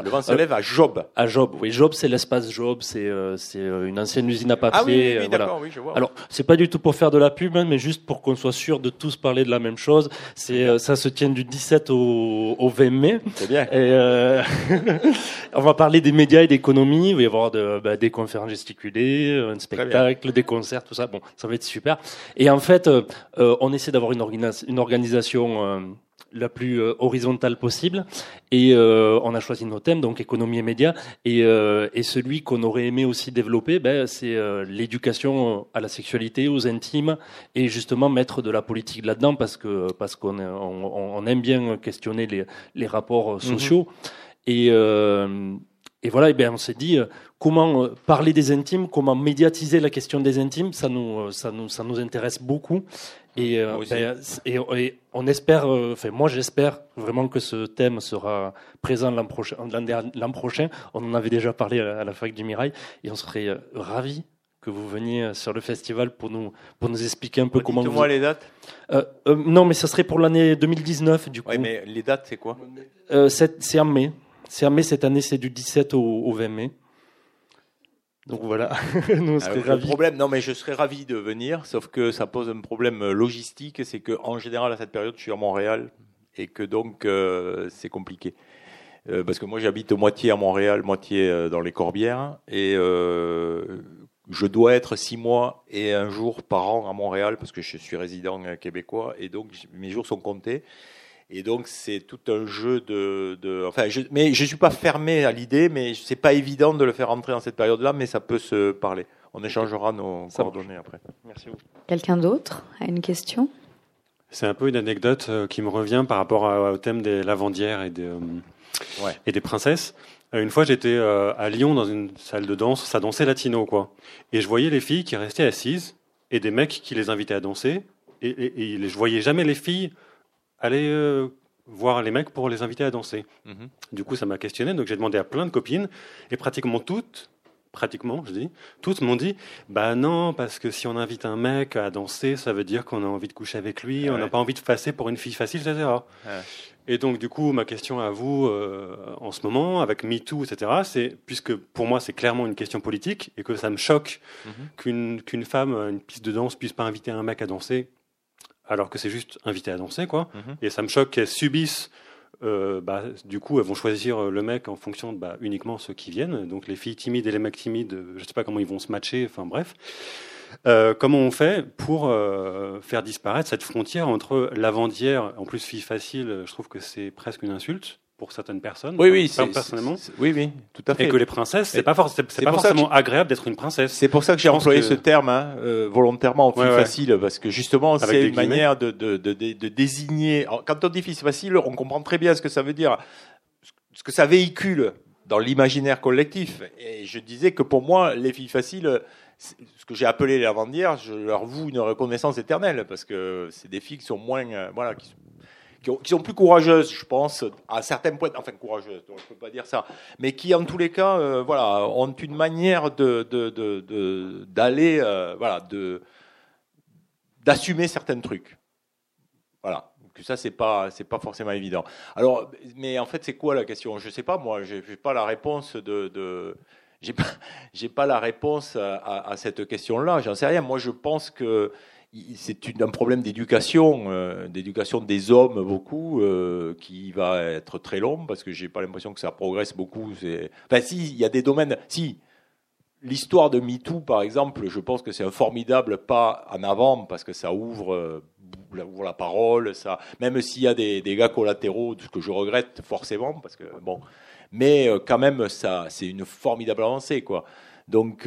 Le vent se lève à Job. À Job, oui. Job, c'est l'espace Job, c'est euh, c'est euh, une ancienne usine à papier. Ah oui, oui, d'accord, oui, je vois. Alors, c'est pas du tout pour faire de la pub, hein, mais juste pour qu'on soit sûr de tous parler de la même chose. C'est euh, ça se tient du 17 au, au 20 mai. C'est bien. Et on va parler des médias et d'économie. Il va y avoir de, bah, des conférences gesticulées, un spectacle, des concerts, tout ça. Bon, ça va être super. Et en fait, on essaie d'avoir une, une organisation la plus euh, horizontale possible. Et euh, on a choisi nos thèmes, donc économie et médias. Et, euh, et celui qu'on aurait aimé aussi développer, ben, c'est l'éducation à la sexualité, aux intimes, et justement mettre de la politique là-dedans parce que parce qu'on on, on, aime bien questionner les, les rapports mhm. sociaux. Et et voilà, et bien on s'est dit comment parler des intimes, comment médiatiser la question des intimes, ça nous, ça nous, ça nous intéresse beaucoup. Et, ben, et, on espère, enfin moi j'espère vraiment que ce thème sera présent l'an prochain, l'an prochain. On en avait déjà parlé à la fac du Mirail et on serait ravis que vous veniez sur le festival pour nous, pour nous expliquer un peu comment. Dites-moi les dates. Euh, euh, non, mais ça serait pour l'année 2019 du coup. Oui, mais les dates, c'est quoi? Euh, C'est en mai. C'est en mai cette année, c'est du 17 au, 20 mai. Donc voilà, nous on serait ravis. Problème, non mais je serais ravi de venir, sauf que ça pose un problème logistique, c'est que en général à cette période je suis à Montréal et que donc c'est compliqué. parce que moi j'habite moitié à Montréal, moitié dans les Corbières, et je dois être six mois et un jour par an à Montréal parce que je suis résident québécois et donc mes jours sont comptés. Et donc c'est tout un jeu de, de enfin, je, mais je suis pas fermé à l'idée, mais c'est pas évident de le faire entrer dans cette période-là, mais ça peut se parler. On échangera nos coordonnées après. Merci beaucoup. Quelqu'un d'autre a une question? C'est un peu une anecdote euh, qui me revient par rapport au thème des lavandières et des, euh, et des princesses. Euh, une fois, j'étais à Lyon dans une salle de danse, ça dansait latino, quoi. Et je voyais les filles qui restaient assises et des mecs qui les invitaient à danser. Et, et, et je voyais jamais les filles aller euh, voir les mecs pour les inviter à danser. Mhm. Du coup, ça m'a questionné. Donc, j'ai demandé à plein de copines et pratiquement toutes pratiquement, je dis, toutes m'ont dit, bah non, parce que si on invite un mec à danser, ça veut dire qu'on a envie de coucher avec lui, on n'a pas envie de passer pour une fille facile, etc. Et donc, du coup, ma question à vous, euh, en ce moment, avec MeToo, etc., c'est, puisque pour moi, c'est clairement une question politique, et que ça me choque mhm. qu'une qu'une femme, une piste de danse, puisse pas inviter un mec à danser, alors que c'est juste invité à danser, quoi. Mhm. Et ça me choque qu'elle subisse euh, bah, du coup, elles vont choisir euh, le mec en fonction de bah, uniquement ceux qui viennent. Donc les filles timides et les mecs timides, je ne sais pas comment ils vont se matcher. Enfin bref. Euh, comment on fait pour faire disparaître cette frontière entre lavandière, en plus fille facile, je trouve que c'est presque une insulte, pour certaines personnes. Oui, oui, personnellement. Oui, oui, tout à fait. Et que les princesses, c'est pas, pas forcément agréable d'être une princesse. C'est pour ça que j'ai employé ce terme hein, euh, volontairement, fille facile, parce que justement, c'est une manière de, de, de, de désigner. quand on dit fille facile, on comprend très bien ce que ça veut dire, ce que ça véhicule dans l'imaginaire collectif. Et je disais que pour moi, les filles faciles, ce que j'ai appelé les lavandières, je leur voue une reconnaissance éternelle, parce que c'est des filles qui sont moins, euh, voilà, qui sont qui, sont plus courageuses, je pense, à certains points, enfin courageuses, donc je peux pas dire ça, mais qui en tous les cas, euh, voilà, ont une manière de d'aller, euh, voilà, d'assumer certains trucs, voilà. Que ça c'est pas c'est pas forcément évident. Alors, mais en fait c'est quoi la question? Je sais pas moi, j'ai pas la réponse de, j'ai pas pas la réponse à, à cette question-là. J'en sais rien. Moi je pense que c'est un problème d'éducation, euh, d'éducation des hommes beaucoup, euh, qui va être très long parce que j'ai pas l'impression que ça progresse beaucoup. Enfin, si, il y a des domaines. Si l'histoire de MeToo, par exemple, je pense que c'est un formidable pas en avant parce que ça ouvre, euh, la parole, ça. Même s'il y a des, des gars collatéraux, ce que je regrette forcément parce que bon, mais quand même, ça, c'est une formidable avancée, quoi. Donc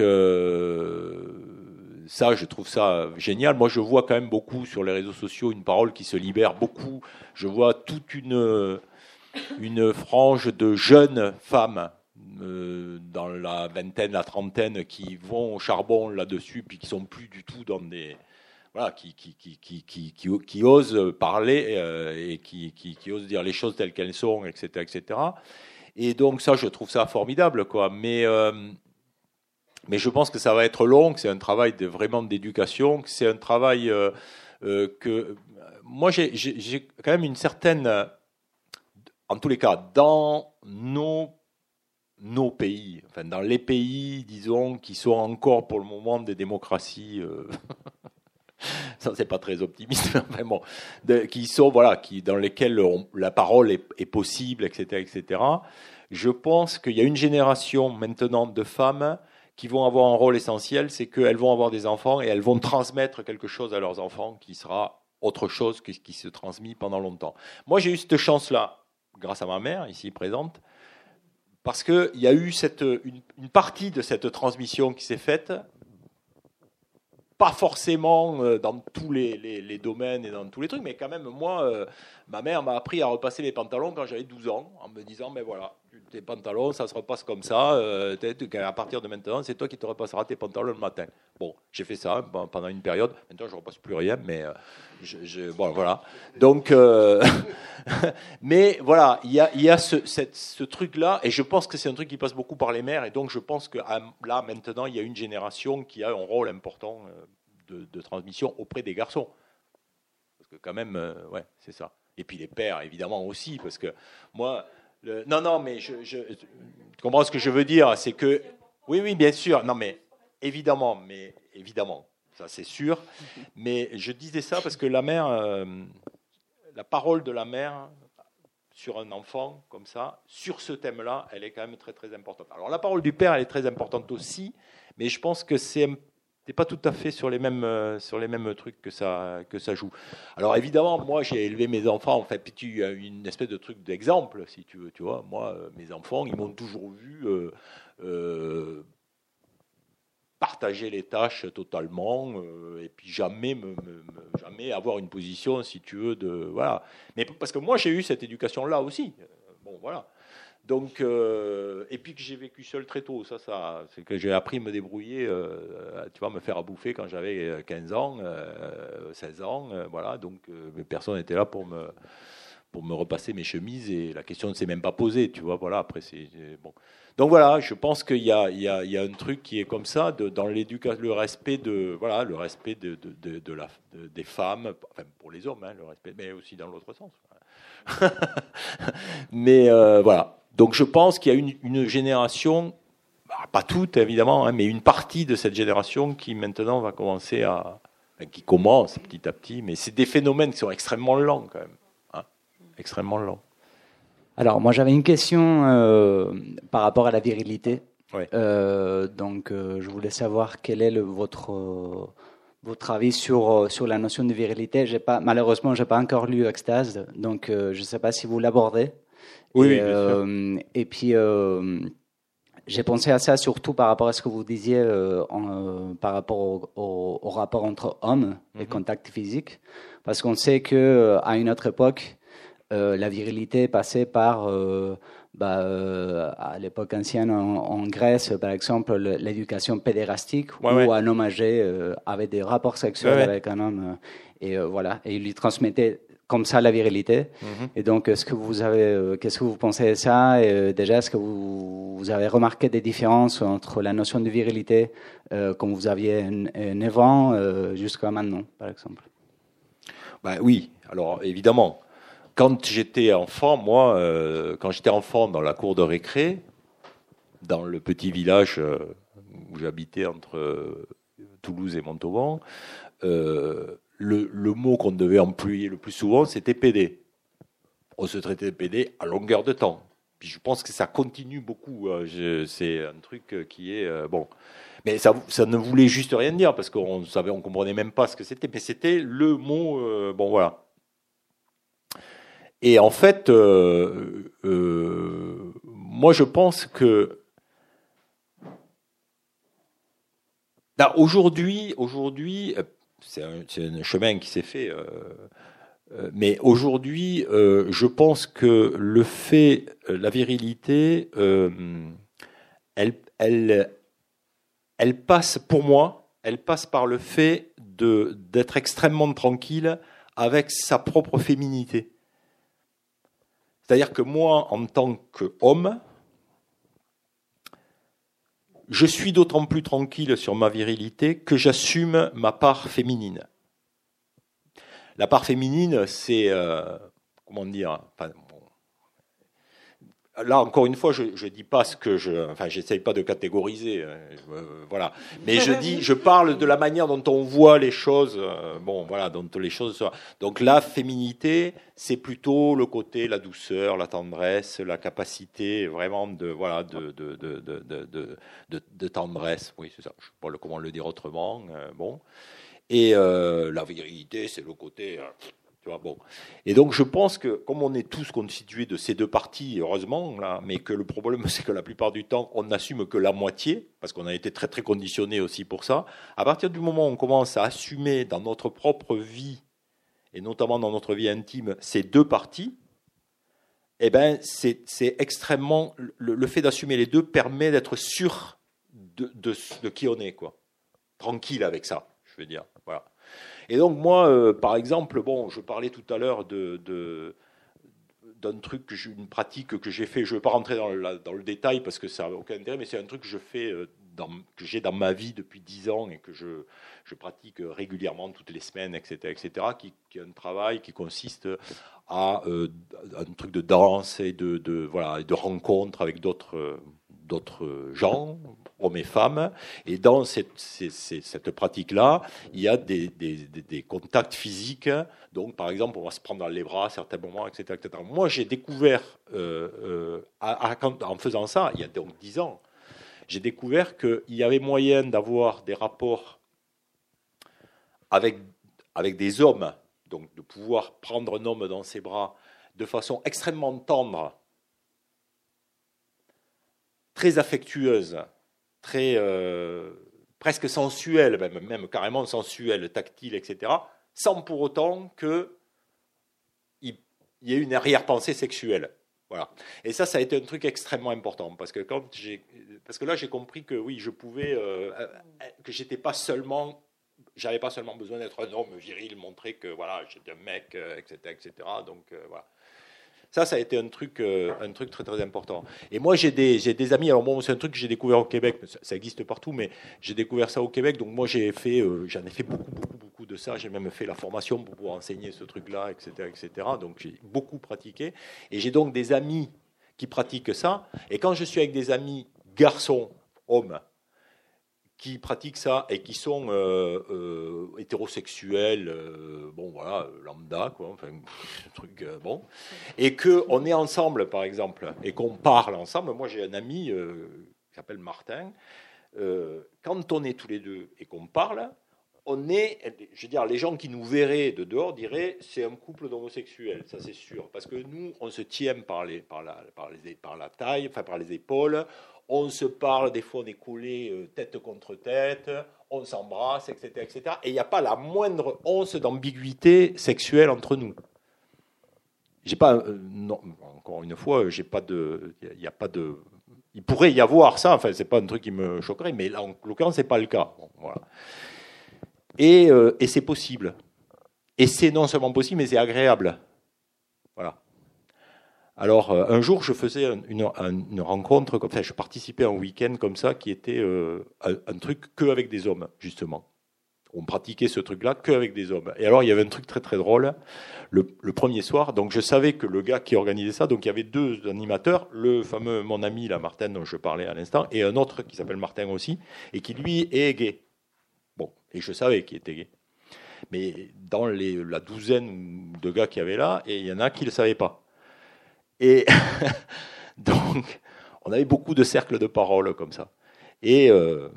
ça, je trouve ça génial. Moi, je vois quand même beaucoup sur les réseaux sociaux une parole qui se libère beaucoup. Je vois toute une, une frange de jeunes femmes euh, dans la vingtaine, la trentaine, qui vont au charbon là-dessus, puis qui sont plus du tout dans des voilà, qui, qui, qui, qui, osent parler euh, et qui, osent dire les choses telles qu'elles sont, etc., etc. Et donc ça, je trouve ça formidable, quoi. Mais euh, mais je pense que ça va être long, que c'est un travail vraiment d'éducation, que c'est un travail euh, euh, que moi j'ai quand même une certaine, en tous les cas, dans nos nos pays, enfin dans les pays, disons, qui sont encore pour le moment des démocraties, euh, ça c'est pas très optimiste, mais vraiment, qui sont voilà, qui dans lesquels la parole est, est, possible, etc., etc. Je pense qu'il y a une génération maintenant de femmes qui vont avoir un rôle essentiel, c'est qu'elles vont avoir des enfants et elles vont transmettre quelque chose à leurs enfants qui sera autre chose que ce qui se transmet pendant longtemps. Moi, j'ai eu cette chance-là, grâce à ma mère, ici présente, parce qu'il y a eu cette, une, partie de cette transmission qui s'est faite, pas forcément euh, dans tous les, les, domaines et dans tous les trucs, mais quand même, moi, euh, ma mère m'a appris à repasser mes pantalons quand j'avais 12 ans, en me disant, mais voilà, tes pantalons, ça se repasse comme ça. Euh, à partir de maintenant, c'est toi qui te repasseras tes pantalons le matin. Bon, j'ai fait ça pendant une période. Maintenant, je ne repasse plus rien, mais euh, bon, voilà. Donc, euh, mais voilà, il y a, ce, truc-là, et je pense que c'est un truc qui passe beaucoup par les mères, et donc je pense que là, maintenant, il y a une génération qui a un rôle important de, de transmission auprès des garçons. Parce que quand même, ouais, c'est ça. Et puis les pères, évidemment aussi, parce que moi, non, non, mais je, tu comprends ce que je veux dire, c'est que, oui, oui, bien sûr, non, mais évidemment, mais évidemment, ça c'est sûr, mais je disais ça parce que la mère, euh, la parole de la mère sur un enfant comme ça, sur ce thème-là, elle est quand même très très importante. Alors la parole du père, elle est très importante aussi, mais je pense que c'est n'es pas tout à fait sur les mêmes euh, sur les mêmes trucs que ça que ça joue. Alors évidemment, moi j'ai élevé mes enfants en fait, tu une espèce de truc d'exemple si tu veux, tu vois. Moi, euh, mes enfants, ils m'ont toujours vu euh, partager les tâches totalement et puis jamais jamais avoir une position si tu veux de voilà. Mais parce que moi j'ai eu cette éducation là aussi. Bon voilà. Donc, euh, et puis que j'ai vécu seul très tôt, ça, ça c'est que j'ai appris à me débrouiller, euh, tu vois, me faire à bouffer quand j'avais 15 ans, 16 euh, ans, voilà. Donc, personne n'était là pour me pour me repasser mes chemises et la question ne s'est même pas posée, tu vois. Voilà. Après, c'est bon. Donc voilà, je pense qu'il y y, y a un truc qui est comme ça dans l'éducation, le respect de voilà, le respect de, de, de la, des femmes, enfin pour les hommes, hein, le respect, mais aussi dans l'autre sens. mais voilà. Donc je pense qu'il y a une, une génération, bah, pas toute évidemment, hein, mais une partie de cette génération qui maintenant va commencer à, qui commence petit à petit, mais c'est des phénomènes qui sont extrêmement lents quand même, hein, extrêmement lents. Alors moi j'avais une question euh, par rapport à la virilité. Euh, donc euh, je voulais savoir quel est le, votre votre avis sur sur la notion de virilité. J'ai pas malheureusement j'ai pas encore lu Extase, donc je ne sais pas si vous l'abordez. Oui, et, euh, et puis, euh, j'ai pensé à ça surtout par rapport à ce que vous disiez euh, en, par rapport au, au, rapport entre hommes et mhm. contact physique. Parce qu'on sait que à une autre époque, la virilité passait par bah, à l'époque ancienne en, Grèce, par exemple, l'éducation pédérastique, où un homme âgé avait des rapports sexuels avec un homme, et voilà, et il lui transmettait comme ça la virilité. Mhm. Et donc, est-ce que vous avez, euh, qu'est-ce que vous pensez de ça? Et, euh, Déjà, est-ce que vous, vous, avez remarqué des différences entre la notion de virilité euh, comme vous aviez 9 ans jusqu'à maintenant, par exemple? Ben, Oui, alors évidemment. Quand j'étais enfant, moi, quand j'étais enfant dans la cour de récré, dans le petit village où j'habitais entre Toulouse et Montauban, le, mot qu'on devait employer le plus souvent, c'était PD. On se traitait de PD à longueur de temps. Puis je pense que ça continue beaucoup. Euh, c'est un truc euh, qui est euh, bon. Mais ça, ça, ne voulait juste rien dire parce qu'on savait, on comprenait même pas ce que c'était. Mais c'était le mot. bon voilà. Et en fait, moi je pense que aujourd'hui, aujourd'hui, c'est un, chemin qui s'est fait. Euh, euh, mais aujourd'hui, euh, je pense que le fait, la virilité, elle, passe, pour moi, elle passe par le fait d'être extrêmement tranquille avec sa propre féminité. C'est-à-dire que moi, en tant qu'homme, je suis d'autant plus tranquille sur ma virilité que j'assume ma part féminine. La part féminine, c'est euh, comment dire là encore une fois, je ne dis pas ce que je, enfin, j'essaye pas de catégoriser, euh, euh, voilà. Mais je dis, je parle de la manière dont on voit les choses, euh, bon, voilà, dont les choses. Donc la féminité, c'est plutôt le côté, la douceur, la tendresse, la capacité vraiment de, voilà, de de de de tendresse. Oui, c'est ça. Je sais pas comment le dire autrement. bon. Et la virilité, c'est le côté Et donc je pense que comme on est tous constitués de ces deux parties, heureusement, là, mais que le problème c'est que la plupart du temps on n'assume que la moitié, parce qu'on a été très très conditionné aussi pour ça, à partir du moment où on commence à assumer dans notre propre vie, et notamment dans notre vie intime, ces deux parties, eh ben, c'est extrêmement. Le, fait d'assumer les deux permet d'être sûr de, de, qui on est, quoi. Tranquille avec ça, je veux dire. Voilà. Et donc, moi, euh, par exemple, bon, je parlais tout à l'heure de, d'un truc, une pratique que j'ai fait. Je ne vais pas rentrer dans le, dans le détail parce que ça n'a aucun intérêt, mais c'est un truc que je fais, euh, dans, que j'ai dans ma vie depuis dix ans et que je, pratique régulièrement toutes les semaines, etc., etc., qui, est un travail qui consiste à euh, un truc de danse et de, voilà, de rencontres avec d'autres d'autres gens, hommes et femmes. Et dans cette, cette, pratique-là, il y a des, des, contacts physiques. Donc, par exemple, on va se prendre dans les bras à certains moments, etc. etc. Moi, j'ai découvert, euh, euh, en faisant ça, il y a donc dix ans, j'ai découvert qu'il y avait moyen d'avoir des rapports avec, avec des hommes, donc de pouvoir prendre un homme dans ses bras de façon extrêmement tendre très affectueuse, très euh, presque sensuelle, même, carrément sensuelle, tactile, etc., sans pour autant qu'il y ait une arrière-pensée sexuelle. Voilà. Et ça, ça a été un truc extrêmement important parce que quand j'ai, parce que là, j'ai compris que oui, je pouvais, euh, euh, que j'étais pas seulement, j'avais pas seulement besoin d'être un homme viril, montrer que voilà, j'étais un mec, etc., etc. Donc voilà. Ça, ça a été un truc, euh, un truc très très important. Et moi, j'ai des, j'ai des amis. Alors bon, c'est un truc que j'ai découvert au Québec. Ça, existe partout, mais j'ai découvert ça au Québec. Donc moi, j'ai fait, euh, j'en ai fait beaucoup, beaucoup, beaucoup de ça. J'ai même fait la formation pour pouvoir enseigner ce truc-là, etc., etc. Donc j'ai beaucoup pratiqué. Et j'ai donc des amis qui pratiquent ça. Et quand je suis avec des amis garçons, hommes, qui pratiquent ça et qui sont euh, euh, hétérosexuels, euh, bon voilà, lambda, quoi, enfin, truc bon, et que on est ensemble, par exemple, et qu'on parle ensemble. Moi, j'ai un ami qui s'appelle Martin. quand on est tous les deux et qu'on parle, on est, je veux dire, les gens qui nous verraient de dehors diraient c'est un couple d'homosexuels, ça c'est sûr, parce que nous, on se tient par, les, par, la, par la taille, enfin par les épaules, on se parle, des fois on est collé euh, tête contre tête, on s'embrasse, etc., etc. Et il n'y a pas la moindre once d'ambiguïté sexuelle entre nous. J'ai pas, euh, encore une fois, j'ai pas de, il n'y a, pas de, il pourrait y avoir ça. Enfin, c'est pas un truc qui me choquerait, mais là, en l'occurrence, c'est pas le cas. euh, et c'est possible. Et c'est non seulement possible, mais c'est agréable. Alors, euh, un jour, je faisais une, rencontre, enfin, je participais à un week-end comme ça, qui était euh, un, truc que avec des hommes, justement. On pratiquait ce truc-là que avec des hommes. Et alors, il y avait un truc très très drôle. Le, premier soir, donc je savais que le gars qui organisait ça, donc il y avait deux animateurs, le fameux mon ami, la Martin, dont je parlais à l'instant, et un autre qui s'appelle Martin aussi, et qui lui est gay. Bon, et je savais qu'il était gay. Mais dans la douzaine de gars qu'il y avait là, il y en a qui ne le savaient pas. Et donc, on avait beaucoup de cercles de parole comme ça. Et euh,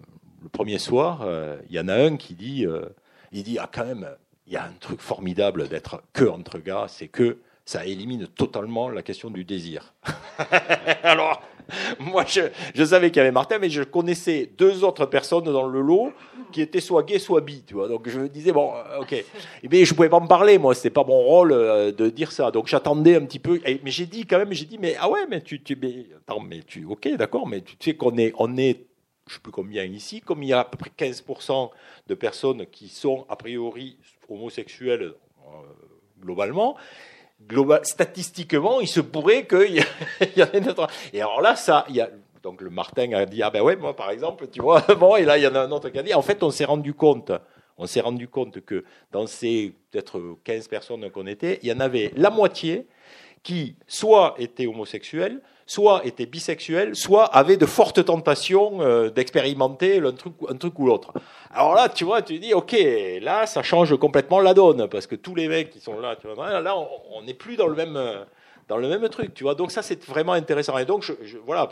le premier soir, euh, il y en a un qui dit, euh, il dit, ah quand même, il y a un truc formidable d'être que entre gars, c'est que ça élimine totalement la question du désir. Alors, moi, je, savais qu'il y avait Martin, mais je connaissais deux autres personnes dans le lot qui étaient soit gays, soit bi, tu vois. Donc je me disais, bon, euh, ok. Mais je pouvais pas me parler, moi, c'était pas mon rôle euh, de dire ça. Donc j'attendais un petit peu. mais j'ai dit quand même, j'ai dit, mais ah ouais, mais tu, tu, mais, tu, ok, d'accord, mais tu sais qu'on est, on est, je sais plus combien ici, comme il y a à peu près 15% de personnes qui sont a priori homosexuelles euh, globalement, statistiquement, il se pourrait qu'il y, y ait autre. Et alors là, ça, il y a, donc le Martin a dit ah ben ouais moi par exemple tu vois bon et là il y en a un autre qui a dit en fait on s'est rendu compte on s'est rendu compte que dans ces peut-être 15 personnes qu'on était il y en avait la moitié qui soit étaient homosexuels soit étaient bisexuels, soit avaient de fortes tentations euh, d'expérimenter un truc, un truc ou l'autre. Alors là, tu vois, tu dis, ok, là, ça change complètement la donne, parce que tous les mecs qui sont là, là, on n'est plus dans le même dans le même truc, tu vois. Donc ça, c'est vraiment intéressant. Et donc, je, voilà,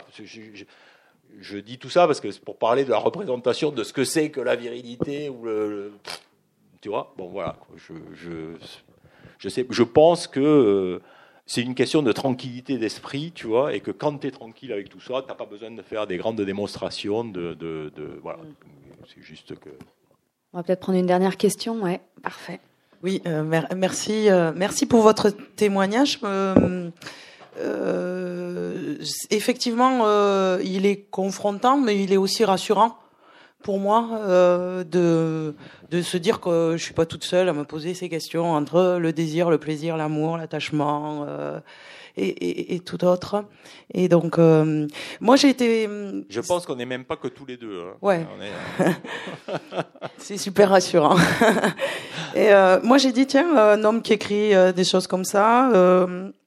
je, dis tout ça parce que c'est pour parler de la représentation de ce que c'est que la virilité ou le, tu vois. Bon, voilà. Je, je, sais, je pense que euh, c'est une question de tranquillité d'esprit, tu vois, et que quand tu es tranquille avec tout ça, tu n'as pas besoin de faire des grandes démonstrations. De, de, voilà, c'est juste que. On va peut-être prendre une dernière question, ouais, parfait. Oui, euh, merci, euh, merci pour votre témoignage. effectivement, il est confrontant, mais il est aussi rassurant pour moi de de se dire que je suis pas toute seule à me poser ces questions entre le désir, le plaisir, l'amour, l'attachement et, et, tout autre. Et donc, euh, moi, j'ai été. Euh, je pense qu'on n'est même pas que tous les deux. Hein. Ouais. C'est super rassurant. et euh, moi, j'ai dit tiens, un homme qui écrit des choses comme ça.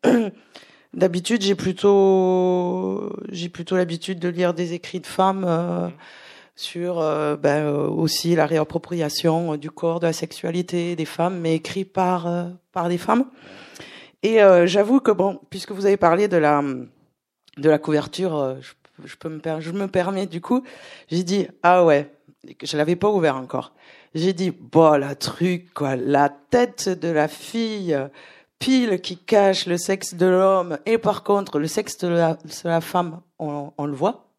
D'habitude, j'ai plutôt, j'ai plutôt l'habitude de lire des écrits de femmes. Mm-hmm. Sur ben, aussi la réappropriation du corps, de la sexualité des femmes, mais écrit par par des femmes. Et euh, j'avoue que bon, puisque vous avez parlé de la de la couverture, euh, je, je, peux me je me permets du coup, j'ai dit ah ouais, je l'avais pas ouvert encore. J'ai dit bon la truc quoi, la tête de la fille pile qui cache le sexe de l'homme et par contre le sexe de la, de la femme on, on le voit.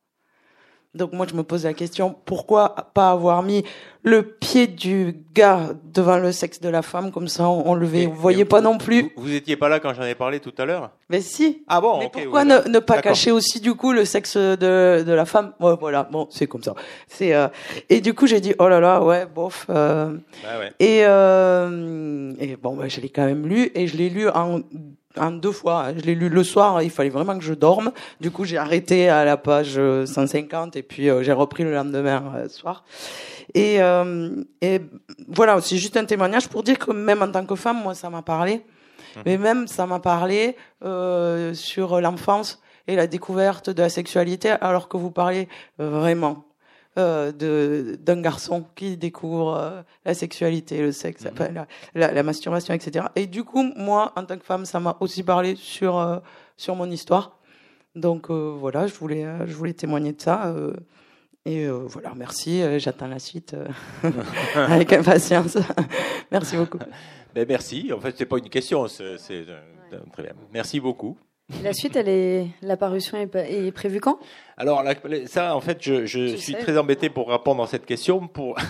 Donc moi je me pose la question pourquoi pas avoir mis le pied du gars devant le sexe de la femme? Comme ça on, le voyait, vous voyez pas non plus. Vous, vous, étiez pas là quand j'en ai parlé tout à l'heure? Mais si. Ah bon Mais pourquoi ne, ne, pas cacher aussi du coup le sexe de, de la femme? Ouais, Voilà, bon c'est comme ça. C'est euh... et du coup j'ai dit oh là là ouais bof. Euh... Bah ouais. Et euh... et bon bah, je l'ai quand même lu et je l'ai lu en en deux fois. Hein. Je l'ai lu le soir, il fallait vraiment que je dorme. Du coup, j'ai arrêté à la page 150 et puis euh, j'ai repris le lendemain euh, soir. Et, euh, et voilà, c'est juste un témoignage pour dire que même en tant que femme, moi, ça m'a parlé. Mmh. Mais même, ça m'a parlé sur l'enfance et la découverte de la sexualité, alors que vous parlez vraiment euh, d'un garçon qui découvre euh, la sexualité, le sexe, mhm. la, la, masturbation, etc. Et du coup, moi, en tant que femme, ça m'a aussi parlé sur euh, sur mon histoire. Donc voilà, je voulais je voulais témoigner de ça. et voilà, merci. J'attends la suite avec impatience. merci beaucoup. Ben merci. En fait, c'est pas une question. C'est très bien. Merci beaucoup. La suite, elle est, la parution est, prévue quand? Alors, ça, en fait, je, suis très embêté pour répondre à cette question pour.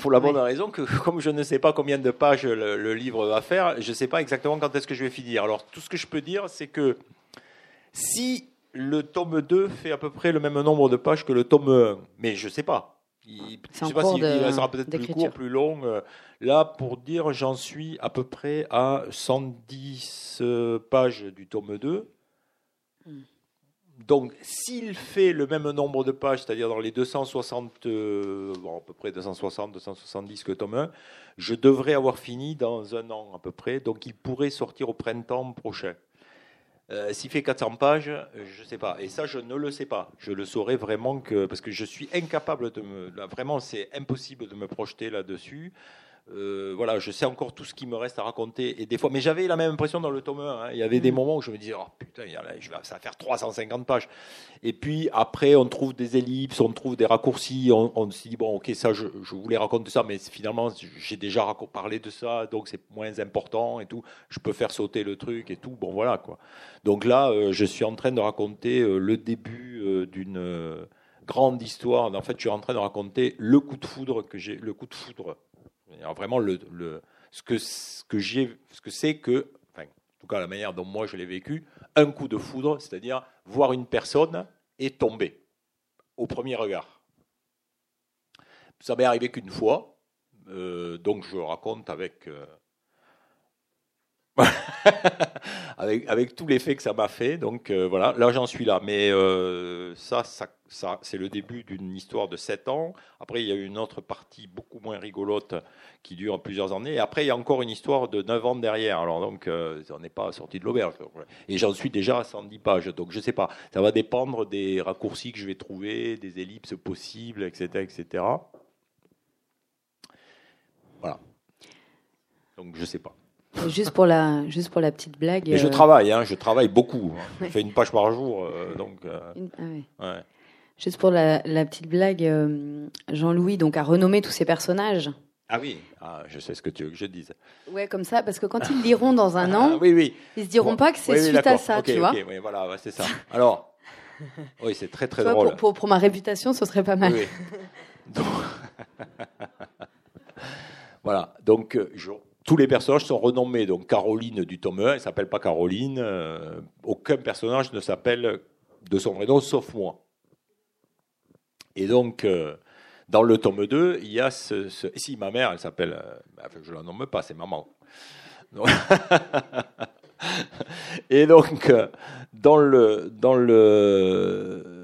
pour la bonne raison que comme je ne sais pas combien de pages le, livre va faire, je ne sais pas exactement quand est-ce que je vais finir. Alors tout ce que je peux dire, c'est que si le tome 2 fait à peu près le même nombre de pages que le tome 1, mais je ne sais pas, il, je sais pas s'il sera peut-être plus court, plus long. Euh, là, pour dire, j'en suis à peu près à 110 euh, pages du tome 2. Donc, s'il fait le même nombre de pages, c'est-à-dire dans les 260, euh, bon, à peu près 260, 270 que tome 1, je devrais avoir fini dans un an à peu près. Donc, il pourrait sortir au printemps prochain. Euh, s'il fait 400 pages, je ne sais pas. Et ça, je ne le sais pas. Je le saurais vraiment que parce que je suis incapable de me. vraiment, c'est impossible de me projeter là-dessus. Euh, voilà, je sais encore tout ce qui me reste à raconter. Et des fois, mais j'avais la même impression dans le tome 1. Hein. Il y avait des mm. moments où je me disais, oh putain, ça va faire 350 pages. Et puis après, on trouve des ellipses, on trouve des raccourcis. On, on se dit, bon, ok, ça, je, voulais raconter ça, mais finalement, j'ai déjà parlé de ça, donc c'est moins important et tout. Je peux faire sauter le truc et tout. Bon, voilà, quoi. Donc là, euh, je suis en train de raconter euh, le début d'une grande histoire. En fait, je suis en train de raconter le coup de foudre que j'ai, le coup de foudre vraiment, le, ce que c'est que, en tout cas la manière dont moi je l'ai vécu, un coup de foudre, c'est-à-dire voir une personne et tomber au premier regard. Ça m'est arrivé qu'une fois, euh, donc je raconte avec, euh, avec, avec tout l'effet que ça m'a fait. Donc euh, voilà, là j'en suis là. Mais ça, ça ça, c'est le début d'une histoire de 7 ans. Après, il y a une autre partie beaucoup moins rigolote qui dure plusieurs années. Et après, il y a encore une histoire de 9 ans derrière. Alors, donc, euh, on n'est pas sorti de l'auberge. Et j'en suis déjà à 110 pages. Donc, je ne sais pas. Ça va dépendre des raccourcis que je vais trouver, des ellipses possibles, etc. etc. Voilà. Donc, je ne sais pas. Juste pour la, juste pour la petite blague. Mais je euh, travaille, hein, je travaille beaucoup. Hein. Je fais une page par jour, euh, donc. Ah ouais. Juste pour la, petite blague, euh, Jean-Louis donc a renommé tous ses personnages. Ah oui, ah, je sais ce que tu veux que je dise. Ouais, comme ça, parce que quand ils liront dans un an, oui, oui. ils se diront pas que c'est suite à ça, tu vois. Oui, voilà, c'est ça. Alors, oui, c'est très très drôle. Pour, pour, ma réputation, ce serait pas mal. voilà, donc euh, tous les personnages sont renommés. Donc Caroline du tome 1, elle s'appelle pas Caroline. Euh, aucun personnage ne s'appelle de son vrai nom, sauf moi. Et donc, euh, dans le tome 2, il y a ce... si, ma mère, elle s'appelle... Euh, je ne la nomme pas, c'est maman. Et donc, dans le... Dans le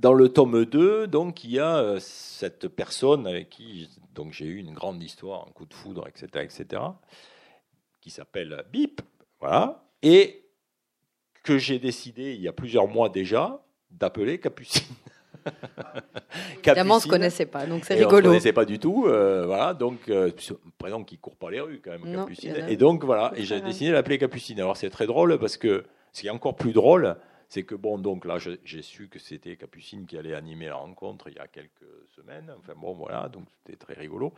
dans le tome 2, donc, il y a cette personne avec qui donc j'ai eu une grande histoire, un coup de foudre, etc., etc., qui s'appelle Bip, voilà, et que j'ai décidé il y a plusieurs mois déjà d'appeler Capucine. Évidemment, on ne se connaissait pas, donc c'est rigolo. On ne se connaissait pas du tout, euh, voilà. Donc, euh, présent qui court pas les rues quand même, Capucine. Et donc voilà, et j'ai décidé d'appeler Capucine. Alors c'est très drôle parce que ce qui est encore plus drôle, c'est que bon, donc là, j'ai su que c'était Capucine qui allait animer la rencontre il y a quelques semaine. Enfin bon, voilà, donc c'était très rigolo.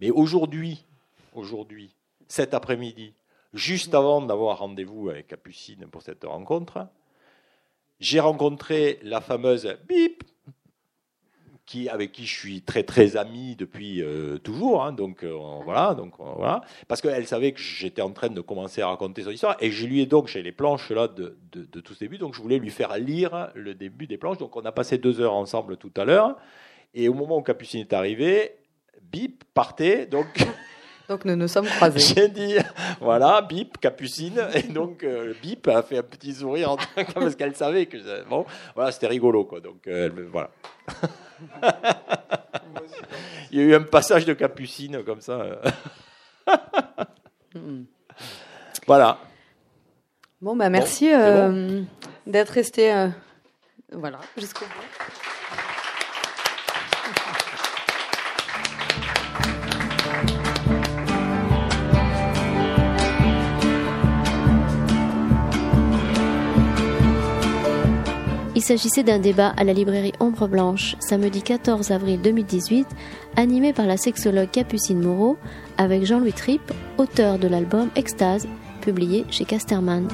Mais aujourd'hui, aujourd'hui, cet après-midi, juste avant d'avoir rendez-vous avec Capucine pour cette rencontre, j'ai rencontré la fameuse Bip qui, avec qui je suis très très ami depuis euh, toujours. Hein, donc euh, voilà, donc voilà, parce qu'elle savait que j'étais en train de commencer à raconter son histoire et je lui ai donc j'ai les planches là de, de, de, tout ce début, donc je voulais lui faire lire le début des planches. Donc on a passé deux heures ensemble tout à l'heure et au moment où Capucine est arrivé, bip, partez. Donc, donc nous nous sommes croisés. J'ai dit, voilà, bip, Capucine. Et donc, euh, bip a fait un petit sourire parce qu'elle savait que. Bon, voilà, c'était rigolo, quoi. Donc, euh, voilà. Il y a eu un passage de Capucine comme ça. voilà. Bon, bah merci euh, d'être resté voilà, jusqu'au bout. Il s'agissait d'un débat à la librairie Ombre Blanche, samedi 14 avril 2018, animé par la sexologue Capucine Moreau, avec Jean-Louis Tripp, auteur de l'album Extase, publié chez Casterman.